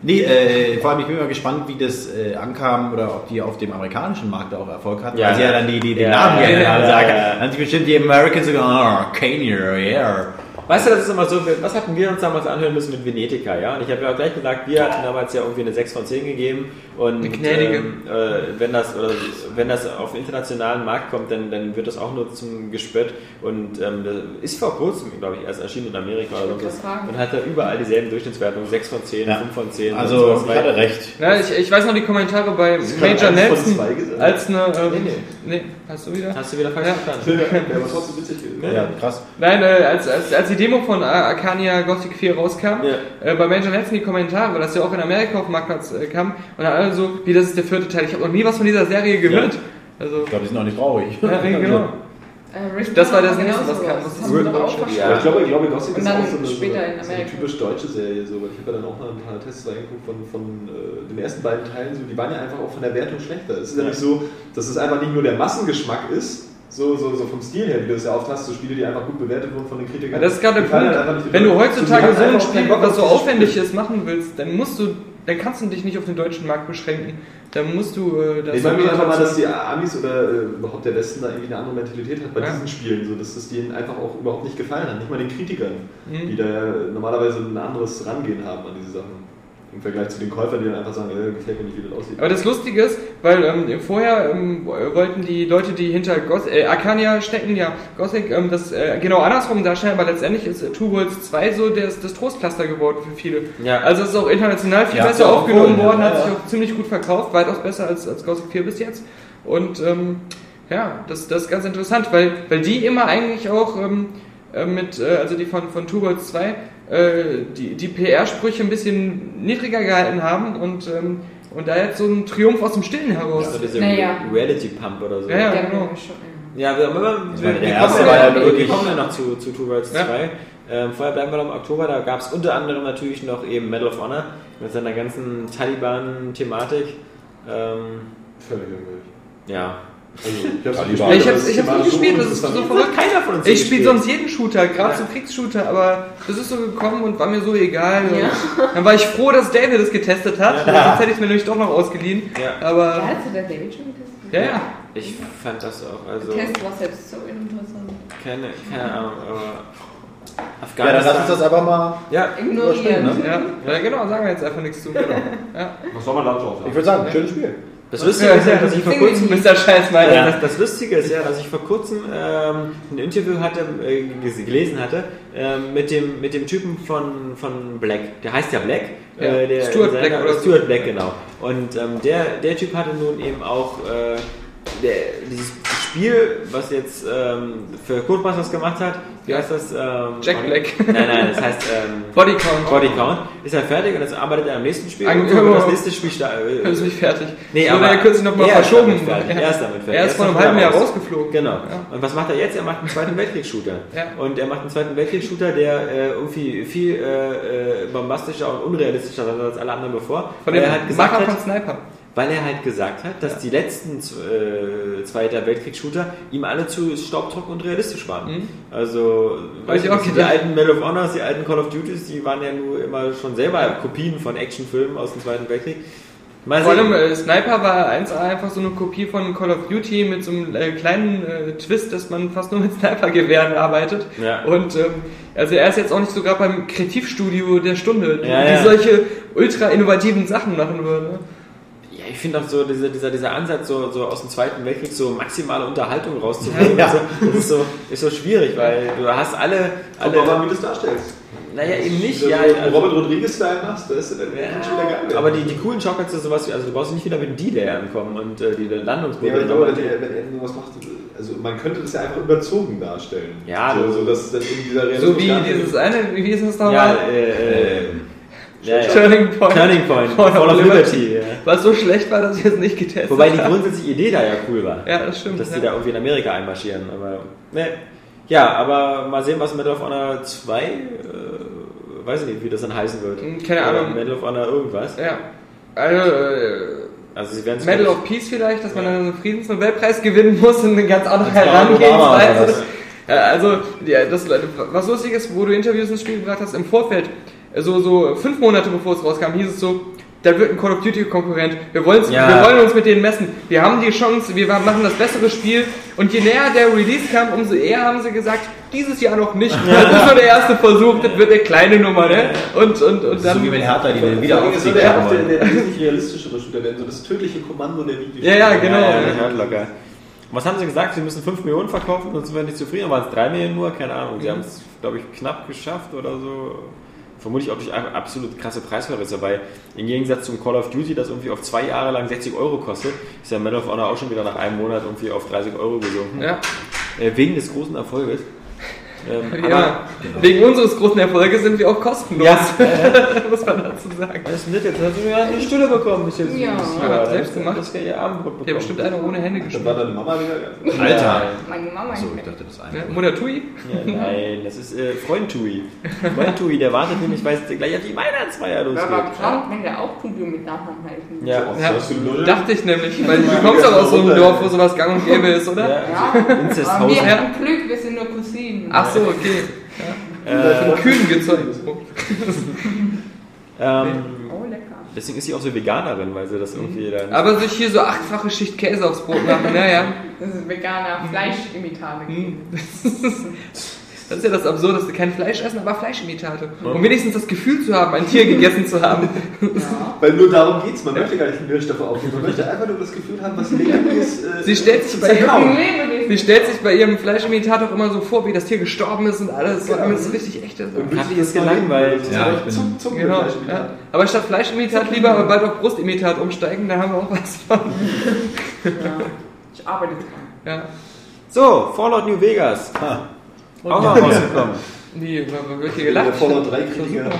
Nee, äh, vor allem ich bin mal gespannt, wie das äh, ankam oder ob die auf dem amerikanischen Markt auch Erfolg hatten, Ja. weil sie ja dann die, die, den Namen ja, ja, haben. ja, sagen. Dann haben sich bestimmt die Americans so gesagt, oh, Kanye, yeah. Weißt du, das ist immer so, was hatten wir uns damals anhören müssen mit Venetica, ja? Und ich habe ja auch gleich gesagt, wir hatten damals ja irgendwie eine 6 von 10 gegeben und ähm, äh, wenn das oder wenn das auf den internationalen Markt kommt, dann, dann wird das auch nur zum Gespött und ähm, das ist vor kurzem, glaube ich, erst erschienen in Amerika oder wollte so und hat da überall dieselben Durchschnittswertungen, 6 von 10, Ja. 5 von 10 und Also, sowas, ich hatte recht. Ja, ich, ich weiß noch die Kommentare bei Major Nelson als eine. Ähm, Nee, nee. Hast du wieder? Hast du wieder falsch Ja. verstanden? Ja, aber trotzdem witzig gewesen. Ja, krass. Nein, äh, als, als, als die Demo von Arcania Gothic 4 rauskam, Ja. äh, bei Major Nelson die Kommentare, weil das ja auch in Amerika auf den Marktplatz äh, kam, und dann alle so, wie das ist der vierte Teil. Ich habe noch nie was von dieser Serie gehört. Also, Ich glaube, die sind auch nicht traurig. ja, genau. Äh, Das war das nächste, was kam. Das ist haben sie doch auch World- verschoben. Aber ich glaube, ich glaube Und ist auch so eine, später in so eine typisch deutsche Serie. So. weil Ich habe ja dann auch mal ein paar Tests reingeguckt von, von äh, den ersten beiden Teilen. So. Die waren ja einfach auch von der Wertung schlechter. Es ist ja, nicht so, dass es einfach nicht nur der Massengeschmack ist, so, so, so vom Stil her, wie du es ja oft hast, so Spiele, die einfach gut bewertet wurden von den Kritikern. Ja, das ist gerade der Punkt. halt nicht Wenn du so, heutzutage so ein Spiel, was so aufwendig ist, machen willst, dann musst du, dann kannst du dich nicht auf den deutschen Markt beschränken. Dann musst du äh, das Ich meine einfach mal, dass die Amis oder äh, überhaupt der Westen da irgendwie eine andere Mentalität hat bei Ja. diesen Spielen, so dass es denen einfach auch überhaupt nicht gefallen hat. Nicht mal den Kritikern, Mhm. die da normalerweise ein anderes Rangehen haben an diese Sachen. Im Vergleich zu den Käufern, die dann einfach sagen, äh, gefällt mir nicht, wie das aussieht. Aber das Lustige ist, weil ähm, vorher ähm, wollten die Leute, die hinter Goth äh, Arcania stecken, ja, Gothic, ähm, das äh, genau andersrum darstellen, aber letztendlich ist äh, Two Worlds 2 so das, das Trostcluster geworden für viele. Ja. Also es ist auch international viel Ja, besser aufgenommen voll, worden, ja, hat ja. sich auch ziemlich gut verkauft, weitaus besser als, als Gothic 4 bis jetzt. Und ähm, ja, das, das ist ganz interessant, weil, weil die immer eigentlich auch ähm, äh, mit, äh, also die von, von Two Worlds 2, äh, die, die PR-Sprüche ein bisschen niedriger gehalten haben und, ähm, und da jetzt so ein Triumph aus dem Stillen heraus. Also diese Naja. Reality Pump oder so. Ja, ja. Ja, genau. Ja, wir, wir, wir, erste war ja, ja wir, wirklich- kommen ja noch zu, zu Two Worlds Ja. 2. Ähm, vorher bleiben wir noch im Oktober, da gab es unter anderem natürlich noch eben Medal of Honor mit seiner ganzen Taliban-Thematik. Ähm, Völlig langweilig. ja. Also, ich. Ja, ich hab's, nicht gespielt, das ist so verrückt. Keiner von uns Ich spiele sonst jeden Shooter, gerade so Kriegsshooter, aber das ist so gekommen und war mir so egal. Und Dann war ich froh, dass David es getestet hat, sonst hätte ich es mir nämlich doch noch ausgeliehen. Ja. Aber Ja, hat der David schon getestet? ja, ja. Ich fand das auch, also Der Test war selbst so interessant. keine, keine Ahnung, aber Ja, dann lass uns das Afghanistan. einfach mal. Ja, Ignorieren. ne? Ja, ja, genau, sagen wir jetzt einfach nichts zu. Genau. Ja. Was soll man da drauf Ich würde sagen, schönes Spiel. Das Lustige ist ja, dass ich vor kurzem Mr. Scheißmeister. Ja, das, das Lustige ist ja, dass ich vor kurzem ähm, ein Interview hatte, äh, gelesen hatte ähm, mit, dem, mit dem Typen von, von Black. Der heißt ja Black. Ja, Äh, der Stuart Black oder. Stuart Black, genau. Und ähm, der, der Typ hatte nun eben auch äh, der, dieses Spiel, was jetzt ähm, für Codemasters gemacht hat. Wie heißt das? Ähm, Jack Black. Nein, nein, das heißt ähm, Body Count. Body Count. Ist er fertig und jetzt arbeitet er am nächsten Spiel. Ang- und so das nächste Spiel sta- äh, ist nicht fertig. Nee, wurde aber ja kürzlich nochmal er ist verschoben. damit fertig. Er ist damit fertig. Er Er ist ist vor einem halben Jahr raus. rausgeflogen. Genau. Ja. Und was macht er jetzt? Er macht einen Zweiten Weltkriegsshooter. Ja. Und er macht einen Zweiten Weltkriegsshooter, der äh, irgendwie viel äh, äh, bombastischer und unrealistischer ist als alle anderen bevor. Von dem er halt gesagt Macher hat, von Sniper. Weil er halt gesagt hat, dass die letzten äh, Zweiter Weltkriegsshooter ihm alle zu staubtrocken und realistisch waren. Mhm. Also Weiß ich auch die alten Medal of Honors, die alten Call of Duties, die waren ja nur immer schon selber Kopien von Actionfilmen aus dem Zweiten Weltkrieg. Mal Vor allem äh, Sniper war eins einfach so eine Kopie von Call of Duty mit so einem äh, kleinen äh, Twist, dass man fast nur mit Snipergewehren arbeitet. Ja. Und ähm, also er ist jetzt auch nicht so gerade beim Kreativstudio der Stunde, die, Ja, die ja. solche ultra innovativen Sachen machen würde. Ja, ich finde auch so dieser, dieser, dieser Ansatz, so, so aus dem Zweiten Weltkrieg so maximale Unterhaltung rauszuholen, Ja. das ist so, ist so schwierig, weil du hast alle, alle wie du es darstellst. naja eben nicht, Wenn ja, du also, Robert Rodriguez-Style machst, da ist dann kann schon wieder geil. aber die, die coolen Shotguns sind sowas wie, also du brauchst nicht wieder mit dem D-Day ankommen und äh, die Nee, aber Landungsboote. ich glaube, wenn er, wenn er sowas macht, also man könnte das ja einfach überzogen darstellen. Ja, so, das- so dass dann eben dieser So wie dieses eine, wie ist das ja, nochmal? äh, äh, ja, ja. Turning Point. Turning Point, Fall of Fall of Liberty. Ja. Was so schlecht war, dass ich es nicht getestet Wobei die habe. grundsätzliche Idee da ja cool war. Ja, das stimmt. dass die ja. da irgendwie in Amerika einmarschieren. Aber ne. Ja, aber mal sehen, was Medal of Honor 2, äh, weiß ich nicht, wie das dann heißen wird. Hm, keine Oder Ahnung. Medal of Honor irgendwas. ja. Also, äh, Also Medal of Peace vielleicht, dass man dann einen Friedensnobelpreis gewinnen muss und eine ganz andere Herangehensweise. Oder? Ja, also, ja, das, was lustig ist, wo du Interviews ins Spiel gebracht hast, im Vorfeld, so, so fünf Monate bevor es rauskam, hieß es so, da wird ein Call of Duty Konkurrent, wir, Ja. wir wollen uns mit denen messen, wir haben die Chance, wir machen das bessere Spiel und je näher der Release kam, umso eher haben sie gesagt, dieses Jahr noch nicht, das ist nur der erste Versuch, das wird eine kleine Nummer, ne? Und, und, und dann... so wie wenn Hertha die den Vor wieder soll aufzieht. der der, der wesentlich realistischere Shooter werden, so das tödliche Kommando der Videospiele. Ja, ja, genau. Ja, ja, locker. Was haben sie gesagt? Sie müssen 5 Millionen verkaufen und sind wir nicht zufrieden. Waren es 3 Millionen nur? Keine Ahnung. Sie haben es, glaube ich, knapp geschafft oder so. Vermutlich auch durch absolut krasse Preisverrisse, weil im Gegensatz zum Call of Duty, das irgendwie auf zwei Jahre lang 60 Euro kostet, ist ja Medal of Honor auch schon wieder nach einem Monat irgendwie auf 30 Euro gesunken. Ja. Äh, wegen des großen Erfolges. Ähm, aber Ja. Wegen unseres großen Erfolges sind wir auch kostenlos. Ja, muss man dazu sagen. was ist denn das jetzt? Hast du ja eine Stille bekommen? Ist jetzt Ja. Ja, selbst gemacht. Das ist ja ihr Abendbrot bekommen. Ja, bestimmt einer ohne Hände Dann geschnitten. war deine Mama wieder. Alter. Meine Mama So, ist ich dachte, das eine. Ja, Mutter Tui? Ja, nein, das ist äh, Freund Tui. Freund Tui, der wartet nämlich, weil es gleich auf die Weihnachtsfeier Aber losgeht. Trump kann ja auch Pumpio mit Nachnamen heißen. Ja, Ja, dachte ich nämlich, weil du kommst doch aus so einem Dorf, wo sowas gang und gäbe ist, oder? ja. Ja, aber wir haben Glück, wir sind nur Cousinen. Ach so, okay. Äh, Von Kühen gezeugt. ähm, Oh, lecker. deswegen ist sie auch so Veganerin, weil sie das irgendwie dann. Aber sich hier so achtfache Schicht Käse aufs Brot machen, naja. Das ist veganer Fleischimitate. Das ist ja das Absurdeste. Kein Fleisch essen, aber Fleischimitate. Um wenigstens das Gefühl zu haben, ein Tier gegessen zu haben. Weil nur darum geht's. Man möchte gar nicht Nährstoffe aufnehmen. Man möchte einfach nur das Gefühl haben, was Lebendiges äh, Sie stellt sich bei ihrem, sie stellt sich bei ihrem Fleischimitat auch immer so vor, wie das Tier gestorben ist und alles, so, damit es richtig echt ist. Kathi ist gelangweilt. Ja, ich bin- zum, zum Genau. Ja. Aber statt Fleischimitat lieber aber bald auf Brustimitat umsteigen, da haben wir auch was von. Ich arbeite dran. Ja. So, Fallout New Vegas. Ah, Auch noch rausgekommen. Wie, wa- wird hier gelacht? Fallout 3 Kritiker.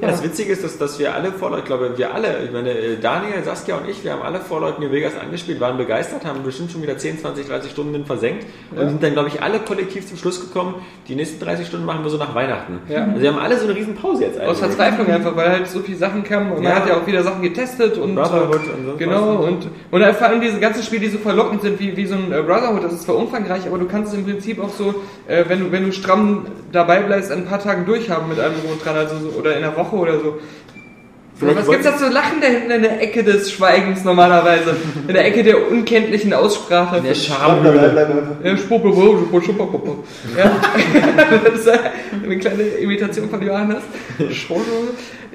Ja, das Witzige ist, dass, dass wir alle Fallout, ich glaube, wir alle, ich meine, äh, Daniel, Saskia und ich, wir haben alle Fallout New Vegas angespielt, waren begeistert, haben bestimmt schon wieder 10, 20, 30 Stunden versenkt und sind dann, glaube ich, alle kollektiv zum Schluss gekommen, die nächsten 30 Stunden machen wir so nach Weihnachten. Ja. Also wir haben alle so eine riesen Pause jetzt Aus eigentlich. Verzweiflung einfach, weil halt so viele Sachen kamen und man Ja. hat ja auch wieder Sachen getestet und Brotherhood und sonst genau was. und und halt vor allem diese ganzen Spiele, die so verlockend sind wie, wie so ein äh, Brotherhood, das ist zwar umfangreich, aber du kannst es im Prinzip auch so, äh, wenn du wenn du stramm dabei bleibst, in ein paar Tagen durchhaben mit allem drum und dran, also so, oder in einer Woche oder so. Vielleicht Was gibt's da zu lachen da hinten in der Ecke des Schweigens normalerweise? In der Ecke der unkenntlichen Aussprache. Der dabei, bleib einfach. Ja, das ist eine kleine Imitation von Johannes.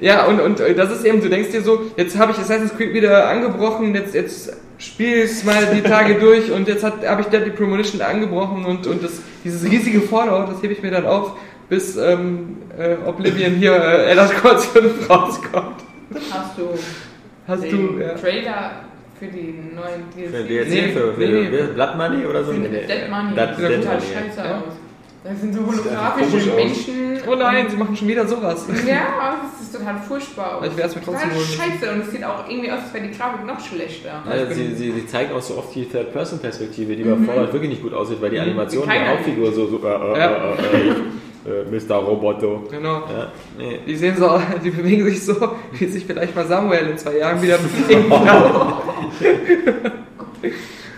Ja, und, und das ist eben, du denkst dir so, jetzt habe ich Assassin's Creed wieder angebrochen, jetzt, jetzt spiel ich's mal die Tage durch und jetzt habe ich Deadly Premonition angebrochen und, und das, dieses riesige Fallout, das hebe ich mir dann auf, bis ähm, äh, Oblivion hier äh, Elder Scrolls 5 rauskommt. Hast du Hast den du, ja. Trailer für die neuen Für DLC? DLC, Nee, für, für nee, nee. Blood Money oder so? Nee, Dead Money. Das sieht total scheiße Ja. aus. Das sind so holographische aus. Menschen. Oh nein, sie machen schon wieder sowas. Ja, das ist total furchtbar. Ich werd's mir trotzdem Total holen scheiße und es sieht auch irgendwie aus, als wäre die Grafik noch schlechter. Also sie, sie, sie zeigen auch so oft die Third-Person-Perspektive, die bei Fallout wirklich nicht gut aussieht, weil die Animation Keiner. der Hauptfigur so, so äh, äh, Ja. äh, äh, Mr. Roboto. Genau. Ja, nee. Die sehen so, die bewegen sich so, wie sich vielleicht mal Samuel in zwei Jahren wieder bewegen.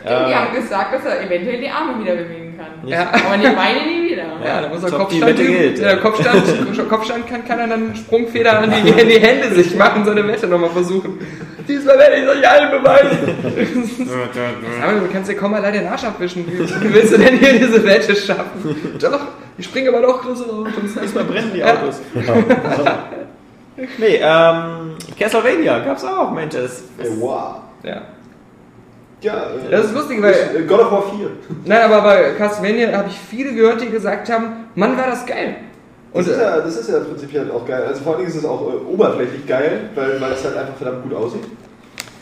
Die haben gesagt, dass er eventuell die Arme wieder bewegen kann. Ja. Aber die Beine nie wieder. Ja, da muss er Kopfstand Wette üben. gilt, Ja, ja. Kopfstand, Kopfstand kann, kann er dann Sprungfeder an die, in die Hände sich machen, so eine Wette nochmal versuchen. Diesmal werde ich euch allen beweisen. Aber du kannst dir kaum allein den Arsch abwischen. Wie, willst du denn hier diese Wette schaffen? Doch, ich springe aber doch größere Autos. Diesmal brennen die Ja. Autos. nee, ähm, Castlevania gab's auch, Mensch. Das, Äh, wow. Ja. Ja, äh, Das ist lustig, weil- äh, God of War 4. Nein, aber bei Castlevania habe ich viele gehört, die gesagt haben, Mann, war das geil. Das Und ist, äh, ja, das ist ja prinzipiell auch geil. Also vor allen Dingen ist es auch äh, oberflächlich geil, weil, weil es halt einfach verdammt gut aussieht.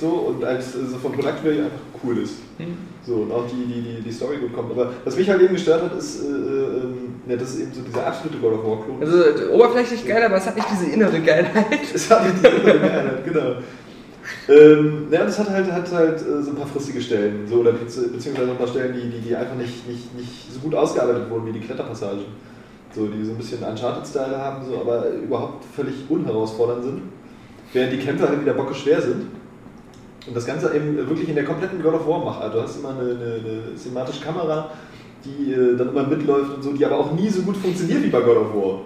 So, und als äh, so vom Product Value einfach cool ist. Hm. So, und auch die, die, die, die Story gut kommt. Aber was mich halt eben gestört hat, ist, äh, äh, ja, das ist eben so dieser absolute God of War Klon. also äh, oberflächlich geil, aber es hat nicht diese innere Geilheit. Es hat die innere Geilheit, genau. Ähm, ja, das hat halt, hat halt so ein paar frissige Stellen, so, oder bezieh- beziehungsweise ein paar Stellen, die, die, die einfach nicht, nicht, nicht so gut ausgearbeitet wurden wie die Kletterpassagen. So, die so ein bisschen Uncharted-Style haben, so, aber überhaupt völlig unherausfordernd sind. Während die Kämpfe halt wieder bockeschwer sind. Und das Ganze eben wirklich in der kompletten God of War Machart. Du hast immer eine, eine, eine cinematische Kamera, die äh, dann immer mitläuft und so, die aber auch nie so gut funktioniert wie bei God of War.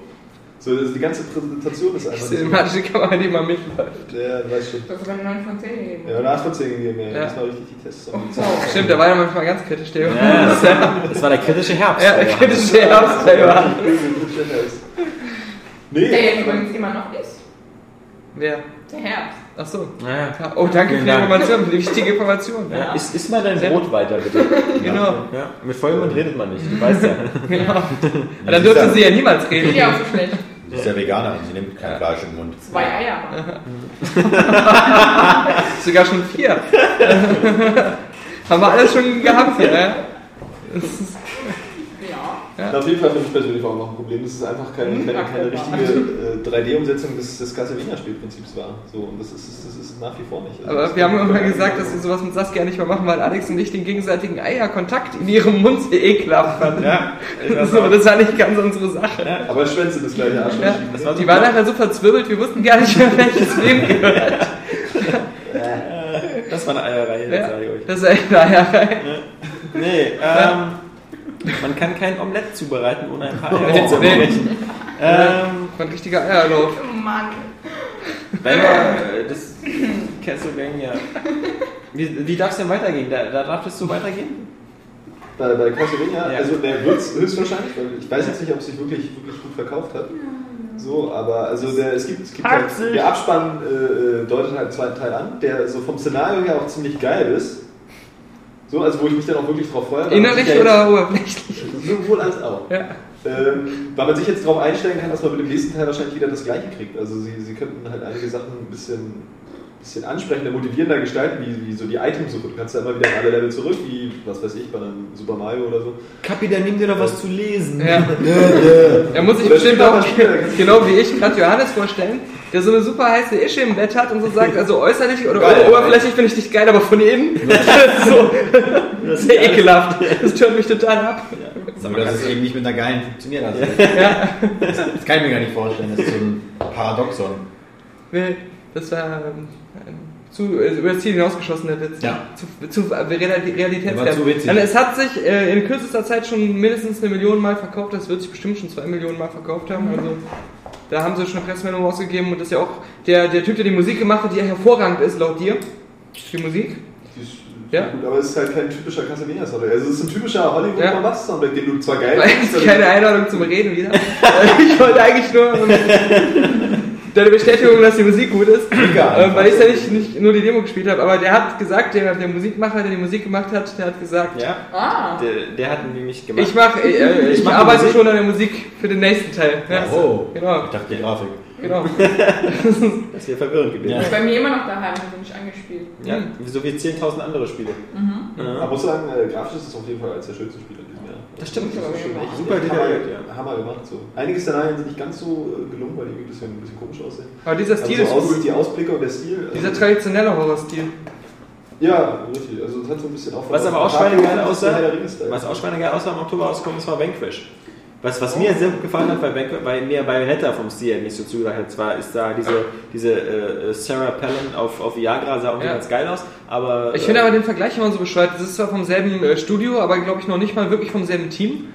So, das, die ganze Präsentation ist einfach so Cinematische Kamera, die mal mitläuft. Ja, weiß schon. Das ist sogar eine 9 von 10 gegeben. Ja, eine 8 von 10 gegeben, ja. Ja. Das war richtig die Tests. Stimmt, da war ja manchmal ganz kritisch, der ja, das, das war der kritische Herbst. Ja, der kritische Herbst, der Johannes. Nee, Der jetzt übrigens immer noch ist. Wer? Der Herbst. Ach so. Ja. Ja, Oh, danke für die Dank. Information, für die wichtige Information. Ja, iss, iss mal dein Brot weiter, bitte. Genau. Ja, mit vollem Mund redet man nicht, du weißt ja. genau. Dann dürfte sie ja niemals Ist reden. ja auch so schlecht. Sie ist ja Veganerin, sie nimmt kein Fleisch im Mund. Zwei Eier. Sogar schon vier. Haben wir alles schon gehabt hier, ja? Ja. Auf jeden Fall für mich persönlich war auch noch ein Problem. Das ist einfach keine, keine, keine richtige äh, 3D-Umsetzung des, des Castlevania-Spielprinzips war. So, und das ist, das ist nach wie vor nicht. Also Aber das wir haben immer gesagt, dass wir sowas mit Saskia nicht mehr machen, weil Alex und ich den gegenseitigen Eierkontakt in ihrem Mund sehr ekelhaft fanden. Ja, Das, aber das war nicht ganz unsere Sache. Aber Schwänze das gleiche Arschloch. Ja, Das war die so waren klar. nachher so verzwirbelt, wir wussten gar nicht mehr, welches wem gehört. Das war eine Eierreihe, Ja, sage ich euch. das ist echt naja. Nee, ähm, man kann kein Omelett zubereiten, ohne ein paar Eier Nee, zu brechen. Ähm, ein richtiger Eierlauf. Oh Mann. wenn wir äh, das Castlevania. Wie, wie darf es denn weitergehen? Da, da darf es so weitergehen? Bei, bei Castlevania, Ja. also der wird es höchstwahrscheinlich, weil ich weiß jetzt nicht, ob es sich wirklich, wirklich gut verkauft hat. So, aber also der, es gibt, es gibt halt, der Abspann äh, äh, deutet halt den zweiten Teil an, der so vom Szenario her auch ziemlich geil ist. So, also wo ich mich dann auch wirklich drauf freue. Innerlich ja oder oberflächlich? Sowohl als auch. Ja. Ähm, weil man sich jetzt darauf einstellen kann, dass man mit dem nächsten Teil wahrscheinlich wieder das gleiche kriegt. Also sie, sie könnten halt einige Sachen ein bisschen, bisschen ansprechender, motivierender gestalten, wie, wie so die Itemsuche. Du kannst ja immer wieder in alle Level zurück, wie, was weiß ich, bei einem Super Mario oder so. Kapi, dann nimm dir doch was zu lesen. Ja. Er muss sich bestimmt auch, genau wie ich, gerade Johannes vorstellen, der so eine super heiße Ische im Bett hat und so sagt, also äußerlich oder Geil, oberflächlich finde ich dich geil, aber von innen, so, das ist sehr ekelhaft. Das stört mich total ab. Nur, dass es eben nicht mit einer geilen funktioniert. Also, Ja. das, das kann ich mir gar nicht vorstellen. Das ist so ein Paradoxon. Nee, das war ähm, ein zu, äh, über das Ziel hinausgeschossen, der Witz. Ja. Zu, zu Realität- realitätsfern. Der war zu witzig. Also es hat sich äh, in kürzester Zeit schon mindestens eine Million Mal verkauft. Das wird sich bestimmt schon zwei Millionen Mal verkauft haben. Also da haben sie schon eine Pressemeldung rausgegeben und das ist ja auch der, der Typ, der die Musik gemacht hat, die ja hervorragend ist, laut dir. Die Musik. Die ist Ja. gut, aber es ist halt kein typischer Castlevania-Soundtrack. Also es ist ein typischer hollywood Ja. bombast-Soundtrack, den du zwar geil jetzt keine Einladung zum Reden wieder. ich wollte eigentlich nur deine Bestätigung, dass die Musik gut ist. Egal. Ähm, weil ich ja nicht, nicht nur die Demo gespielt habe, aber der hat gesagt, der, der Musikmacher, der die Musik gemacht hat, der hat gesagt, Ja, Ah. der, der hat nämlich gemacht. ich mache, äh, ich, Ich mach arbeite Musik. schon an der Musik für den nächsten Teil. Ja, Oh. Genau, Ich dachte, die Grafik. genau. das wäre verwirrend gewesen. Ja. Ist bei mir immer noch daheim, habe ich angespielt. Ja, so wie 10.000 andere Spiele. Man Ja. muss sagen, äh, grafisch ist es auf jeden Fall eines der schönsten Spiele. Das stimmt. Das ist schon echt Super detailliert, ja. Hammer gemacht. So. Einige Szenarien sind nicht ganz so äh, gelungen, weil die irgendwie ein bisschen, ein bisschen komisch aussehen. Aber dieser Stil also ist aus, cool. Die Ausblicke und der Stil. Dieser also, traditionelle Horrorstil. Ja, richtig. Also es hat so ein bisschen auch Was aber auch schweinegeil das aussah, was auch schweinegeil aussah im Oktober rausgekommen ist, war Vanquish. Was, was mir sehr gut gefallen hat, weil, weil mir Bayonetta vom Stil nicht so zugesagt hat, zwar ist da diese, diese äh, Sarah Palin auf, auf Viagra, sah irgendwie Ja. ganz geil aus, aber... Ich finde aber den Vergleich immer so bescheuert. Das ist zwar vom selben äh, Studio, aber glaube ich noch nicht mal wirklich vom selben Team.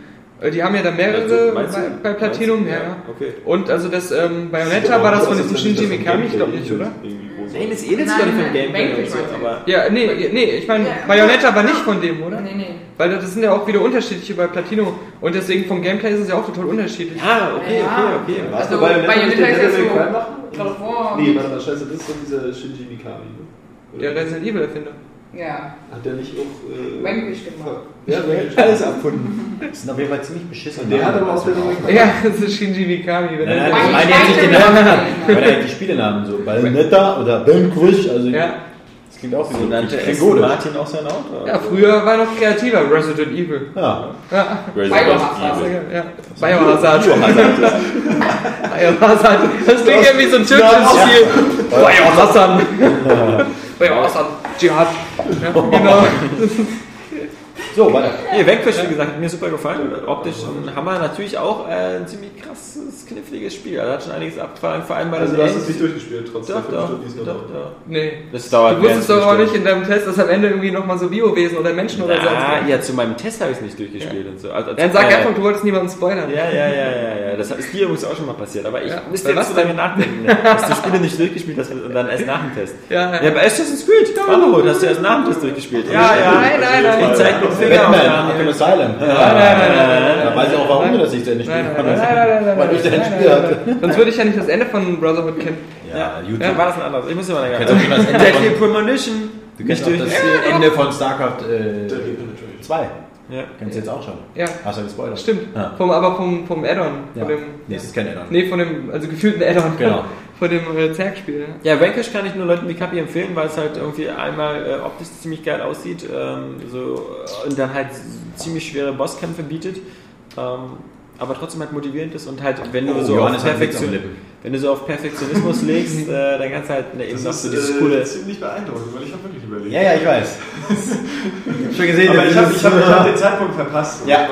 Äh, Die haben ja da mehrere Also, bei, bei Platinum. Ja, ja. Okay. Und also das ähm, Bayonetta war das von diesem Shinji Mikami, ich glaube nicht, oder? irgendwie Nein, ist. das eh jetzt Nein, gar nicht vom nein, Gameplay und so, aber... Ja, nee, nee, ich meine, Ja. Bayonetta war nicht von dem, oder? Nee, nee. Weil das sind ja auch wieder unterschiedliche bei Platino. Und deswegen vom Gameplay ist es ja auch total unterschiedlich. Ah, okay, Ja. okay, okay. Warst Also, du Bayonetta Bayonetta ist ja so- machen? Nee, warte mal, scheiße, das ist doch dieser Shinji Mikami. ne? Der Resident Evil Erfinder. Ja. Hat der nicht auch... Äh, Vanquish gemacht. Ja, Vanquish. Alles erfunden. Das sind auf jeden Fall ziemlich beschissen. Und der hat aber auch der Cry. Ja, das ist Shinji Mikami. Wenn Nein, er- nein, ich meine jetzt nicht den Namen. Meine halt die Spielenamen so. Bayonetta oder Vanquish. Also, Ja. das klingt auch wie So nannte gut. Martin auch sein Auto. ja, früher war noch kreativer, Resident Evil. Ja. Ja, Biohazard. ja. Biohazard. Biohazard. Das klingt irgendwie so ein türkisches Spiel. Biohazard. Biohazard. Jihad. Ja, genau. So, weiter. Nee, Vanquish, wie gesagt, hat mir super gefallen. Optisch ein Hammer. Natürlich auch äh, ein ziemlich krasses, kniffliges Spiel. Also hat schon einiges abgefahren, vor allem bei Also den du hast es nicht durchgespielt, trotz Doch, der fünf doch, Stunden, die es nur doch. Nee. Das dauert Du wusstest doch auch nicht in deinem Test, dass am Ende irgendwie nochmal so Biowesen oder Menschen oder so. Ah, ja, zu meinem Test habe ich es nicht durchgespielt und so. Also, Dann sag äh, einfach, du wolltest niemanden spoilern. Ja, ja, ja, ja, ja. Das ist dir übrigens auch schon mal passiert. Aber ich Ja. müsste jetzt was so lange nachdenken, ne? dass du Spiele nicht durchgespielt hast und dann erst nach dem Test. Ja, ja. Ja, bei Assassin's Creed, Brotherhood, hast du erst nach dem Test durchgespielt. Ja, ja. Nein, nein, nein. Batman, Daniel. Arkham Asylum. Nein, nein, nein, nein, nein, nein. Da weiß ich auch, warum du das nicht zu Ende spielen Weil ich dein Spiel hatte. Sonst würde ich ja nicht das Ende von Brotherhood kennen. Ja, YouTube. Dann war das ein anderes. Ich muss immer länger. Deadly Premonition. du kennst Nicht auch das äh, Ende von StarCraft äh, Deadly Penetration. 2. Ja. Kennst du jetzt auch schon. Ja, Hast du gespoilert? stimmt. Ja. Vom, aber vom, vom Add-on. Ja. Von dem, Nee, es ist kein Add-on. nee, von dem, also gefühlten Add-on. Genau. Von dem äh, Zergspiel. Ja. Ja, Vanquish kann ich nur Leuten wie Kapi empfehlen, weil es halt irgendwie einmal äh, optisch ziemlich geil aussieht ähm, so, äh, und dann halt ziemlich schwere Bosskämpfe bietet. ähm, aber trotzdem halt motivierend ist und halt, wenn du Oh, so hat Witz Perfektion. Wenn du so auf Perfektionismus legst, äh, dann kannst du halt ne, eben noch Das so ist dieses äh, coole. ziemlich beeindruckend, weil ich habe wirklich überlegt. Ja, ja, ich weiß. ich hab schon gesehen, Aber das ich habe ist- ich hab, hab den Zeitpunkt verpasst. Ja.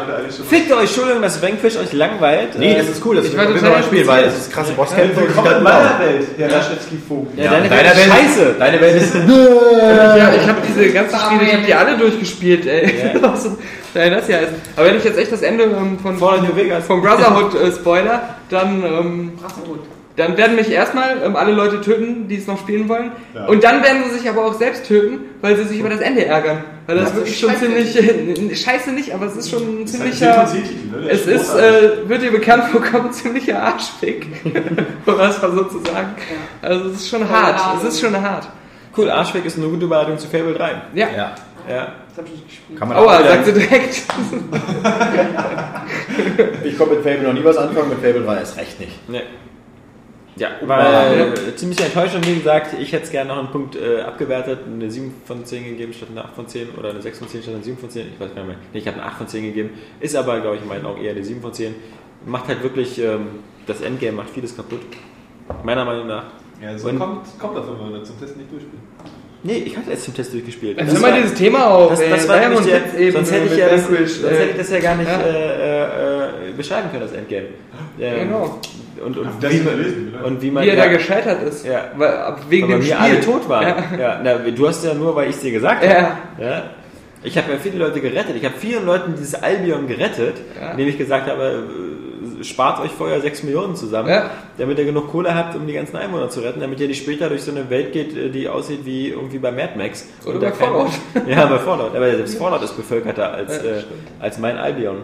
Fickt euch, Entschuldigung, dass Vanquish euch langweilt. Nee, Äh, das ist cool, das Ich ist war ein total Spiel, weil es ist krasse Bosskämpfe und Willkommen in meiner Welt, Herr Laschewski-Vogt. Ja, deine deine Welt ist scheiße. Deine Welt ist. Ja, ich habe diese ganzen Spiele, ich habe die alle durchgespielt, ey. Nein, das hier heißt. Aber wenn ich jetzt echt das Ende ähm, von, Vegas. vom Brotherhood äh, spoiler, dann, ähm, dann werden mich erstmal ähm, alle Leute töten, die es noch spielen wollen. Ja. Und dann werden sie sich aber auch selbst töten, weil sie sich über das Ende ärgern. Weil das, Das wirklich ist schon ziemlich, äh, scheiße nicht, aber es ist schon ein ist ziemlicher... halt ne? Es ist, äh, wird dir bekannt vorkommen, ziemlicher Arschfick. um das mal so zu sagen. Also es ist schon hart. Es ist schon hart. Cool, Arschweg ist eine gute Überleitung zu Fable 3. Ja. Ja. Ja. Das hab ich nicht gespielt. Kann man Aua, sagt sie direkt. Ich konnte mit Fable noch nie was anfangen, mit Fable 3 erst recht nicht. Ne. Ja, war äh, ziemlich enttäuschend, wie gesagt. Ich hätte es gerne noch einen Punkt äh, abgewertet, eine 7 von 10 gegeben statt eine 8 von 10 oder eine 6 von 10 statt eine 7 von 10. Ich weiß gar nicht mehr. Nee, ich habe eine 8 von 10 gegeben. Ist aber, glaube ich, in meinen Augen eher eine 7 von 10. Macht halt wirklich, ähm, das Endgame macht vieles kaputt. Meiner Meinung nach. Ja, so Und- kommt, kommt davon, wenn man zum Test nicht durchspielt. Nee, ich hatte erst zum Test durchgespielt. Jetzt nimm mal dieses Thema auf. das, das war der, Hits eben sonst hätte ich ja das, Vanquish, sonst hätte ich das ja gar nicht ja. äh, äh, beschreiben können, das Endgame. Ähm, Genau. Und, und, Das wie, oder? und wie man Wie er ja, da gescheitert ist. Ja. Weil, wegen aber dem Spiel. alle tot waren. Ja. Ja. na, du hast ja nur, weil ich es dir gesagt Ja. habe. Ja. Ich habe ja viele Leute gerettet. Ich habe vielen Leuten dieses Albion gerettet, Ja. indem ich gesagt habe, äh, spart euch vorher 6 Millionen zusammen, Ja. damit ihr genug Kohle habt, um die ganzen Einwohner zu retten, damit ihr nicht später durch so eine Welt geht, äh, die aussieht wie irgendwie bei Mad Max. Oder bei Fallout. Ja, bei Fallout. Aber selbst Fallout ist bevölkerter als, Ja, äh, als mein Albion.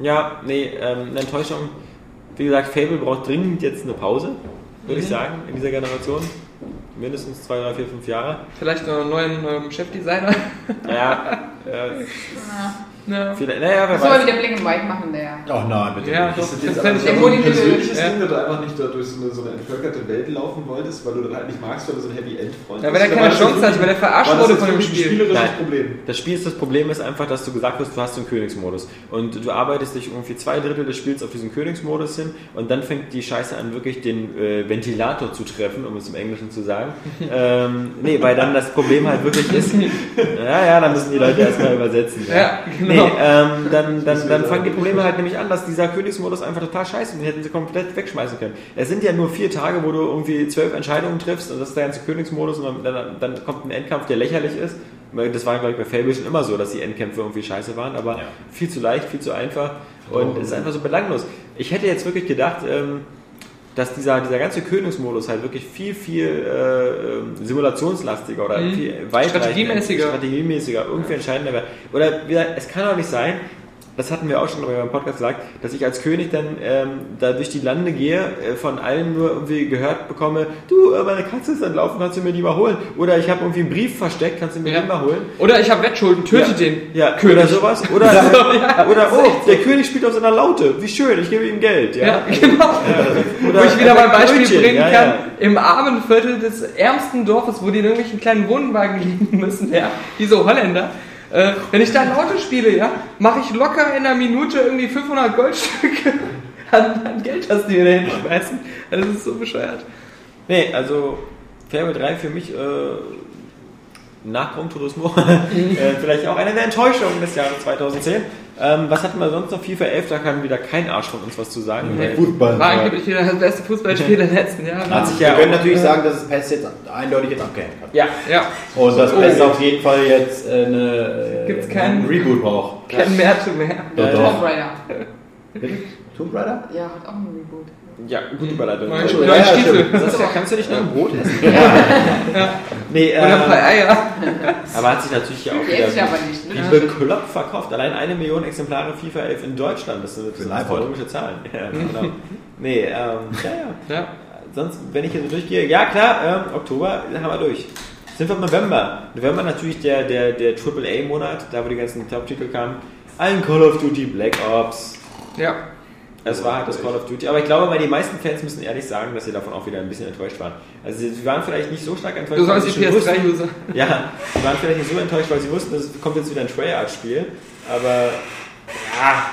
Ja, nee, ähm, eine Enttäuschung. Wie gesagt, Fable braucht dringend jetzt eine Pause, würde Mhm. ich sagen, in dieser Generation. Mindestens zwei, drei, vier, fünf Jahre. Vielleicht noch einen neuen ähm, Chefdesigner. Ja, äh, Ja. Vielleicht, naja, wer Das soll weiß. wieder Black and White machen, der. Oh nein, bitte. Ja, nicht. doch. Ist das jetzt aber so auch ein persönliches Ja. Ding, dass du einfach nicht da durch so eine, so eine entvölkerte Welt laufen wolltest, weil du das halt nicht magst, weil du so ein Happy End Freund Ja, weil er keine Chance hatte, weil er verarscht wurde von dem Spiel. Nein. Problem. Das Spiel ist das Problem ist einfach, dass du gesagt hast, du hast einen Königsmodus und du arbeitest dich irgendwie zwei Drittel des Spiels auf diesen Königsmodus hin und dann fängt die Scheiße an, wirklich den äh, Ventilator zu treffen, um es im Englischen zu sagen. ähm, nee, weil dann das Problem halt wirklich ist, ja, ja, dann müssen die Leute erstmal übersetzen. Ja, genau. Nee, ähm, dann, dann, dann fangen die Probleme halt nämlich an, dass dieser Königsmodus einfach total scheiße ist. Den hätten sie komplett wegschmeißen können. Es sind ja nur vier Tage, wo du irgendwie zwölf Entscheidungen triffst und das ist der ganze Königsmodus und dann, dann, kommt ein Endkampf, der lächerlich ist. Das war, glaube ich, bei Fable schon immer so, dass die Endkämpfe irgendwie scheiße waren, aber Ja. viel zu leicht, viel zu einfach und es ist einfach so belanglos. Ich hätte jetzt wirklich gedacht, ähm, dass dieser, dieser ganze Königsmodus halt wirklich viel, viel äh, ähm, simulationslastiger oder Mhm. viel weitreichender, Strategiemäßiger. strategiemäßiger, irgendwie entscheidender wäre. Oder wie gesagt, es kann auch nicht sein, das hatten wir auch schon beim Podcast gesagt, dass ich als König dann ähm, da durch die Lande gehe, äh, von allen nur irgendwie gehört bekomme, du, äh, meine Katze ist entlaufen, kannst du mir die mal holen? Oder ich habe irgendwie einen Brief versteckt, kannst du mir Ja. den mal holen? Oder ich habe Wettschulden, töte ja. den. Ja, König. oder sowas. Oder, äh, oder oh, der König spielt auf seiner Laute. Wie schön, ich gebe ihm Geld. Ja, Ja, genau. Oder Wo ich wieder mein Beispiel Brötchen, bringen ja, kann, ja. im armen Viertel des ärmsten Dorfes, wo die in irgendwelchen kleinen Wohnwagen liegen müssen, ja, diese Holländer. Äh, wenn ich da Laute spiele, ja, mache ich locker in einer Minute irgendwie 500 Goldstücke an, an Geld, das die mir da hinschmeißen. Das ist so bescheuert. Nee, also Fable 3 für mich äh, nach Gran Turismo äh, vielleicht auch eine der Enttäuschungen des Jahres 2010. Ähm, was hatten wir sonst noch? FIFA 11, da kann wieder kein Arsch von uns was zu sagen. Nee. Fußball. War angeblich wieder das beste Fußballspiel der letzten Jahre. Hat sich Wir ja können auch- natürlich sagen, dass es PES jetzt eindeutig jetzt abgehängt hat. Ja, Ja, Und dass Oh. PES auf jeden Fall jetzt äh, eine, äh, Gibt's keinen- einen Reboot braucht. kein Märte mehr. Doch, Tomb. Raider. Tomb Raider? Ja, hat auch einen Reboot. Ja, gute Überleitung. Neue, Also, neue ja, ja, Stiefel. stimmt. das ist ja, kannst du nicht nur ein Brot essen? Nee, Oder ein paar äh, Eier. aber hat sich natürlich ja auch Die wieder aber nicht. wie Ne? bekloppt verkauft. Allein eine Million Exemplare FIFA 11 in Deutschland. Das sind, astronomische Zahlen. Ja, genau. Nee, ähm, ja, ja. Ja. Sonst, wenn ich hier so durchgehe, ja klar, ähm, Oktober haben wir durch. Sind wir im November. November natürlich der, der, der AAA-Monat, da wo die ganzen Top-Titel kamen. Ein Call of Duty Black Ops. Ja. Das war halt das Call of Duty. Aber ich glaube, weil die meisten Fans müssen ehrlich sagen, dass sie davon auch wieder ein bisschen enttäuscht waren. Also sie waren vielleicht nicht so stark enttäuscht. Du sie die wussten- PS3-User. Ja, sie waren vielleicht nicht so enttäuscht, weil sie wussten, es kommt jetzt wieder ein Treyarch-Spiel. Aber ja,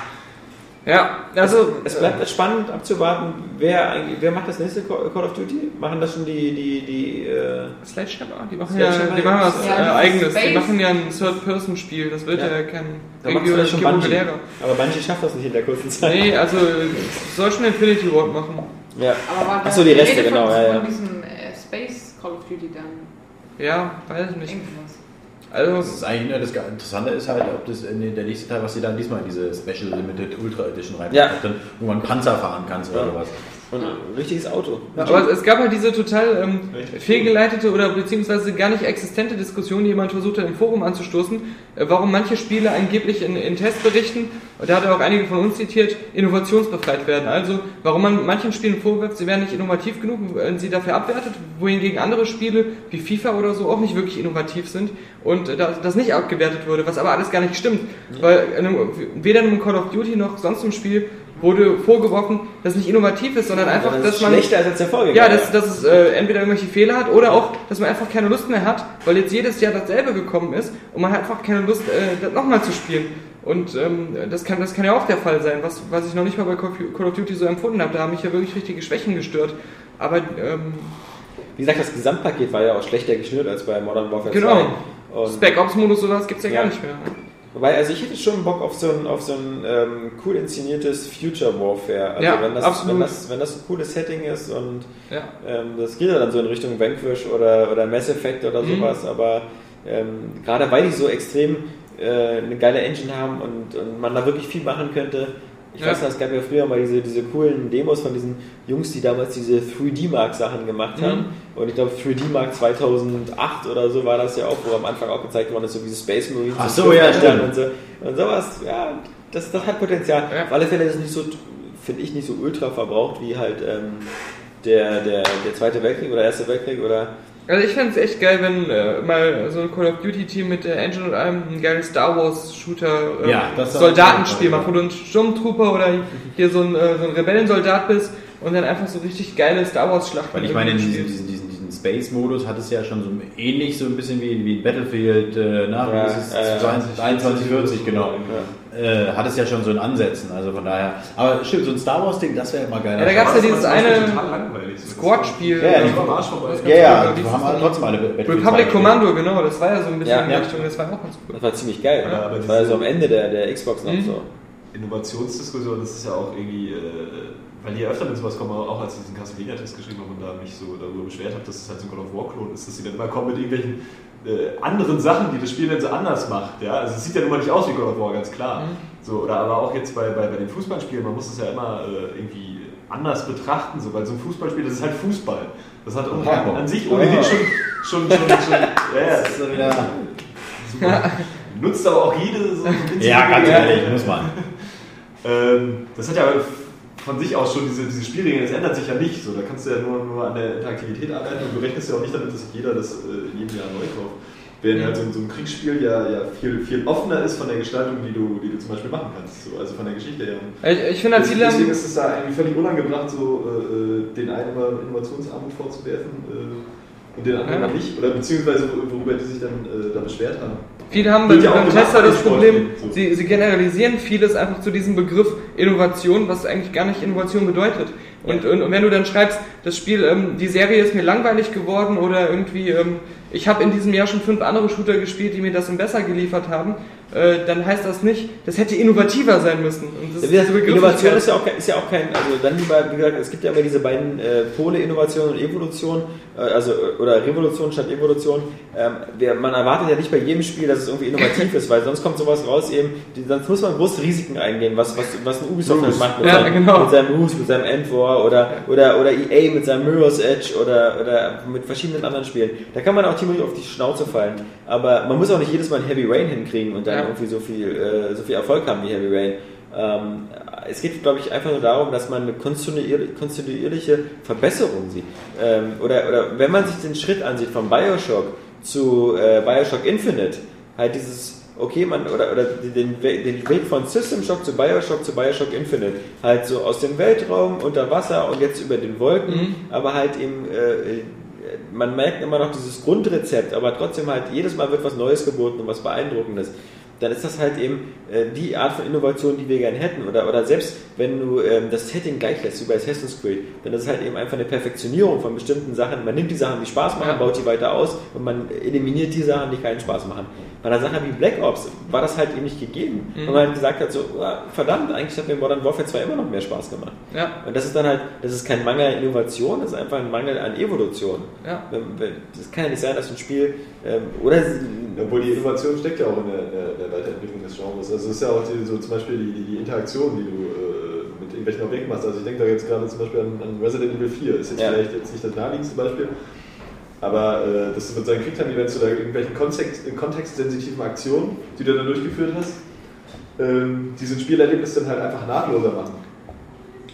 Ja, also Es bleibt spannend abzuwarten, wer, eigentlich- wer macht das nächste Call Call of Duty? Machen das schon die, die, die äh, Sledgehammer, die machen ja, die machen was Ja, äh, dieses eigenes. Die Space. machen ja ein Third-Person-Spiel. Das wird ja, Ja. kein da vielleicht schon populärer. Aber Bungie schafft das nicht in der kurzen Zeit. Nee, also es soll schon Infinity Ward machen. Ja. Achso, die Reste, genau, ja, ja. von diesem äh, Space Call of Duty dann Ja, weiß ich nicht. irgendwas. Also Das ist eigentlich nur das Interessante ist halt, ob das in der nächste Teil, was sie dann diesmal in diese Special Limited Ultra Edition rein, Ja. dann irgendwann Panzer fahren kannst oder Ja. sowas. Und ein richtiges Auto. Aber es gab halt diese total ähm, fehlgeleitete oder beziehungsweise gar nicht existente Diskussion, die jemand versucht hat im Forum anzustoßen, äh, warum manche Spiele angeblich in, in Testberichten, und da hat er auch einige von uns zitiert, innovationsbefreit werden. Also warum man manchen Spielen vorwirft, sie wären nicht innovativ genug, wenn sie dafür abwertet, wohingegen andere Spiele wie FIFA oder so auch nicht wirklich innovativ sind und äh, das, nicht abgewertet wurde, was aber alles gar nicht stimmt. Weil in einem, weder in einem Call of Duty noch sonst im Spiel wurde vorgeworfen, dass es nicht innovativ ist, sondern einfach, das dass man schlechter als der Vorgänger. ja, dass, dass es äh, entweder irgendwelche Fehler hat oder auch, dass man einfach keine Lust mehr hat, weil jetzt jedes Jahr dasselbe gekommen ist und man hat einfach keine Lust, äh, das nochmal zu spielen. Und ähm, das, kann, das kann ja auch der Fall sein, was, was ich noch nicht mal bei Call of- Duty so empfunden habe. Da haben mich ja wirklich richtige Schwächen gestört. Aber ähm, Wie gesagt, das Gesamtpaket war ja auch schlechter geschnürt als bei Modern Warfare Genau. 2. Und Spec Ops Modus sowas gibt's ja, Ja. gar nicht mehr. Wobei, also ich hätte schon Bock auf so ein, auf so ein ähm, cool inszeniertes Future Warfare. Also Ja, wenn, das, absolut. wenn, das, wenn das ein cooles Setting ist und Ja. ähm, das geht ja dann so in Richtung Vanquish oder, oder Mass Effect oder Mhm. sowas, aber ähm, gerade weil die so extrem äh, eine geile Engine haben und, und man da wirklich viel machen könnte. Ich Ja. weiß noch, es gab ja früher mal diese, diese coolen Demos von diesen Jungs, die damals diese 3D-Mark-Sachen gemacht haben. Mhm. Und ich glaube, 3D-Mark 2008 oder so war das ja auch, wo am Anfang auch gezeigt worden ist, so wie diese Space Marines Ach und so, ja, stimmt. und so. Und sowas, ja, das, das hat Potenzial. Ja. Auf alle Fälle ist es nicht so, finde ich, nicht so ultra verbraucht wie halt ähm, der, der, der Zweite Weltkrieg oder Erste Weltkrieg oder Also ich fände es echt geil, wenn äh, mal so ein Call of Duty Team mit der Engine und allem einen geilen Star Wars Shooter äh, Ja, Soldatenspiel macht, wo du ein Sturmtrooper oder hier so ein, äh, so ein Rebellensoldat bist und dann einfach so richtig geile Star Wars Schlachten Weil ich meine, diesen, diesen, diesen Space-Modus hat es ja schon so ähnlich, so ein bisschen wie, wie Battlefield, äh, na, Ja, wie ist es? ja, ja. 2140, genau. Äh, hat es ja schon so in Ansätzen, also von daher. Aber stimmt, so ein Star Wars-Ding, das wäre immer geil. Ja, da gab's ja Das dieses eine total langweilig. So. Squad-Spiel. Ja, ja, äh, die war am Arsch vorbei. Ja, ja, Wie die haben alle trotzdem alle Battlefield Republic 2 Commando, genau, das war ja so ein bisschen Ja, in ja. Richtung, das war auch ganz cool. das war ziemlich geil. Ja, aber das war ja so am Ende der, der Xbox noch Mhm. so. Innovationsdiskussion, das ist ja auch irgendwie, äh, weil die ja öfter mit sowas kommen, auch als ich diesen Castlevania-Test geschrieben habe und da mich so darüber beschwert habe, dass es halt so ein God of War-Klon ist, dass sie dann immer kommen mit irgendwelchen äh, anderen Sachen, die das Spiel dann so anders macht. Ja? Also es sieht ja nun mal nicht aus wie God of War, ganz klar. So, oder aber auch jetzt bei, bei, bei den Fußballspielen, man muss es ja immer äh, irgendwie anders betrachten, so, weil so ein Fußballspiel, das ist halt Fußball. Das hat an, Wow. an sich ohnehin schon, schon, schon, schon ja, ja, Das ist so wieder, super. Nutzt aber auch jede so winzige ja, ganz ehrlich, muss man. Ähm, das hat ja von sich aus schon diese, diese Spielregeln, das ändert sich ja nicht. So, da kannst du ja nur, nur an der Interaktivität arbeiten und du rechnest ja auch nicht damit, dass sich jeder das äh, in jedem Jahr neu kauft. Während halt so, ein- so ein Kriegsspiel ja, ja viel, viel offener ist von der Gestaltung, die du, die du zum Beispiel machen kannst. So, also von der Geschichte her. Ich, ich finde halt Deswegen haben, ist es da eigentlich völlig unangebracht, so äh, den einen immer Innovationsarmut vorzuwerfen äh, und den anderen Ja. nicht. Oder beziehungsweise worüber die sich dann äh, da beschwert haben. viele haben Wird ja beim Tester bei das Problem, so. sie, sie generalisieren vieles einfach zu diesem Begriff Innovation, was eigentlich gar nicht Innovation bedeutet. Und, und, und wenn du dann schreibst, das Spiel, ähm, die Serie ist mir langweilig geworden oder irgendwie, ähm, ich habe in diesem Jahr schon fünf andere Shooter gespielt, die mir das im besser geliefert haben, dann heißt das nicht, das hätte innovativer sein müssen. Und das Ja, Innovation ist ja, auch, kein- ist ja auch kein, also dann lieber, wie gesagt, es gibt ja immer diese beiden äh, Pole, Innovation und Evolution, äh, also oder Revolution statt Evolution. Ähm, wer, man erwartet ja nicht bei jedem Spiel, dass es irgendwie innovativ ist, weil sonst kommt sowas raus eben, die, sonst muss man große Risiken eingehen, was, was, was ein Ubisoft halt macht mit, Ja, seinem, genau. mit seinem Ruse, mit seinem End War oder, oder, oder EA mit seinem Mirror's Edge oder, oder mit verschiedenen anderen Spielen. Da kann man auch ziemlich auf die Schnauze fallen, aber man muss auch nicht jedes Mal Heavy Rain hinkriegen und dann Ja. irgendwie so viel, äh, so viel Erfolg haben wie Heavy Rain. Ähm, es geht, glaube ich, einfach nur darum, dass man eine kontinuier- kontinuierliche Verbesserung sieht. Ähm, oder, oder wenn man sich den Schritt ansieht von Bioshock zu äh, Bioshock Infinite, halt dieses, okay, man, oder, oder den, den Weg von System Shock zu Bioshock zu Bioshock Infinite, halt so aus dem Weltraum, unter Wasser und jetzt über den Wolken, Mhm. aber halt eben, äh, man merkt immer noch dieses Grundrezept, aber trotzdem halt jedes Mal wird was Neues geboten und was Beeindruckendes. dann ist das halt eben die Art von Innovation, die wir gerne hätten. Oder, oder selbst wenn du ähm, das Setting gleich lässt, wie bei Assassin's Creed, dann ist es halt eben einfach eine Perfektionierung von bestimmten Sachen. Man nimmt die Sachen, die Spaß machen, Ja. baut die weiter aus und man eliminiert die Sachen, die keinen Spaß machen. Bei einer Sache wie Black Ops war das halt eben nicht gegeben. Und man halt gesagt hat, so, ah, verdammt, eigentlich hat mir Modern Warfare 2 immer noch mehr Spaß gemacht. Ja. Und das ist dann halt, das ist kein Mangel an Innovation, das ist einfach ein Mangel an Evolution. Ja. Wenn- Das kann ja nicht sein, dass ein Spiel, ähm, oder Obwohl die Innovation steckt ja auch in der, der, der Weiterentwicklung des Genres. Also es ist ja auch die, so zum Beispiel die, die, die Interaktion, die du äh, mit irgendwelchen Objekten machst. Also ich denke da jetzt gerade zum Beispiel an, an Resident Evil 4. Ist jetzt Ja. vielleicht jetzt nicht das naheliegendste Beispiel. Aber äh, dass du mit seinen Quicktime-Events oder irgendwelchen Kontext, kontextsensitiven Aktionen, die du dann durchgeführt hast, ähm, diesen Spielerlebnis dann halt einfach nahtloser machen.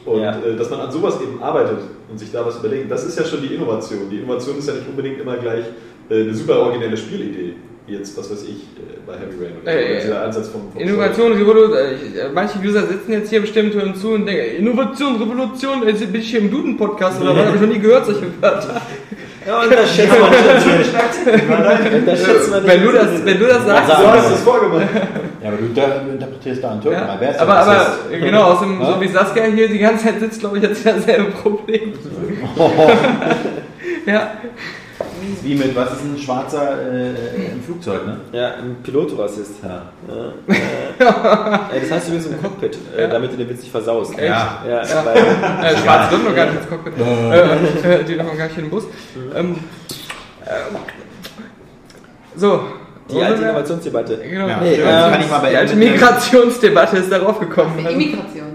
Und Ja. äh, dass man an sowas eben arbeitet und sich da was überlegt, das ist ja schon die Innovation. Die Innovation ist ja nicht unbedingt immer gleich äh, eine super originelle Spielidee. Jetzt, was weiß ich, äh, bei Heavy Rain oder, Äh, oder äh, dieser Ansatz vom, vom Innovation, Revolution, äh, manche User sitzen jetzt hier bestimmt hören zu und denken, Innovation, Revolution, äh, bin ich hier im Duden-Podcast oder was? Habe ich noch nie gehört, solche Wörter. Ja, und das schätzt man nicht. Das schätzt man Wenn du das, wenn du das sagst, So hast du es vorgemacht. Ja, aber du inter- interpretierst da einen Türken. Ja, aber, aber jetzt? genau, aus dem, so wie Saskia hier die ganze Zeit sitzt, glaube ich, hat sie dasselbe Problem. ja, Wie mit, was ist ein schwarzer äh, im Flugzeug, ne? Ja, ein Pilotrassist. Ja. Ja. Äh, das heißt übrigens im Cockpit, äh, damit du den Witz nicht versaust. Ja. Ja, weil, äh, schwarz drin noch gar nicht ins Cockpit. Äh, äh, die noch gar nicht in den Bus. Ähm, ähm, so. die alte Innovationsdebatte. Genau. Ja, Nee, schön. ähm, kann ich mal Die alte beenden. Migrationsdebatte ist darauf gekommen. Die Also, Immigrations. Mi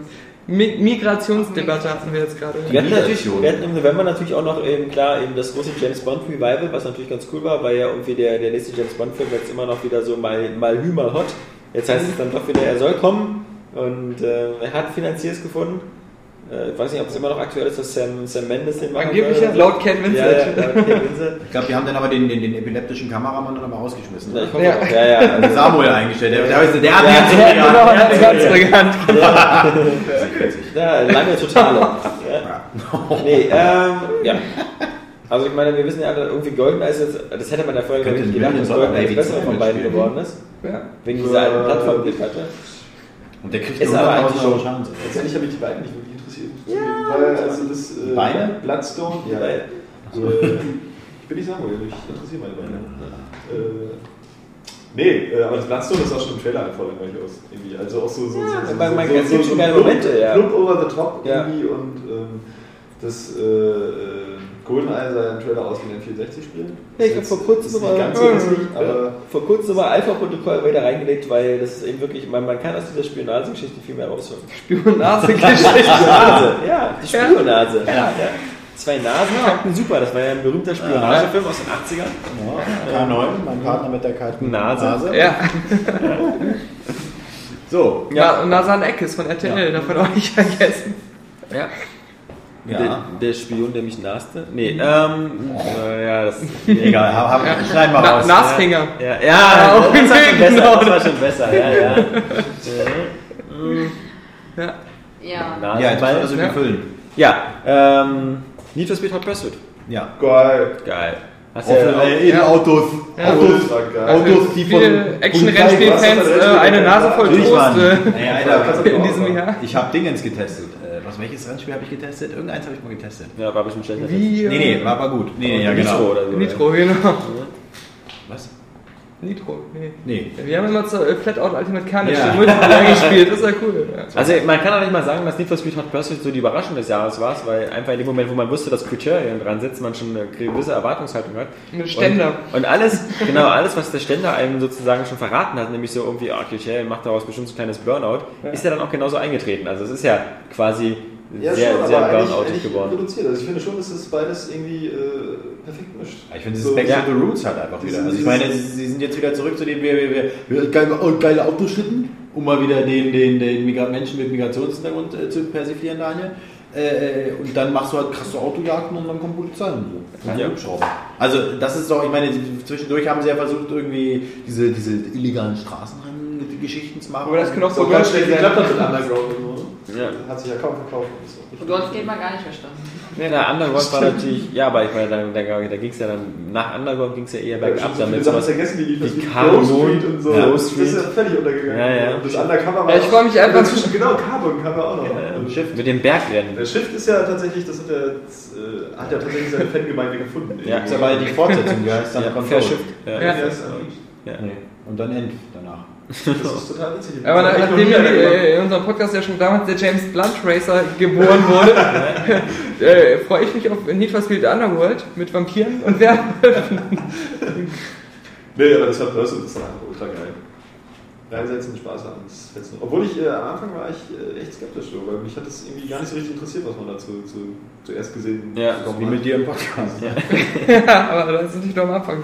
Migrationsdebatte hatten wir jetzt gerade. Wir hatten, natürlich, wir hatten im November natürlich auch noch eben klar eben das große James Bond Revival, was natürlich ganz cool war, weil ja irgendwie der, der nächste James Bond Film jetzt immer noch wieder so mal, mal hü, mal hot. Jetzt heißt es dann doch wieder, er soll kommen und äh, er hat Finanziers gefunden. Äh, ich weiß nicht, ob es immer noch aktuell ist, dass Sam, Sam Mendes den machen Angeblich ja, laut Ken Vincent. Ja, ja, laut Ken Vincent. Ich glaube, die haben dann aber den, den, den epileptischen Kameramann dann aber rausgeschmissen. Ja, Ne? ich hoffe Ja. auch. Ja, ja. Also Samuel eingestellt. Der, der, der, der hat Ja, jetzt Ja, genau, ganz brillant. Ja, lange Totale. Ja. Nee, ähm, ja. Also ich meine, wir wissen ja alle, irgendwie GoldenEye ist jetzt, das hätte man ja vorher nicht gedacht, dass GoldenEye das Dollar bessere von beiden spielen. geworden ist. Ja. Wegen dieser alten Plattformdebatte. Und der kriegt Ist aber 100.000 eigentlich schon- Schaden. Letztendlich habe ich die beiden nicht wirklich interessiert. Weil also das äh, Beine? Bloodstone, ja. Weil- Äh, ich bin nicht Samuel, ich interessiere meine Beine. Äh, nee, äh, aber das Bloodstone ist auch schon im Trailer einfach langweilig aus. Irgendwie. Also auch so, so, so, so, man- man- so, es gibt schon geile Momente, ja. plump over the top Ja. irgendwie und ähm, das äh, äh, GoldenEye sah im Trailer aus wie ein N64-Spiel. Ja, ich hab vor kurzem mal- ganz so hässlich, aber Vor kurzem nochmal Alpha-Protokoll wieder reingelegt, weil das ist eben wirklich, man, man kann aus dieser Spionagegeschichte viel mehr rausholen. Spionagegeschichte. Spionase, ja, die Spionase. Ja. Ja. Zwei Nasen kannten super, das war ja ein berühmter Spionagefilm aus den 80ern. Ja, K9, mein Partner mit der kalten Nase. Ja, So. ja. Nasan Eckes von RTL, davon auch nicht vergessen. Ja. Ja. Der, der Spion, der mich naste? Nee, ähm, äh, ja, das Egal, hab, hab, Ja. schneiden wir Na, raus. Nasfinger. Ja, ja, Ja, das, war schon besser, genau. das war schon besser, ja, ja. Ja. Ja. Ja, jetzt müssen wir füllen. ja, ähm, Need for Speed Hot Pursuit. Ja. geil. Geil. Hast Auch ja äh, in Ja. Autos. Ja. Autos. geil. Autos, die von. Viele Action-Rennspiel-Fans äh, eine Nase voll waren. äh, in diesem Jahr. ich habe Dingens getestet. Was, welches Rennspiel habe ich getestet? Irgendeins habe ich mal getestet. ja, war bestimmt schlechter. Wie? Nee, nee, war, war gut. Nee, nee, ja, Nitro genau. oder so. Nitro, genau. Was? Nitro, nee. Nee. Wir haben immer zu äh, Flatout Ultimate Carnage Ja. Multiplayer gespielt, das ist ja cool. Ja. Also man kann auch nicht mal sagen, dass Need for Speed Hot Pursuit so die Überraschung des Jahres war, weil einfach in dem Moment, wo man wusste, dass Criterion dran sitzt, man schon eine gewisse Erwartungshaltung hat. Eine Ständer. Und, und alles, genau, alles, was der Ständer einem sozusagen schon verraten hat, nämlich so irgendwie, ah, Criterion macht daraus bestimmt so ein kleines Burnout, ist ja dann auch genauso eingetreten. Also es ist ja quasi Ja, sehr, schon, sehr aber eigentlich, burnoutig eigentlich geworden. reduziert. Also ich finde schon, dass das beides irgendwie äh, perfekt mischt. Ich finde, dieses So, Back ja. to the Roots halt einfach wieder. Dieses- Also ich meine, sie sind jetzt wieder zurück zu dem, wir, wir, wir, wir geile, oh, geile Autoschritten, um mal wieder den, den, den Migra Menschen mit Migrationshintergrund äh, zu persiflieren, Daniel. Äh, und dann machst du halt krasse Autojagden und dann kommt Polizei und so. Keine Ja. Hubschrauber. Also das ist doch, ich meine, zwischendurch haben sie ja versucht, irgendwie diese, diese illegalen Straßenrennen die Geschichten zu machen. Aber das können auch So ganz Rollenspiele geklappt hat mit Underground und so. Ja. Hat sich ja kaum verkauft. Ist Und dort geht man gar nicht verstanden. Nee, na, Underground war natürlich, ja, aber ich meine, da, da, da ging es ja dann, nach Underground ging es ja eher Ja, bergab, so viele damit Sachen vergessen, die die Carbon Street und so. Ja, das ist ja völlig untergegangen. Ja, ja. Und das Undercover war Ja, ich auch- freu mich einfach- Dazwischen, genau, Carbon kam ja auch noch. Und Shift. mit dem Bergrennen. Der Shift ist ja tatsächlich, das hat, er, jetzt, äh, hat ja tatsächlich seine Fangemeinde gefunden. Ja, Das ist aber die Fortsetzung, die heißt dann Ja. Verschifft. Ja. Ja. Ja, ist, Ja. Nee. Und dann End danach. Das ist total witzig. Aber nachdem ja äh, in unserem Podcast ja schon damals der James Blunt Racer geboren wurde, äh, freue ich mich auf Need for Speed Underworld mit Vampiren und wer Nee, aber das war Person, das ist einfach ultra geil. Reinsetzen, Spaß haben, das fetzt noch. Obwohl ich, äh, am Anfang war ich äh, echt skeptisch, so, weil mich hat das irgendwie gar nicht so richtig interessiert, was man dazu zu, zuerst gesehen Ja, bekommen Wie hat. mit dir im Podcast. ja, aber das ist nicht nur am Anfang.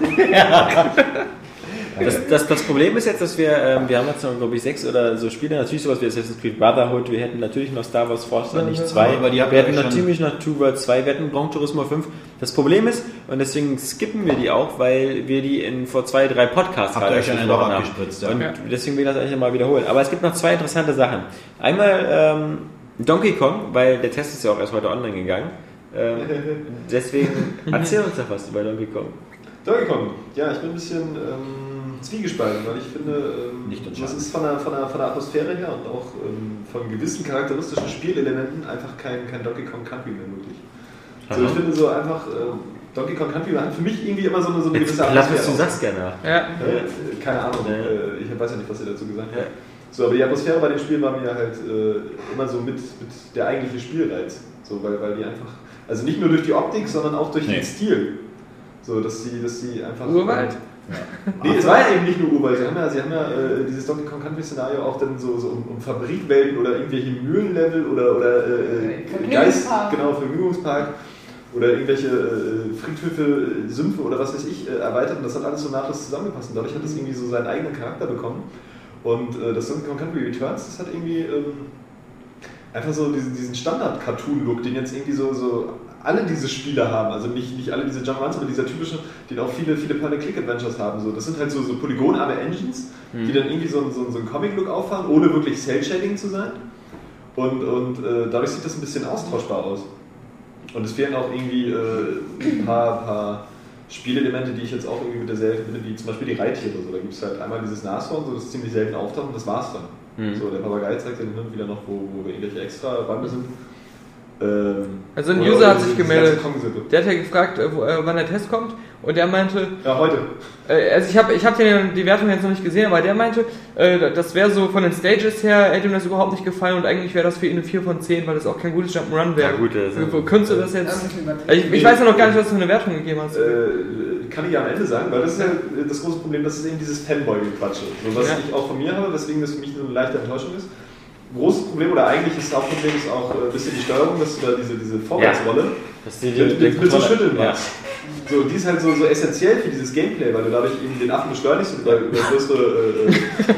Das, das, das Problem ist jetzt, dass wir, ähm, wir haben jetzt noch, glaube ich, sechs oder so Spiele, natürlich sowas wie Assassin's Creed Brotherhood, wir hätten natürlich noch Star Wars Force, nicht zwei, aber die wir hätten natürlich noch Two World 2, wir hätten Gran Turismo 5. Das Problem ist, und deswegen skippen wir die auch, weil wir die in vor zwei, drei Podcasts Habt ihr euch schon haben. ja. Und deswegen will ich das eigentlich mal wiederholen. Aber es gibt noch zwei interessante Sachen. Einmal ähm, Donkey Kong, weil der Test ist ja auch erst heute online gegangen. Ähm, deswegen erzähl uns doch was über Donkey Kong. Donkey Kong. Ja, ich bin ein bisschen ähm, zwiegespalten, weil ich finde, ähm, Nicht das ist von der, von, der, von der Atmosphäre her und auch ähm, von gewissen charakteristischen Spielelementen einfach kein, kein Donkey Kong Country mehr möglich. Also ich finde so einfach, ähm, Donkey Kong Country hat für mich irgendwie immer so eine, so eine gewisse klappest du. Saskia nach. Ja. Äh, keine Ahnung, Ja. äh, ich weiß ja nicht, was ihr dazu gesagt Ja. habt. So, aber die Atmosphäre bei dem Spiel war mir halt äh, immer so mit, mit der eigentliche Spielreiz. So, weil, weil die einfach, also nicht nur durch die Optik, sondern auch durch Nee. den Stil. So, dass sie, dass sie einfach. Urwald? Nee, es war ja eben nicht nur Urwald. Sie haben ja, sie haben ja äh, dieses Donkey Kong Country Szenario auch dann so, so um, um Fabrikwelten oder irgendwelche Mühlenlevel oder, oder äh, Geist, Vergnügungspark. genau, Vergnügungspark oder irgendwelche äh, Friedhöfe, äh, Sümpfe oder was weiß ich äh, erweitert und das hat alles so nahtlos zusammengepasst und dadurch hat es irgendwie so seinen eigenen Charakter bekommen. Und äh, das Donkey Kong Country Returns, das hat irgendwie ähm, einfach so diesen, diesen Standard-Cartoon-Look, den jetzt irgendwie so, so alle diese Spiele haben. Also nicht, nicht alle diese Jump'n'Runs, sondern dieser typische, den auch viele, viele Point-and-Click-Adventures haben. So, das sind halt so, so polygonarme Engines, die dann irgendwie so, einen- so, so einen Comic-Look auffahren, ohne wirklich Cell-Shading zu sein. Und, und äh, dadurch sieht das ein bisschen austauschbar aus. Und es fehlen auch irgendwie äh, ein paar, paar Spielelemente, die ich jetzt auch irgendwie mit der Serie verbinde, wie zum Beispiel die Reittiere. So, da gibt es halt einmal dieses Nashorn, so, das ziemlich selten auftaucht und das war's dann. Mhm. So, der Papagei zeigt dann hin und wieder noch, wo, wo irgendwelche extra Bande sind. Ähm, Also ein oder User hat sich gemeldet. Der hat ja gefragt, äh, wo, äh, wann der Test kommt und der meinte, Ja, heute. äh, also ich habe ich hab die Wertung jetzt noch nicht gesehen, aber der meinte, äh, das wäre so von den Stages her, hätte ihm das überhaupt nicht gefallen und eigentlich wäre das für ihn eine 4 von 10, weil das auch kein gutes Jump'n'Run wäre. Ja, gut, Wo- Könntest du das jetzt... Also ich, ich weiß ja noch gar nicht, was du für eine Wertung gegeben hast. Äh, kann ich ja am Ende sagen, weil das ist ja das große Problem, das ist eben dieses Fanboy-Gequatsche. So, was Ja. ich auch von mir habe, weswegen das für mich so eine leichte Enttäuschung ist. Großes Problem, oder eigentlich ist das Hauptproblem ist auch äh, ein bisschen die Steuerung, dass du da diese, diese Vorwärtsrolle Das ist die, mit, mit, mit so Schütteln ja. machst. So, die ist halt so, so essentiell für dieses Gameplay, weil du dadurch eben den Affen beschleunigst und über, über größere,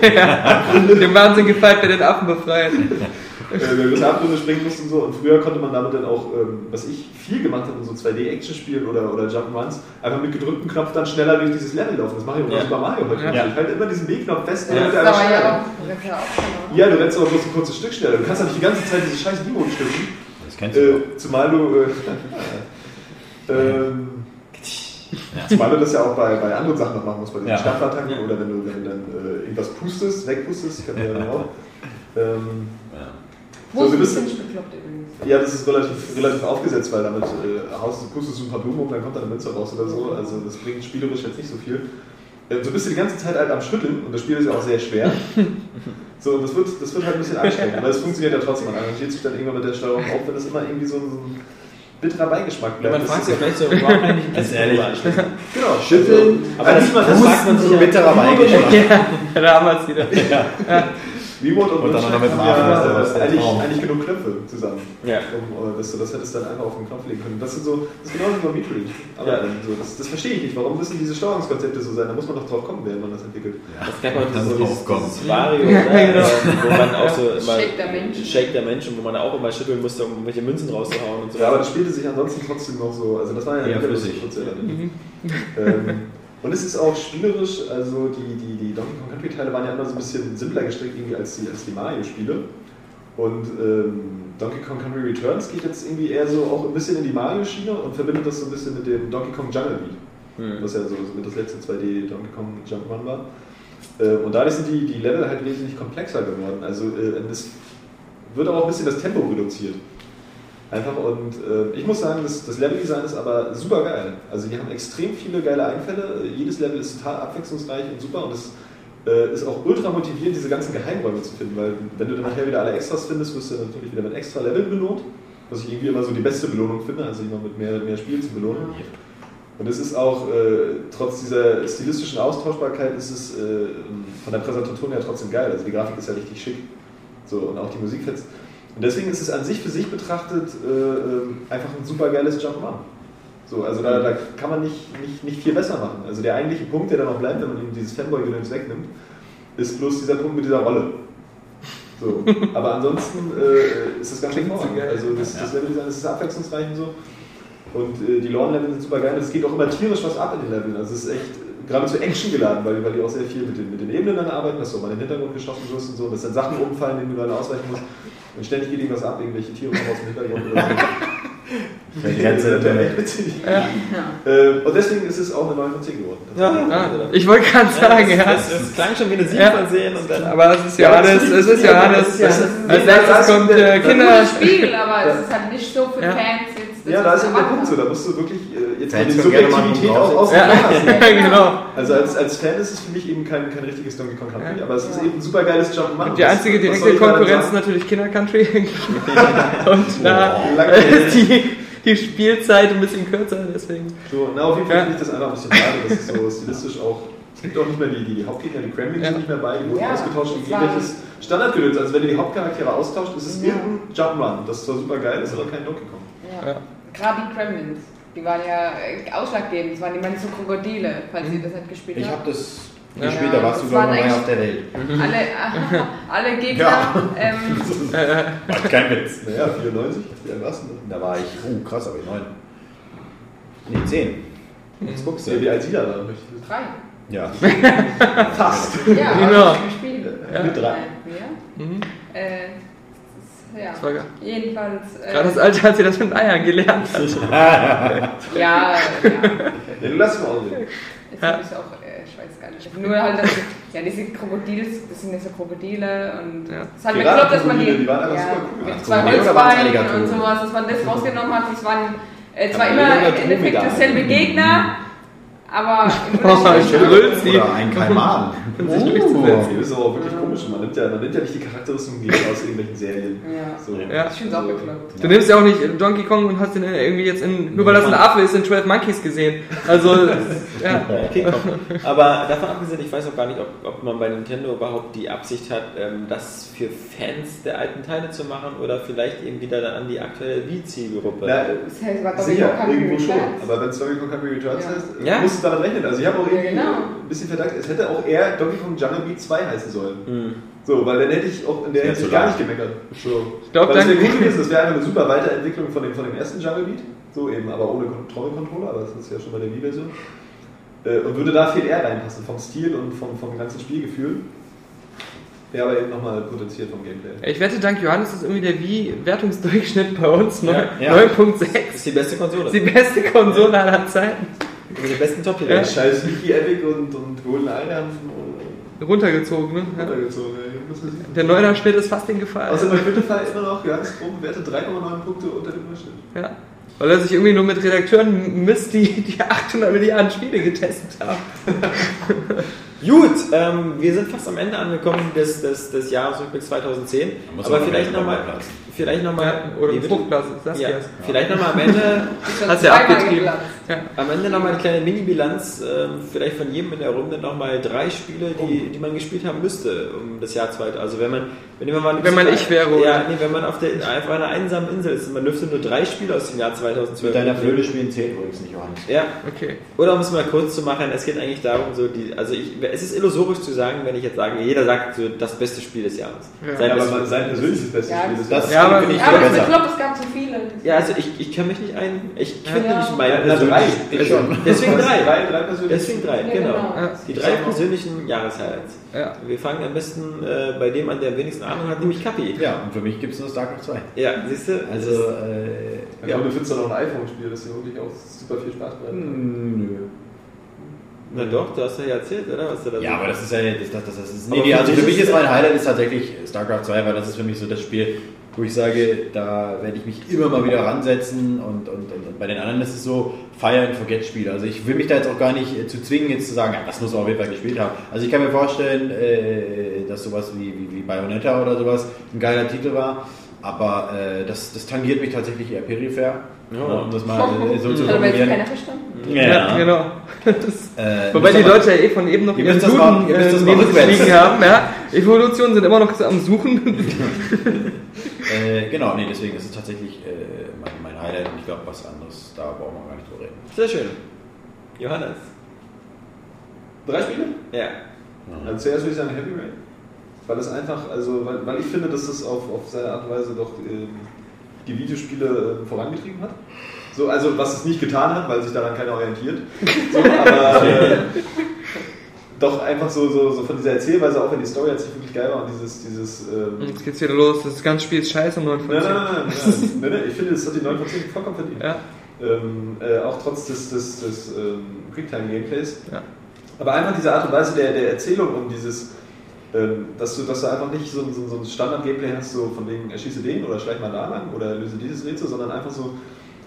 äh, Dem Wahnsinn gefällt, wer den Affen befreit. äh, über größere Abgründe springen musst und so. Und früher konnte man damit dann auch, ähm, was ich viel gemacht habe in so 2D-Action-Spielen oder, oder Jump'n'Runs, einfach mit gedrücktem Knopf dann schneller durch dieses Level laufen. Das mache ich auch bei Ja. Super Mario heute. Ja. Ich halte immer diesen B-Knopf fest, Ja. damit Das er ist einfach aber schneller ja auch, ja auch Ja, du rennst aber bloß ein kurzes Stück schneller. Du kannst ja nicht die ganze Zeit diese scheiß Emote stücken. Das kennst du. Äh, zumal du. Äh, ähm, Zumal du das ja auch bei, bei anderen Sachen noch machen musst, bei diesen Ja. Stampfattacken oder wenn du, wenn du dann äh, irgendwas pustest, wegpustest, kann ja dann auch. Ähm, Wo So, ist du ein bist- bisschen bekloppt übrigens. ja, das ist relativ, relativ aufgesetzt, weil damit äh, haust du, pustest du ein paar Blumen um, dann kommt da eine Münze raus oder so. Also das bringt spielerisch jetzt nicht so viel. Äh, du bist die ganze Zeit halt am Schütteln und das Spiel ist ja auch sehr schwer. So, und das wird, das wird halt ein bisschen anstrengend, aber es funktioniert ja trotzdem. Man arrangiert sich dann irgendwann mit der Steuerung auch, wenn das immer irgendwie so ein, so ein bitterer Beigeschmack bleibt. Man Das fragt ist sich vielleicht so, warum eigentlich Ganz ehrlich. Genau, Schütteln, aber das- niemand- das fragt man sich ja- bitterer Beigeschmack. Ja, da haben wir es wieder. Remote und, Und dann noch mit dem ja, das ist der eigentlich, Traum. eigentlich genug Knöpfe zusammen. Ja. Um, äh, dass du das hättest dann einfach auf den Knopf legen können. Das sind so, das ist genauso wie bei Metroid. Aber Ja. so, das, das verstehe ich nicht. Warum müssen diese Steuerungskonzepte so sein? Da muss man doch drauf kommen, während man das entwickelt. Das gab auch Dann dieses, dieses Vario, Ja, oder? genau. Wo man auch so immer Shake der Mensch. Shake der Mensch und wo man auch immer schütteln musste, um welche Münzen rauszuhauen und so. Ja, aber das spielte sich ansonsten trotzdem noch so. Also das war ja eine flüssig. ähm, Und es ist auch spielerisch, also die, die, die Donkey Kong Country Teile waren ja immer so ein bisschen simpler gestrickt irgendwie als die, als die Mario-Spiele. Und ähm, Donkey Kong Country Returns geht jetzt irgendwie eher so auch ein bisschen in die Mario-Schiene und verbindet das so ein bisschen mit dem Donkey Kong Jungle Beat, was ja so, mit das letzte 2D Donkey Kong Jump'n'Run war. Äh, und dadurch sind die, die Level halt wesentlich komplexer geworden. Also äh, es wird auch ein bisschen das Tempo reduziert. Einfach und äh, ich muss sagen, das, das Leveldesign ist aber super geil. Also die haben extrem viele geile Einfälle. Jedes Level ist total abwechslungsreich und super und es äh, ist auch ultra motivierend, diese ganzen Geheimräume zu finden, weil wenn du dann nachher wieder alle Extras findest, wirst du natürlich wieder mit extra Level belohnt, was ich irgendwie immer so die beste Belohnung finde, also immer mit mehr, mehr Spiel zu belohnen. Und es ist auch, äh, trotz dieser stilistischen Austauschbarkeit, ist es äh, von der Präsentation her trotzdem geil. Also die Grafik ist ja richtig schick. So, und auch die Musik fetzt. Und deswegen ist es an sich für sich betrachtet äh, ähm, einfach ein super geiles Jump'n'Run. So, also da, da kann man nicht, nicht, nicht viel besser machen. Also der eigentliche Punkt, der da noch bleibt, wenn man ihm dieses Fanboy-Gedöns wegnimmt, ist bloß dieser Punkt mit dieser Rolle. So. Aber ansonsten äh, ist das ganz schön Also das, das Leveldesign ist abwechslungsreich und so. Und äh, die Lawn-Level sind super geil. Es geht auch immer tierisch was ab in den Leveln. Also es ist echt geradezu Action geladen, weil, weil die auch sehr viel mit den, mit den Ebenen dann arbeiten, dass du mal in den Hintergrund geschossen wirst und so, dass dann Sachen umfallen, denen du dann ausweichen musst. Und ständig geht irgendwas ab, irgendwelche Tiere kommen aus dem Hintergrund oder so. Die Grenze der Welt. Äh, und deswegen ist es auch eine 9 von 10 geworden. Ah, ich wollte gerade sagen, ja. Das, das klang schon wie eine 7 Ja. versehen und dann. Aber es ist Ja, das es ist ja- Als Ja, nächstes das- kommt äh, Kinder. Gutes Spiel, aber es ist halt nicht so für Ja. Fans Ja, da ist eben der. Punkt so. Da musst du wirklich äh, jetzt Fans mal die Subjektivität auch außen Ja, lassen. genau. Also als, als Fan ist es für mich eben kein, kein richtiges Donkey Kong Country, aber es ist eben ein super geiles Jump'n'Run. Die einzige direkte Konkurrenz ist natürlich Kinder Country. Und da ist die, die Spielzeit ein bisschen kürzer, deswegen. So, na, auf jeden Fall Ja. finde ich das einfach ein bisschen schade, dass es so stilistisch auch. Es gibt auch nicht mehr die, die Hauptgegner, die Kremlings Ja. sind nicht mehr bei, die wurden Ja, ausgetauscht und irgendwelches Standardgedöns. Also wenn du die Hauptcharaktere austauscht, ist es Ja. irgendein Jump'n'Run. Das zwar super geil ist, aber kein Donkey Kong. Ja. Ja. Gerade die Kremlins, die waren ja äh, ausschlaggebend. Das waren die so Krokodile, falls ihr das nicht gespielt Ich habt. habe das Ja. gespielt, da warst du glaube ich auf der Welt. Alle, alle Gegner. Ja. Ähm, War kein Witz. Naja, 94, wie alt warst du denn? Da war ich, oh krass, aber ich neun. Nee, zehn. Jetzt guckst Ja, wie du. alt sie da ich drei. Ja. Fast. Ja, Genau. hab ich gespielt. Mit drei. Ja. Mhm. Äh, das ist- ja. Das war. Jedenfalls. Äh, Gerade das Alter, als sie das mit Eiern gelernt hat. Ja, ja. Ja, du lass mal aussehen. Jetzt habe ich auch, äh, ich weiß gar nicht. Nur halt, dass, ja, diese Krokodile, das sind ja so Krokodile und Ja. es hat mir geklappt, dass man die, die waren ja, super cool. mit zwei Holzbeinen und sowas, dass man das rausgenommen hat. Das waren äh, zwar immer im Endeffekt dasselbe Gegner, aber brüllt sie. Oder ein Kaiman. Um sich durchzusetzen. Das ist aber auch wirklich komisch. Man nimmt ja, man nimmt ja nicht die Charakterisierung gleich aus irgendwelchen Serien. Ja. So. Ja. Ich finde es auch bekloppt. Du nimmst ja auch nicht Donkey Kong und hast den irgendwie jetzt in, nur weil das ein Affe ist, in 12 Monkeys gesehen. Also, ja. Okay, komm. Aber davon abgesehen, ich weiß auch gar nicht, ob, ob man bei Nintendo überhaupt die Absicht hat, ähm, das für Fans der alten Teile zu machen oder vielleicht eben wieder dann an die aktuelle Wii-Zielgruppe. Na, Das heißt, war Donkey sicher, Kong Country irgendwo schon. Returns. Aber wenn es Donkey Kong Country Returns Ja. heißt, Ja. Damit rechnen. Also ich habe auch irgendwie Ja, genau. ein bisschen Verdacht, es hätte auch eher Donkey Kong Jungle Beat 2 heißen sollen. Hm. So, weil dann hätte ich auch in der Ja, Hinsicht gar nicht gemeckert. So. Ich glaub, Weil das wäre gut gewesen, das wäre einfach eine super Weiterentwicklung von dem, von dem ersten Jungle Beat. So eben, aber ohne Kontrollcontroller, aber das ist ja schon bei der Wii-Version. Äh, Und würde da viel eher reinpassen, vom Stil und vom, vom ganzen Spielgefühl. Wäre aber eben nochmal potenziert vom Gameplay. Ich wette, dank Johannes ist irgendwie der Wii-Wertungsdurchschnitt bei uns neun- Ja. 9.6. Das ist die beste Konsole. Das ist die beste Konsole aller Zeiten. Die besten top Ja. Scheiß Wiki Epic und, und Goldeneye haben Runtergezogen, ne? Ja. runtergezogen. ey. Muss man sehen. Der Neuner-Schnitt ist fast den gefallen. Außer bei Spotify immer noch Johannes Proben Werte 3,9 Punkte unter dem Durchschnitt. Ja. Weil er sich irgendwie nur mit Redakteuren misst, die, die 800 Milliarden Spiele getestet haben. Gut, ähm, wir sind fast am Ende angekommen des, des, des Jahresrückblicks 2010. muss Aber vielleicht noch nochmal. Vielleicht nochmal. Oder ein Fruchtplatz, das Ja, vielleicht nochmal am Ende. Hast ja abgetrieben. Ja. Am Ende nochmal eine kleine Mini-Bilanz, ähm, vielleicht von jedem in der Runde nochmal drei Spiele, die, die man gespielt haben müsste um das Jahr 2000. Also wenn man, wenn man, Wenn man ich wäre, oder? Ja, nee, wenn man auf der, einfach einer einsamen Insel ist und man dürfte nur drei Spiele aus dem Jahr 2012 Mit deiner. Flöte spielen zählt übrigens nicht, Johannes. Ja, Okay. oder um es mal kurz zu machen, es geht eigentlich darum, so die, also ich, es ist illusorisch zu sagen, wenn ich jetzt sage, jeder sagt so das beste Spiel des Jahres. Ja. Sein Ja, aber bestes- man- sein persönliches bestes Ja, Spiel ist Das Ja, aber- ich Ja, aber glaube, es gab zu viele. Ja, also ich, ich kann mich nicht ein. Ich finde Ja. nicht meine Na, drei. Ich schon. Deswegen drei. Drei, drei persönliche. Deswegen drei, Ja, genau. genau. Ja. Die drei persönlichen Jahreshighlights. Ja. Wir fangen am besten äh, bei dem an, der am wenigsten Ahnung hat, nämlich Kapi. Ja, und für mich gibt es nur StarCraft 2. Ja, siehst du? Also, äh, Ja, aber du findest doch noch ein iPhone-Spiel, das dir wirklich auch super viel Spaß bereitet. nö. Na doch, du hast ja erzählt, oder? Was du da Ja, so- aber das ist ja das, das, das ist nee, für also für mich ist- ist mein Highlight ist tatsächlich StarCraft 2, weil das ist für mich so das Spiel, wo ich sage, da werde ich mich immer mal wieder ransetzen und, und, und, und bei den anderen ist es so Fire and Forget Spiel. Also ich will mich da jetzt auch gar nicht äh, zu zwingen, jetzt zu sagen, ja, das muss man auf jeden Fall gespielt haben. Also ich kann mir vorstellen, äh, dass sowas wie, wie, wie Bayonetta oder sowas ein geiler Titel war, aber äh, das, das tangiert mich tatsächlich eher peripher. Ja. um das mal äh, so zu Also, wenn es formulieren. keiner verstanden Ja, genau. Das, Äh, wobei die aber- Leute ja eh von eben noch Ihr ihren das mal- Duden ihr müsst äh, das mal neben sich rückwärts. liegen haben. Ja. Evolutionen sind immer noch am Suchen. Äh, genau, nee, deswegen ist es tatsächlich äh, mein, mein Highlight und ich glaube, was anderes, da brauchen wir gar nicht drüber reden. Sehr schön. Johannes. Drei Spiele? Ja. Also zuerst würde ich sagen Heavy Rain. Weil es einfach, also, weil, weil ich finde, dass es auf, auf seine Art und Weise doch ähm, die Videospiele ähm, vorangetrieben hat. So, also was es nicht getan hat, weil sich daran keiner orientiert. So, aber äh, doch einfach so, so, so von dieser Erzählweise, auch wenn die Story jetzt nicht wirklich geil war und dieses, dieses ähm, Jetzt geht's wieder los. Das ganze Spiel ist scheiße. 9 von Nein, 10. nein, nein, nein, nein, ich finde, es hat die 9 von 10 vollkommen verdient. Ja. Ähm, äh, auch trotz des, des, des ähm, Quicktime-Gameplays. Ja. Aber einfach diese Art und Weise der, der Erzählung und dieses, dass, du, dass du einfach nicht so, ein- so, so ein Standard-Gameplay hast, so von wegen erschieße den oder schleich mal da lang oder löse dieses Rätsel, sondern einfach so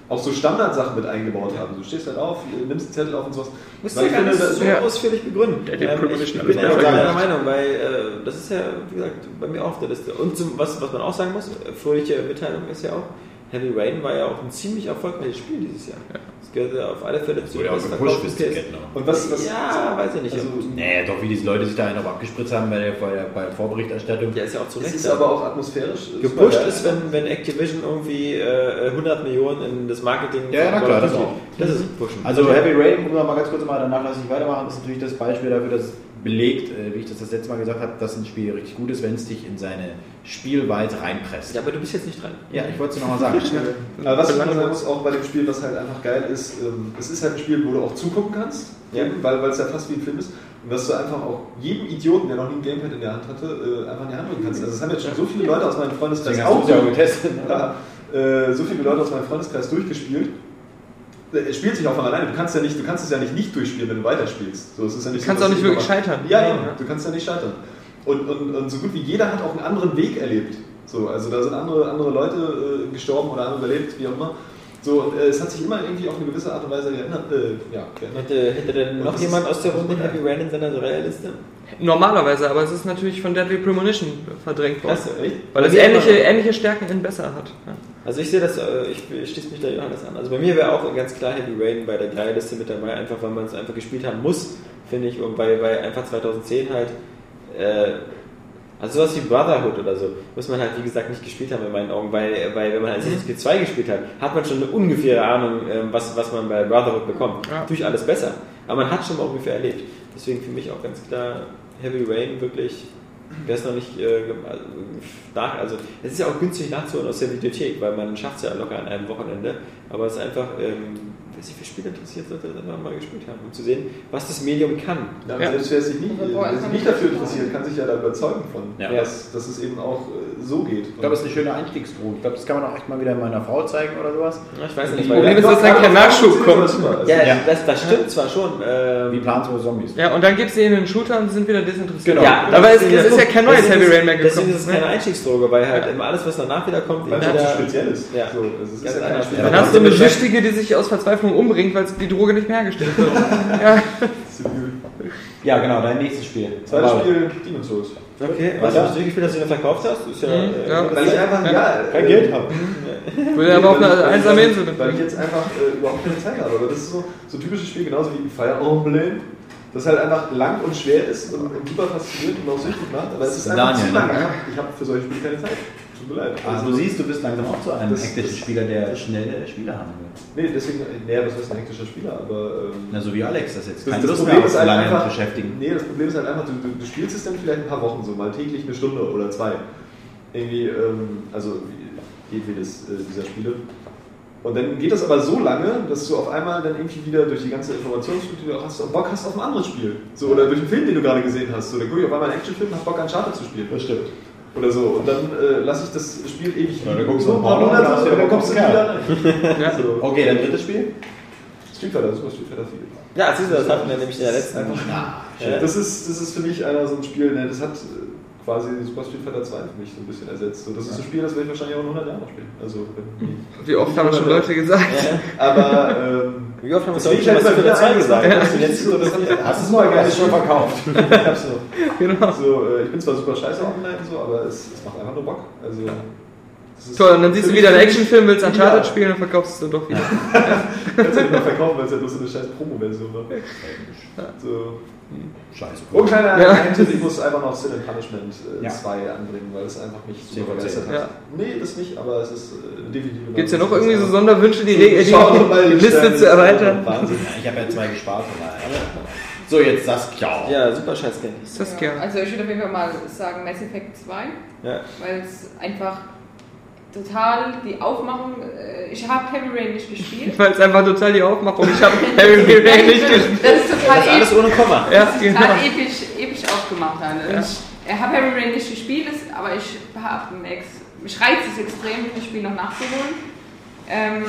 auch so Standardsachen mit eingebaut haben. Du stehst halt auf, nimmst einen Zettel auf und sowas. Du ich gar finde, nicht das- so Ja. ausführlich begründen. Ja, Ähm, ich Premonition bin ja deiner. Meinung, weil äh, das ist ja, wie gesagt, bei mir auch auf der Liste. Und zum, was, was man auch sagen muss, äh, fröhliche Mitteilung ist ja auch, Heavy Rain war ja auch ein ziemlich erfolgreiches Spiel dieses Jahr. Es gehört ja auf alle Fälle zu ja auch bestverkauften PS. Und was, was Ja, weiß ich nicht. Also, Nee, doch, wie diese Leute sich da einen auf abgespritzt haben bei der, bei der, Vorberichterstattung. der ist ja auch zu es Recht. ist da. aber auch atmosphärisch. Gepusht ist, wenn, wenn Activision irgendwie äh, 100 Millionen in das Marketing Ja, ja, na klar, das auch. Das ist Pushen. Also Heavy Rain, um mal ganz kurz mal danach lasse ich weitermachen, ist natürlich das Beispiel dafür, dass es belegt, äh, wie ich das das letzte Mal gesagt habe, dass ein Spiel richtig gut ist, wenn es dich in seine Spielweise reinpresst. ja, aber du bist jetzt nicht dran. Ja, ich wollte es nochmal sagen. Aber was ich sagen muss, auch bei dem Spiel, was halt einfach geil ist, ähm, es ist halt ein Spiel, wo du auch zugucken kannst, Ja. eben, weil weil es ja fast wie ein Film ist. Und dass du einfach auch jedem Idioten, der noch nie ein Gamepad in der Hand hatte, äh, einfach in die Hand drücken kannst. Also es haben jetzt schon so viele Leute aus meinem Freundeskreis auch getestet. ja, äh, so viele Leute aus meinem Freundeskreis durchgespielt. Es spielt sich auch von alleine. Du kannst ja nicht, du kannst es ja nicht nicht durchspielen, wenn du weiterspielst. So, es ist ja nicht Du so, kannst auch nicht du wirklich scheitern. Ja, Ja, eben. ja. Du kannst ja nicht scheitern. Und, und, und so gut wie jeder hat auch einen anderen Weg erlebt. So, also da sind andere, andere Leute äh, gestorben oder haben überlebt, wie auch immer. So, und, äh, es hat sich immer irgendwie auf eine gewisse Art und Weise geändert. Äh, ja, geändert. Hätte, hätte denn noch jemand ist- aus der Runde Heavy Rain in seiner Reiheliste? Normalerweise, aber es ist natürlich von Deadly Premonition verdrängt worden. Klasse, echt? Weil es ähnliche, ähnliche Stärken in besser hat. Ja. Also ich sehe das, äh, ich schließe mich da Johannes an. Also bei mir wäre auch ganz klar Heavy Rain bei der Reiheliste mit dabei, einfach weil man es einfach gespielt haben muss, finde ich, und weil, weil einfach 2010 halt, äh, also sowas wie Brotherhood oder so, muss man halt wie gesagt nicht gespielt haben in meinen Augen, weil, weil wenn man Assassin's Creed 2 gespielt hat, hat man schon eine ungefähre Ahnung, ähm, was, was man bei Brotherhood bekommt. Ja. Natürlich alles besser, aber man hat schon mal ungefähr erlebt. Deswegen für mich auch ganz klar Heavy Rain wirklich Wer es noch nicht äh, nach, also es ist ja auch günstig nachzuholen aus der Videothek, weil man schafft es ja locker an einem Wochenende. Aber es ist einfach, ähm, wer sich für Spiele interessiert, sollte das einfach mal gespielt haben, um zu sehen, was das Medium kann. Ja, Ja. Selbst wer sich nicht, wer sich nicht ich- dafür interessiert, kann sich ja da überzeugen von, Ja. dass, dass es eben auch äh, so geht. Ich glaube, es ist eine schöne Einstiegsdroge. Ich glaube, das kann man auch echt mal wieder meiner Frau zeigen oder sowas. Ja, ich weiß Das nicht, Problem weil ist, dass dann kein Nachschub kommt. ja, Ja. Das, das stimmt zwar schon. Ähm, Wie planlose Zombies. Ja, und dann gibst du ihnen einen Shooter und sie sind wieder desinteressiert. Genau. Ja, aber es, das es ist ja kein neues Heavy Rain mehr gekommen. Deswegen ist es keine ne? Einstiegsdroge, weil halt immer alles, was danach wieder kommt, Weil es speziell ist. Ja. So, es ist Ganz anders. Spiel. Dann hast du eine Bescheid. Süchtige, die sich aus Verzweiflung umbringt, weil die Droge nicht mehr hergestellt wird. ja. Ja, genau, dein nächstes Spiel. Zweites Spiel, Demon's Souls. Okay, Was ja? hast du durchgespielt, dass du ihn verkauft hast? Ist ja, Mhm, äh, ja. Weil ich ja- einfach, ja, Kein äh, Geld habe. Will aber ich- eine einsame Insel mit. Weil ich jetzt einfach äh, überhaupt keine Zeit habe. Aber das ist so, so ein typisches Spiel, genauso wie Fire Emblem. Das halt einfach lang und schwer ist und, super fasziniert und auch süchtig macht. Aber es ist einfach Daniel, zu lang. ne? Ich habe für solche Spiele keine Zeit. Tut mir leid. Also du siehst, du bist langsam auch zu einem Das- hektischen das- Spieler, der schnelle Spieler haben will. Nee, deswegen, nee, was heißt ein hektischer Spieler, aber. Ähm, Na, so wie Alex das jetzt. das, Keine das Lust Problem ist halt lange einfach. beschäftigen. Nee, das Problem ist halt einfach, du, du, du spielst es dann vielleicht ein paar Wochen so, mal täglich eine Stunde oder zwei. Irgendwie, ähm, also jedwedes äh, dieser Spiele. Und dann geht das aber so lange, dass du auf einmal dann irgendwie wieder durch die ganze Informationsflut, die du auch hast, Bock hast auf ein anderes Spiel. So, oder durch einen Film, den du gerade gesehen hast. So, dann gucke ich auf einmal einen Actionfilm und hab Bock an Charter zu spielen. Das stimmt. Oder so. Und dann äh, lasse ich das Spiel ewig Ja, dann liegen. guckst so du ein paar Monate wieder dann Bock kommst du wieder rein. So. Okay, dann drittes Spiel. Street Fighter, Super Street Fighter 4. Ja, siehst du, das hatten wir nämlich in der letzten. Ah, Ja. Das ist, das ist für mich einer so ein Spiel, ne, das hat quasi Super Street Fighter 2 für mich so ein bisschen ersetzt. So, das ist ein Spiel, das werde ich wahrscheinlich auch in 100 Jahren noch spielen. Also, wenn, Wie oft haben schon Leute gesagt. aber ähm, Wie oft haben wir ich halt heute immer wieder zwei gesagt. gesagt? Das ist jetzt so, das Hast du es mal gerne schon verkauft? so, Genau. so, äh, ich bin zwar super scheiße online, so, aber es, es macht einfach nur Bock. Also, Toll, und dann siehst du wieder einen Actionfilm, willst Ja. Uncharted spielen und verkaufst es dann doch wieder. Kannst du nicht mehr verkaufen, weil es ja bloß so eine scheiß Promo-Version war. So. Scheiße. Und kleiner Ja. Geheimtipp, ich muss einfach noch Sin and Punishment äh, Ja. 2 anbringen, weil es einfach mich zehn. begeistert hat. Ja. Nee, das nicht, aber es ist äh, definitiv... Gibt es ja noch irgendwie so Sonderwünsche, die, die, die, Schau mal, die Liste zu erweitern? Wahnsinn. Ja, ich habe ja zwei gespart. So, jetzt Saskia. Ja, super scheiß Ja, gerne. also ich würde auf jeden Fall mal sagen Mass Effect 2, Ja. weil es einfach total die Aufmachung, äh, ich habe Heavy Rain nicht gespielt. Weil es einfach total die Aufmachung. Ich habe Harry Rain nicht gespielt. Das ist total Das ist alles episch, ohne Komma. Ja, genau. total episch, episch aufgemacht. Dann. Ja. Ich, habe Heavy Rain nicht gespielt, ist- aber ich habe mich reizt es extrem, das Spiel noch nachzuholen. Ähm,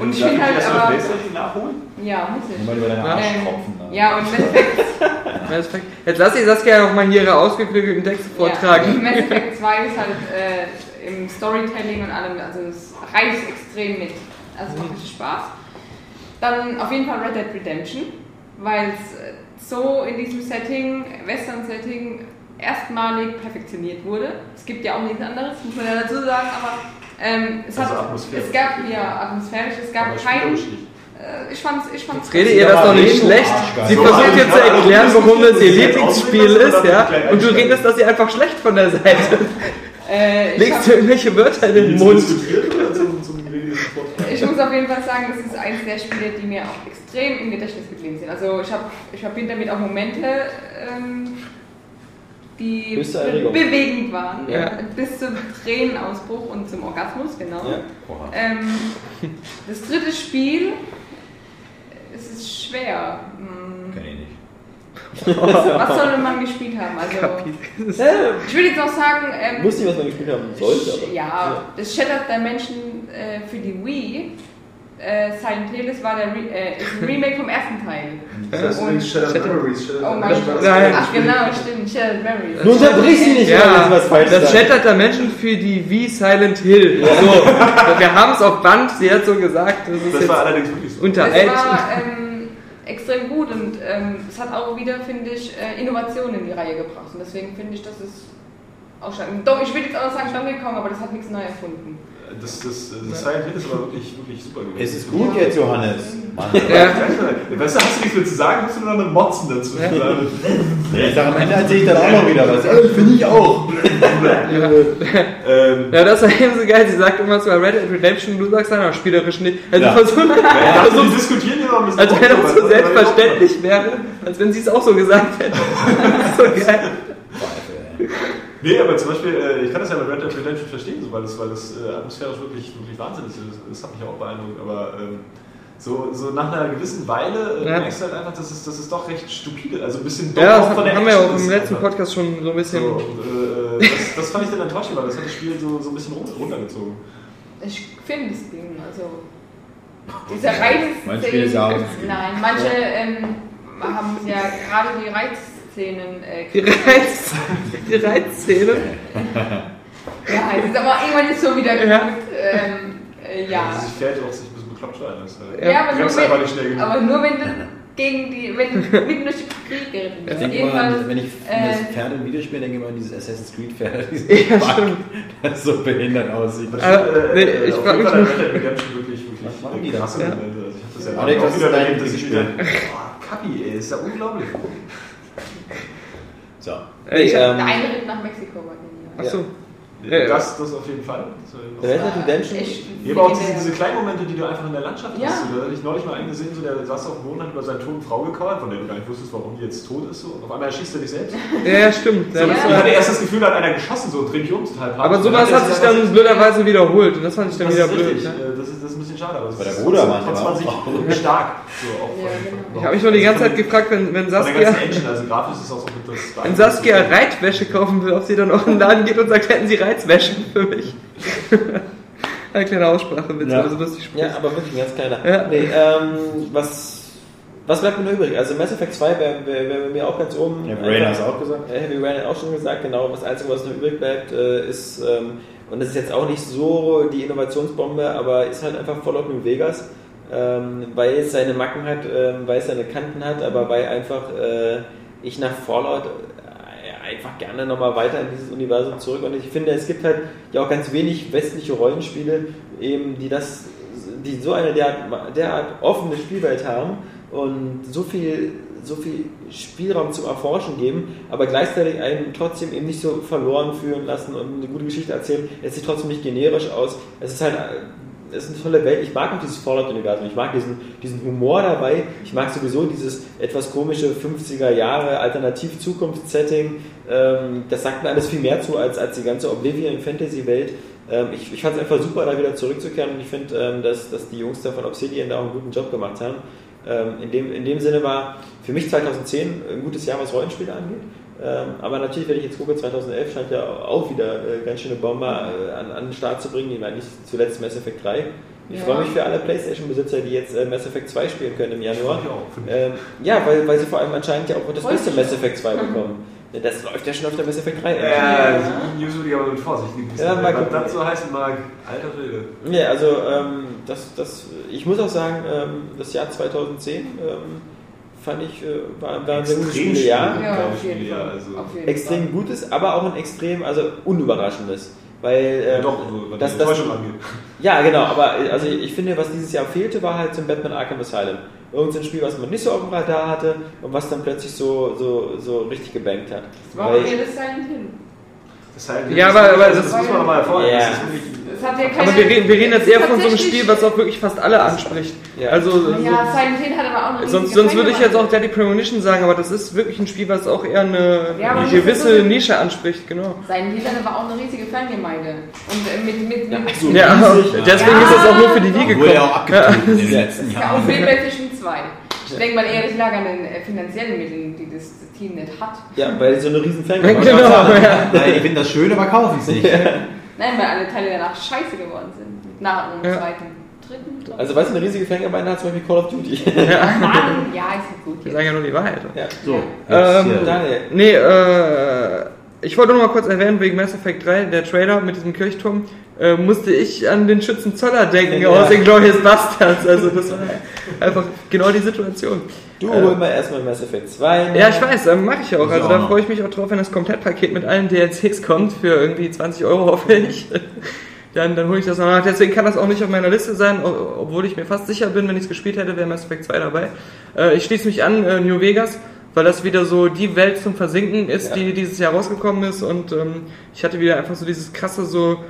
Und ich finde halt aber- nachholen? ja, muss ich. Mal über deine Ja. Arschtropfen. Ähm, ja, und Mass Effect Mass Effect. Jetzt lass die Saskia noch mal hier ihre ausgeklügelten Texte Ja, vortragen. Mass Effect 2 ist halt äh, im Storytelling und allem, also es reißt extrem mit. Also es macht richtig Spaß. Dann auf jeden Fall Red Dead Redemption, weil es äh, so in diesem Setting, Western-Setting, erstmalig perfektioniert wurde. Es gibt ja auch nichts anderes, muss man ja dazu sagen, aber ähm, es, Also hat, es gab ja atmosphärisch, es gab keinen. Äh, ich fand's, ich fand's Jetzt redet ihr das doch nicht schlecht. Sie So, versucht jetzt zu erklären, warum das ihr Lieblingsspiel ist, ja? Und du redest das ihr einfach schlecht von der Seite. Äh, ich Legst du irgendwelche Wörter in den Mund. Ich muss auf jeden Fall sagen, das ist eines der Spiele, die mir auch extrem im Gedächtnis geblieben sind. Also ich habe ich verbinde damit auch Momente, ähm, die be bewegend waren. Ja. Bis zum Tränenausbruch und zum Orgasmus, genau. Ja. Ähm, das dritte Spiel, es ist schwer. Hm, Kenn ich nicht. Was sollte man gespielt haben? Also, ich würde jetzt auch sagen, ähm, Wusste nicht, was man gespielt haben sollte, aber. ja, das Shattered Dimension äh, für die Wii, äh, Silent Hill, das war der Re äh, ist ein Remake vom ersten Teil. Das Und- übrigens Shattered Memories. Shattered Oh mein. Gott. Ach genau, stimmt, Shattered Memories. Du unterbrichst sie nicht, wenn Ja, was falsch das. Shattered Dimension für die Wii Silent Hill. So, wir haben es auf Band, sie hat so gesagt, das ist Das war allerdings wirklich so. unter Das war ähm, extrem gut und ähm, es hat auch wieder, finde ich, äh, Innovationen in die Reihe gebracht. Und deswegen finde ich, dass es ausschlaggebend Doch, ich will jetzt auch sagen, Donkey Kong, aber das hat nichts neu erfunden. Das, das, das Silent Hill ist aber wirklich, wirklich super gewesen. Es ist gut jetzt, Johannes. Mann. Ja. Weißt du, hast du nichts mehr zu sagen, musst du nur noch mit Motzen dazu sagen. Ich sag, am Ende erzähle ich dann auch noch wieder was. Ja, das finde ich auch. ähm, Ja, das war eben so geil. Sie sagt immer zwar Red Dead Redemption, du sagst dann auch spielerisch nicht. Also Ja. versuch, also, die diskutieren hier noch ein bisschen. als wenn das so selbstverständlich wäre, als wenn sie es auch so gesagt hätte. Das ist so geil. Nee, aber zum Beispiel, äh, ich kann das ja mit Red Dead Redemption verstehen, so, weil das, weil das äh, atmosphärisch wirklich, wirklich Wahnsinn ist. Das, das hat mich auch beeindruckt. Aber ähm, so, so nach einer gewissen Weile äh, Ja. merkst du halt einfach, dass es, das ist doch recht stupide. Also ein bisschen dumm Ja, auch das von der haben wir ja Action auch im letzten einfach. Podcast schon so ein bisschen. So, und, äh, äh, das, das fand ich dann enttäuschend, weil das hat das Spiel so, so ein bisschen run- runtergezogen. Ich finde es Ding, also dieser Reiz. Auch- Nein, manche ähm, haben ja gerade die Reizszenen. Äh, Die Reiz, die Reizszene. Ja, es ist aber irgendwann ist so wieder gut. Ja. Ähm, äh, ja. Also, sich fährt auch sich ein bisschen bekloppt steuern. Das, äh, Ja, aber nur, wenn, aber nur wenn du gegen die, wenn du mitten durch die Krieg geritten Ich Jedenfalls, immer, wenn ich äh, das Pferd im Videospiel denke, immer an dieses Assassin's Creed Pferd, dieses Ja, Bug, stimmt. das so behindert aussieht. Das Aber, stimmt, nee, äh, ich auf frag jeden mich Fall Red Dead Redemption wirklich, wirklich Was machen die krasse Ja. Momente. Also ich hab das ja auch wieder erlebt, dass ich wieder. Boah, Kapi, ey, ist ja unglaublich. So. Äh, der ähm, eine Ritt nach Mexiko war. Achso. Ja, Das, das auf jeden Fall. Das Red Dead Redemption. Echt Ja, aber auch diese, diese kleinen Momente, die du einfach in der Landschaft Ja. hast. Da hatte ich neulich mal einen gesehen, so, der saß auf dem Boden, hat über seine toten Frau gekauert, von der du gar nicht wusstest, warum die jetzt tot ist. So. Und auf einmal erschießt er dich selbst. Ja, ja, stimmt. Ja, So, das ich war, hatte erst das Gefühl, da hat einer geschossen, so dreh mich um, total panisch. aber Und sowas hat sich dann blöderweise wiederholt und das fand ich dann das wieder blöd. Ja. äh, Das ist, das ist ein bisschen schade, aber es Bei der Bruder trotzdem manchmal auch. 20 stark. So, auch Ja, genau. Ich habe mich nur die ganze Zeit gefragt, wenn, wenn Saskia, Engine, also grafisch ist auch so mit das. wenn Saskia Reitwäsche kaufen will, ob sie dann auch in den Laden geht und sagt, hätten sie Reizwäsche für mich. Eine kleine Aussprache, Ja. aber so lustig spricht. Ja, aber wirklich ein ganz kleiner. Ja. Nee, ähm, was, was bleibt mir noch übrig? Also Mass Effect 2 wäre wär, wär bei mir auch ganz oben. Ja, Rain hast du auch gesagt. Äh, Heavy Rain hat auch schon gesagt, genau. Das Einzige, was noch übrig bleibt, äh, ist, ähm, und das ist jetzt auch nicht so die Innovationsbombe, aber ist halt einfach Fallout New Vegas, ähm, weil es seine Macken hat, ähm, weil es seine Kanten hat, aber weil einfach äh, ich nach Fallout äh, einfach gerne nochmal weiter in dieses Universum zurück und ich finde, es gibt halt ja auch ganz wenig westliche Rollenspiele, eben, die das, die so eine derart, derart offene Spielwelt haben und so viel, so viel Spielraum zum Erforschen geben, aber gleichzeitig einen trotzdem eben nicht so verloren führen lassen und eine gute Geschichte erzählen. Es sieht trotzdem nicht generisch aus. Es ist halt ist eine tolle Welt. Ich mag auch dieses Fallout-Universum. Ich mag diesen, diesen Humor dabei. Ich mag sowieso dieses etwas komische 50er Jahre Alternativ-Zukunftssetting. Ähm, das sagt mir alles viel mehr zu als, als die ganze Oblivion-Fantasy-Welt. Ähm, ich ich fand es einfach super, da wieder zurückzukehren und ich finde, ähm, dass, dass die Jungs da von Obsidian da auch einen guten Job gemacht haben. Ähm, in, dem, in dem Sinne war für mich 2010 ein gutes Jahr, was Rollenspiele angeht. Ähm, aber natürlich, wenn ich jetzt gucke, 2011 scheint ja auch wieder äh, ganz schöne Bombe äh, an, an den Start zu bringen. Ich meine, nicht zuletzt Mass Effect 3. Ich Ja. freue mich für alle PlayStation-Besitzer, die jetzt äh, Mass Effect 2 spielen können im Januar. Ähm, ja, weil, weil sie vor allem anscheinend ja auch das beste. Mass Effect 2 bekommen. Ja, Das läuft ja schon auf der Mass Effect 3. Ja, die News würde ich aber mit Vorsicht genießen. Ja, mal Was gucken. das so heißen mag, alter Rede. Ja, also ähm, das, das, ich muss auch sagen, ähm, das Jahr 2010 ähm, fand ich, äh, war, war ein sehr gutes schwierig. Ja, auf jeden Spiele, Fall. ja, also Auf jeden Extrem Fall. gutes, aber auch ein extrem, also unüberraschendes. Weil, Ja, ähm, doch, so, was das, die das, Enttäuschung angeht. ja, genau, aber äh, also ich finde, was dieses Jahr fehlte, war halt zum Batman Arkham Asylum. Irgend so ein Spiel, was man nicht so auf dem Radar hatte und was dann plötzlich so, so, so richtig gebankt hat. Das war auch das Silent Hill. Das ist halt, Ja, aber- aber das, das- muss man nochmal. Das ist wirklich, Das hat ja keine, Aber wir reden, wir reden jetzt eher von so einem Spiel, was auch wirklich fast alle anspricht. Ja. Also, so, Ja, Silent Hill hat aber auch eine sonst, sonst würde ich jetzt auch Fangemeinde. Deadly Premonition sagen, aber das ist wirklich ein Spiel, was auch eher eine, Ja, eine gewisse so- Nische anspricht, genau. Silent Hill hat aber auch eine riesige Fangemeinde. Und äh, mit, mit, mit so Ja, riesig, deswegen Ja. ist das auch nur für die Wii Wurde ja gekommen. auch abgetötet in den letzten Ja, Jahren. auf zwischen zwei. Ich denke mal eher, das lag an den äh, finanziellen Mitteln, die das Team nicht hat. Ja, weil so eine riesen Fan Genau, ja. Die finden das schön, aber kaufen es nicht. Nein, weil alle Teile danach scheiße geworden sind. Nach dem Ja. zweiten, dritten. Also, weißt du, eine riesige Fangemeinde hat zum Beispiel Call of Duty. Mann, ja, ist ja gut. Wir sagen ja nur die Wahrheit. ja. So, Ähm. Daniel. Nee, äh, ich wollte nur mal kurz erwähnen, wegen Mass Effect 3, der Trailer mit diesem Kirchturm, äh, musste ich an den Schützen Zoller denken Ja. aus Inglourious Bastards. Also das war einfach genau die Situation. Du Äh, hol mal erstmal Mass Effect 2. Ja, ich weiß, ähm, mache ich auch. Also da freue ich mich auch drauf, wenn das Komplettpaket mit allen DLCs kommt für irgendwie 20 Euro hoffe ich. Dann, dann hole ich das noch nach. Deswegen kann das auch nicht auf meiner Liste sein, obwohl ich mir fast sicher bin, wenn ich es gespielt hätte, wäre Mass Effect 2 dabei. Äh, ich schließe mich an, äh, New Vegas, weil das wieder so die Welt zum Versinken ist, Ja. die dieses Jahr rausgekommen ist. Und ähm, ich hatte wieder einfach so dieses krasse, so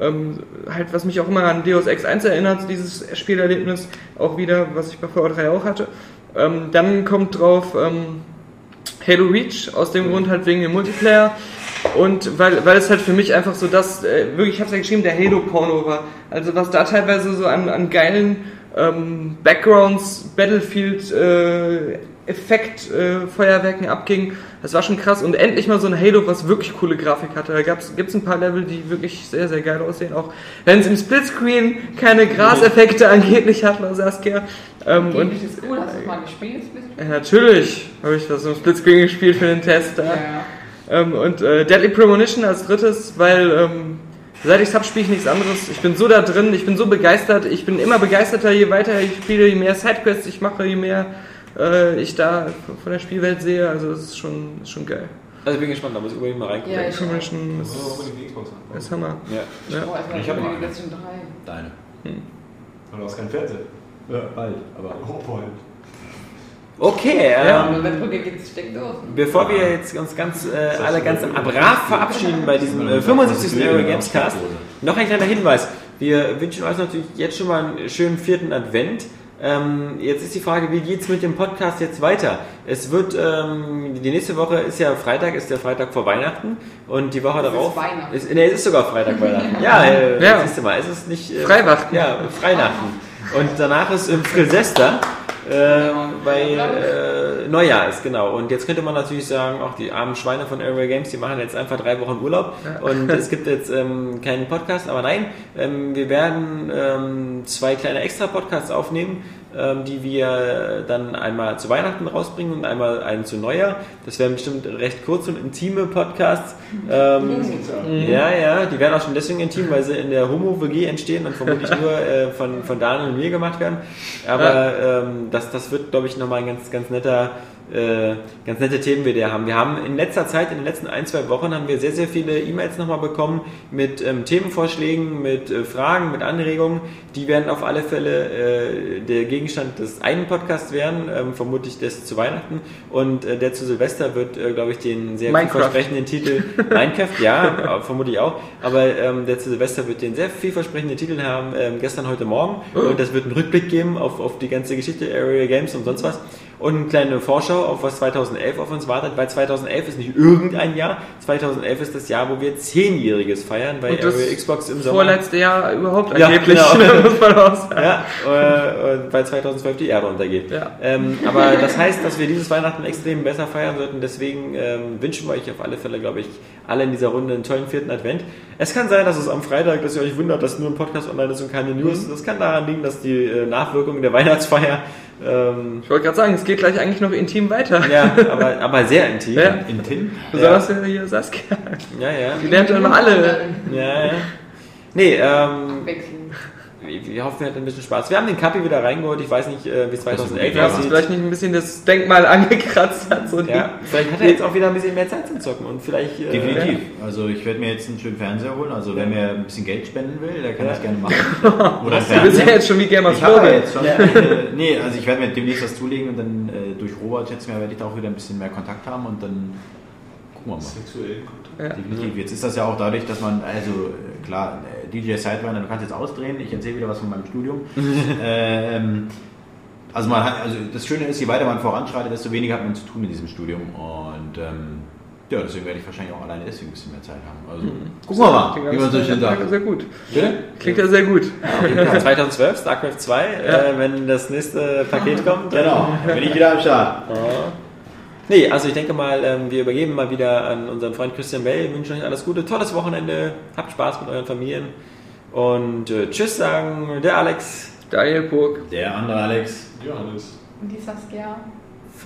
ähm, halt, was mich auch immer an Deus Ex 1 erinnert, dieses Spielerlebnis, auch wieder, was ich bei Fallout 3 auch hatte. Ähm, dann kommt drauf ähm, Halo Reach, aus dem Grund halt wegen dem Multiplayer. Und weil, weil es halt für mich einfach so das, äh, wirklich, ich hab's ja geschrieben, der Halo-Porno war. Also was da teilweise so an, an geilen ähm, Backgrounds, Battlefield, äh, Effekt, äh, Feuerwerken abging, das war schon krass. Und endlich mal so ein Halo, was wirklich coole Grafik hatte. Da gab's, gibt's ein paar Level, die wirklich sehr, sehr geil aussehen. Auch wenn es im Splitscreen keine Graseffekte angeblich hat, war Saskia. Ähm, und, ist cool, hast du mal gespielt? ja, natürlich habe ich das im Splitscreen gespielt für den Test. Da. Ja. Ähm, und äh, Deadly Premonition als drittes, weil ähm, seit ich hab, spiele ich nichts anderes. Ich bin so da drin, ich bin so begeistert. Ich bin immer begeisterter, je weiter ich spiele, je mehr Sidequests ich mache, je mehr äh, ich da von der Spielwelt sehe. Also das ist schon, ist schon geil. Also ich bin gespannt, da muss ich unbedingt mal reingucken. Ja, ich- Premonition Das ist auch ist, Hammer. Ja. Ja. Oh, erstmal Ich hab die. PlayStation 3. Deine. Aber du hast keinen Fernseher. Ja, bald, aber. Oh, boy. Okay, Ja. ähm, bevor wir jetzt uns ganz äh, alle ganz brav verabschieden bei diesem äh, 75. Euro Games Cast, noch ein kleiner Hinweis. Wir wünschen euch natürlich jetzt schon mal einen schönen vierten Advent. Ähm, jetzt ist die Frage, wie geht's mit dem Podcast jetzt weiter? Es wird, ähm, die nächste Woche ist ja Freitag, ist der Freitag vor Weihnachten und die Woche ist darauf. Weihnachten. Ist, nee, es ist sogar Freitag Weihnachten. Ja, äh, Ja. siehst du mal, es ist nicht. Äh, Freiwachten. Ja, Freinachten. Und danach ist im Silvester. Äh, bei äh, Neujahr ist, genau. Und jetzt könnte man natürlich sagen, auch die armen Schweine von Airway Games, die machen jetzt einfach drei Wochen Urlaub und es gibt jetzt ähm, keinen Podcast, aber nein, ähm, wir werden ähm, zwei kleine Extra-Podcasts aufnehmen, ähm, die wir dann einmal zu Weihnachten rausbringen und einmal einen zu Neujahr. Das werden bestimmt recht kurze und intime Podcasts. Ähm, ja, ja, die werden auch schon deswegen intim, weil sie in der Homo-WG entstehen und vermutlich nur äh, von, von Daniel und mir gemacht werden. Aber ähm, das, das wird, glaube ich, nochmal ein ganz, ganz netter, äh, ganz nette Themen wir da haben. Wir haben in letzter Zeit, in den letzten ein, zwei Wochen, haben wir sehr, sehr viele E-Mails nochmal bekommen mit ähm, Themenvorschlägen, mit äh, Fragen, mit Anregungen. Die werden auf alle Fälle äh, der Gegenstand des einen Podcasts werden, ähm, vermutlich des zu Weihnachten. Und äh, der zu Silvester wird, äh, glaube ich, den sehr vielversprechenden Titel Minecraft, ja, vermutlich auch. Aber ähm, der zu Silvester wird den sehr vielversprechenden Titel haben, ähm, gestern, heute Morgen. Und das wird einen Rückblick geben auf, auf die ganze Geschichte Area Games und sonst was. Und eine kleine Vorschau auf was 2011 auf uns wartet, weil 2011 ist nicht irgendein Jahr. 2011 ist das Jahr, wo wir Zehnjähriges feiern Area Xbox im Sommer. Vorletzte Jahr überhaupt Ja, angeblich, genau. muss man auch sagen. Ja, äh, und weil 2012 die Erde untergeht. Ja. Ähm, aber das heißt, dass wir dieses Weihnachten extrem besser feiern sollten. Deswegen ähm, wünschen wir euch auf alle Fälle, glaube ich, alle in dieser Runde einen tollen vierten Advent. Es kann sein, dass es am Freitag, dass ihr euch wundert, dass nur ein Podcast online ist und keine News. Das kann daran liegen, dass die äh, Nachwirkungen der Weihnachtsfeier, ähm, Ich wollte gerade sagen, es geht gleich eigentlich noch intim weiter. ja, aber, aber sehr intim. Ja. Intim? Besonders hier Saskia. ja. ja. Die lernt dann immer alle. ja, ja. Nee, ähm, Wechseln. Wir wir hoffen, wir hatten ein bisschen Spaß. Wir haben den Kapi wieder reingeholt. Ich weiß nicht, äh, wie es 2011 Ja, was aussieht. vielleicht nicht ein bisschen das Denkmal angekratzt hat. So Ja, vielleicht hat er jetzt auch wieder ein bisschen mehr Zeit zum Zocken und vielleicht. Äh, Definitiv. Also ich werde mir jetzt einen schönen Fernseher holen. Also wer mir ein bisschen Geld spenden will, der kann Ja. das gerne machen. Oder Du bist ja jetzt schon wie Gamers Global. jetzt schon. Äh, nee, also ich werde mir demnächst was zulegen und dann äh, durch Robert schätze ich mal, werde ich da auch wieder ein bisschen mehr Kontakt haben und dann gucken wir mal. Sexuellen Kontakt. Ja. Definitiv. Jetzt ist das ja auch dadurch, dass man, also äh, klar, äh, DJ Sidewinder, du kannst jetzt ausdrehen, ich erzähle wieder was von meinem Studium. ähm, also, man hat, also das Schöne ist, je weiter man voranschreitet, desto weniger hat man zu tun in diesem Studium. Und ähm, ja, deswegen werde ich wahrscheinlich auch alleine deswegen ein bisschen mehr Zeit haben. Also gucken wir mal, Klingt wie man so schön ja, sagt. Sehr gut. Bitte? Klingt ja sehr gut. Ja, 2012, StarCraft 2, äh, wenn das nächste Paket kommt. Genau, dann bin ich wieder am Start. Nee, also ich denke mal, ähm, wir übergeben mal wieder an unseren Freund Christian Bell. Wir wünschen euch alles Gute, tolles Wochenende, habt Spaß mit euren Familien und äh, Tschüss sagen der Alex. Daniel Burg. Der andere Alex. Johannes. Und die Saskia.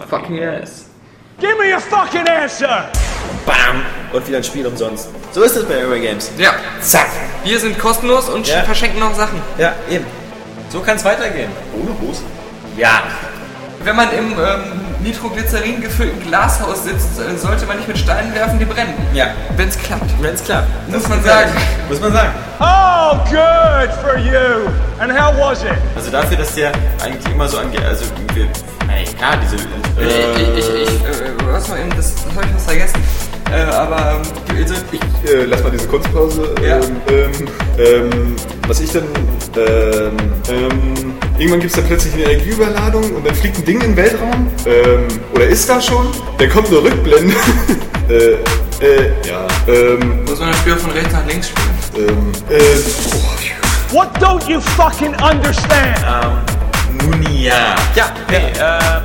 Fucking ass. Give me a fucking answer! Bam! Und wieder ein Spiel umsonst. So ist es bei Airway Games. Ja, Zack! wir sind kostenlos und Ja. verschenken noch Sachen. Ja, eben. So kann es weitergehen. Ohne Hose? Ja. Wenn man im ähm, Nitroglycerin gefüllten Glashaus sitzt, äh, sollte man nicht mit Steinen werfen, die brennen. Ja. Wenn es klappt. Wenn es klappt. Muss man sagen. Muss man sagen. Oh, good for you! And how was it? Also dafür, dass der eigentlich immer so angeht, also wir, ey, klar, diese, äh, ich, ich, ich, äh, was mal eben, das, das habe ich was vergessen. Äh, aber ähm, also, ich, Äh, lass mal diese Kunstpause. Ja. Ähm, ähm, ähm, was ich dann. Ähm, ähm, irgendwann gibt es dann plötzlich eine Energieüberladung und dann fliegt ein Ding in den Weltraum. Ähm, oder ist da schon? Dann kommt eine Rückblende. äh, äh, ja. Ähm, muss man das Spiel von rechts nach links spielen. ähm, äh, oh, What don't you fucking understand? nun ja. Ja, nee, äh,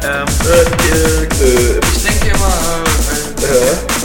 ähm, äh, äh, Ich denke immer, äh,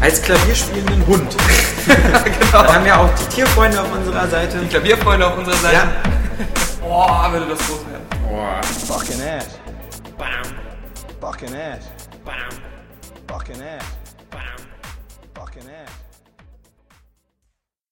Als klavierspielenden Hund. genau. Dann haben wir auch die Tierfreunde auf unserer Seite. Klavierfreunde auf unserer Seite. Ja. Boah, würde das groß werden. Fucking ass. Bam, Fucking ass. bam, Fucking ass. fucking ass.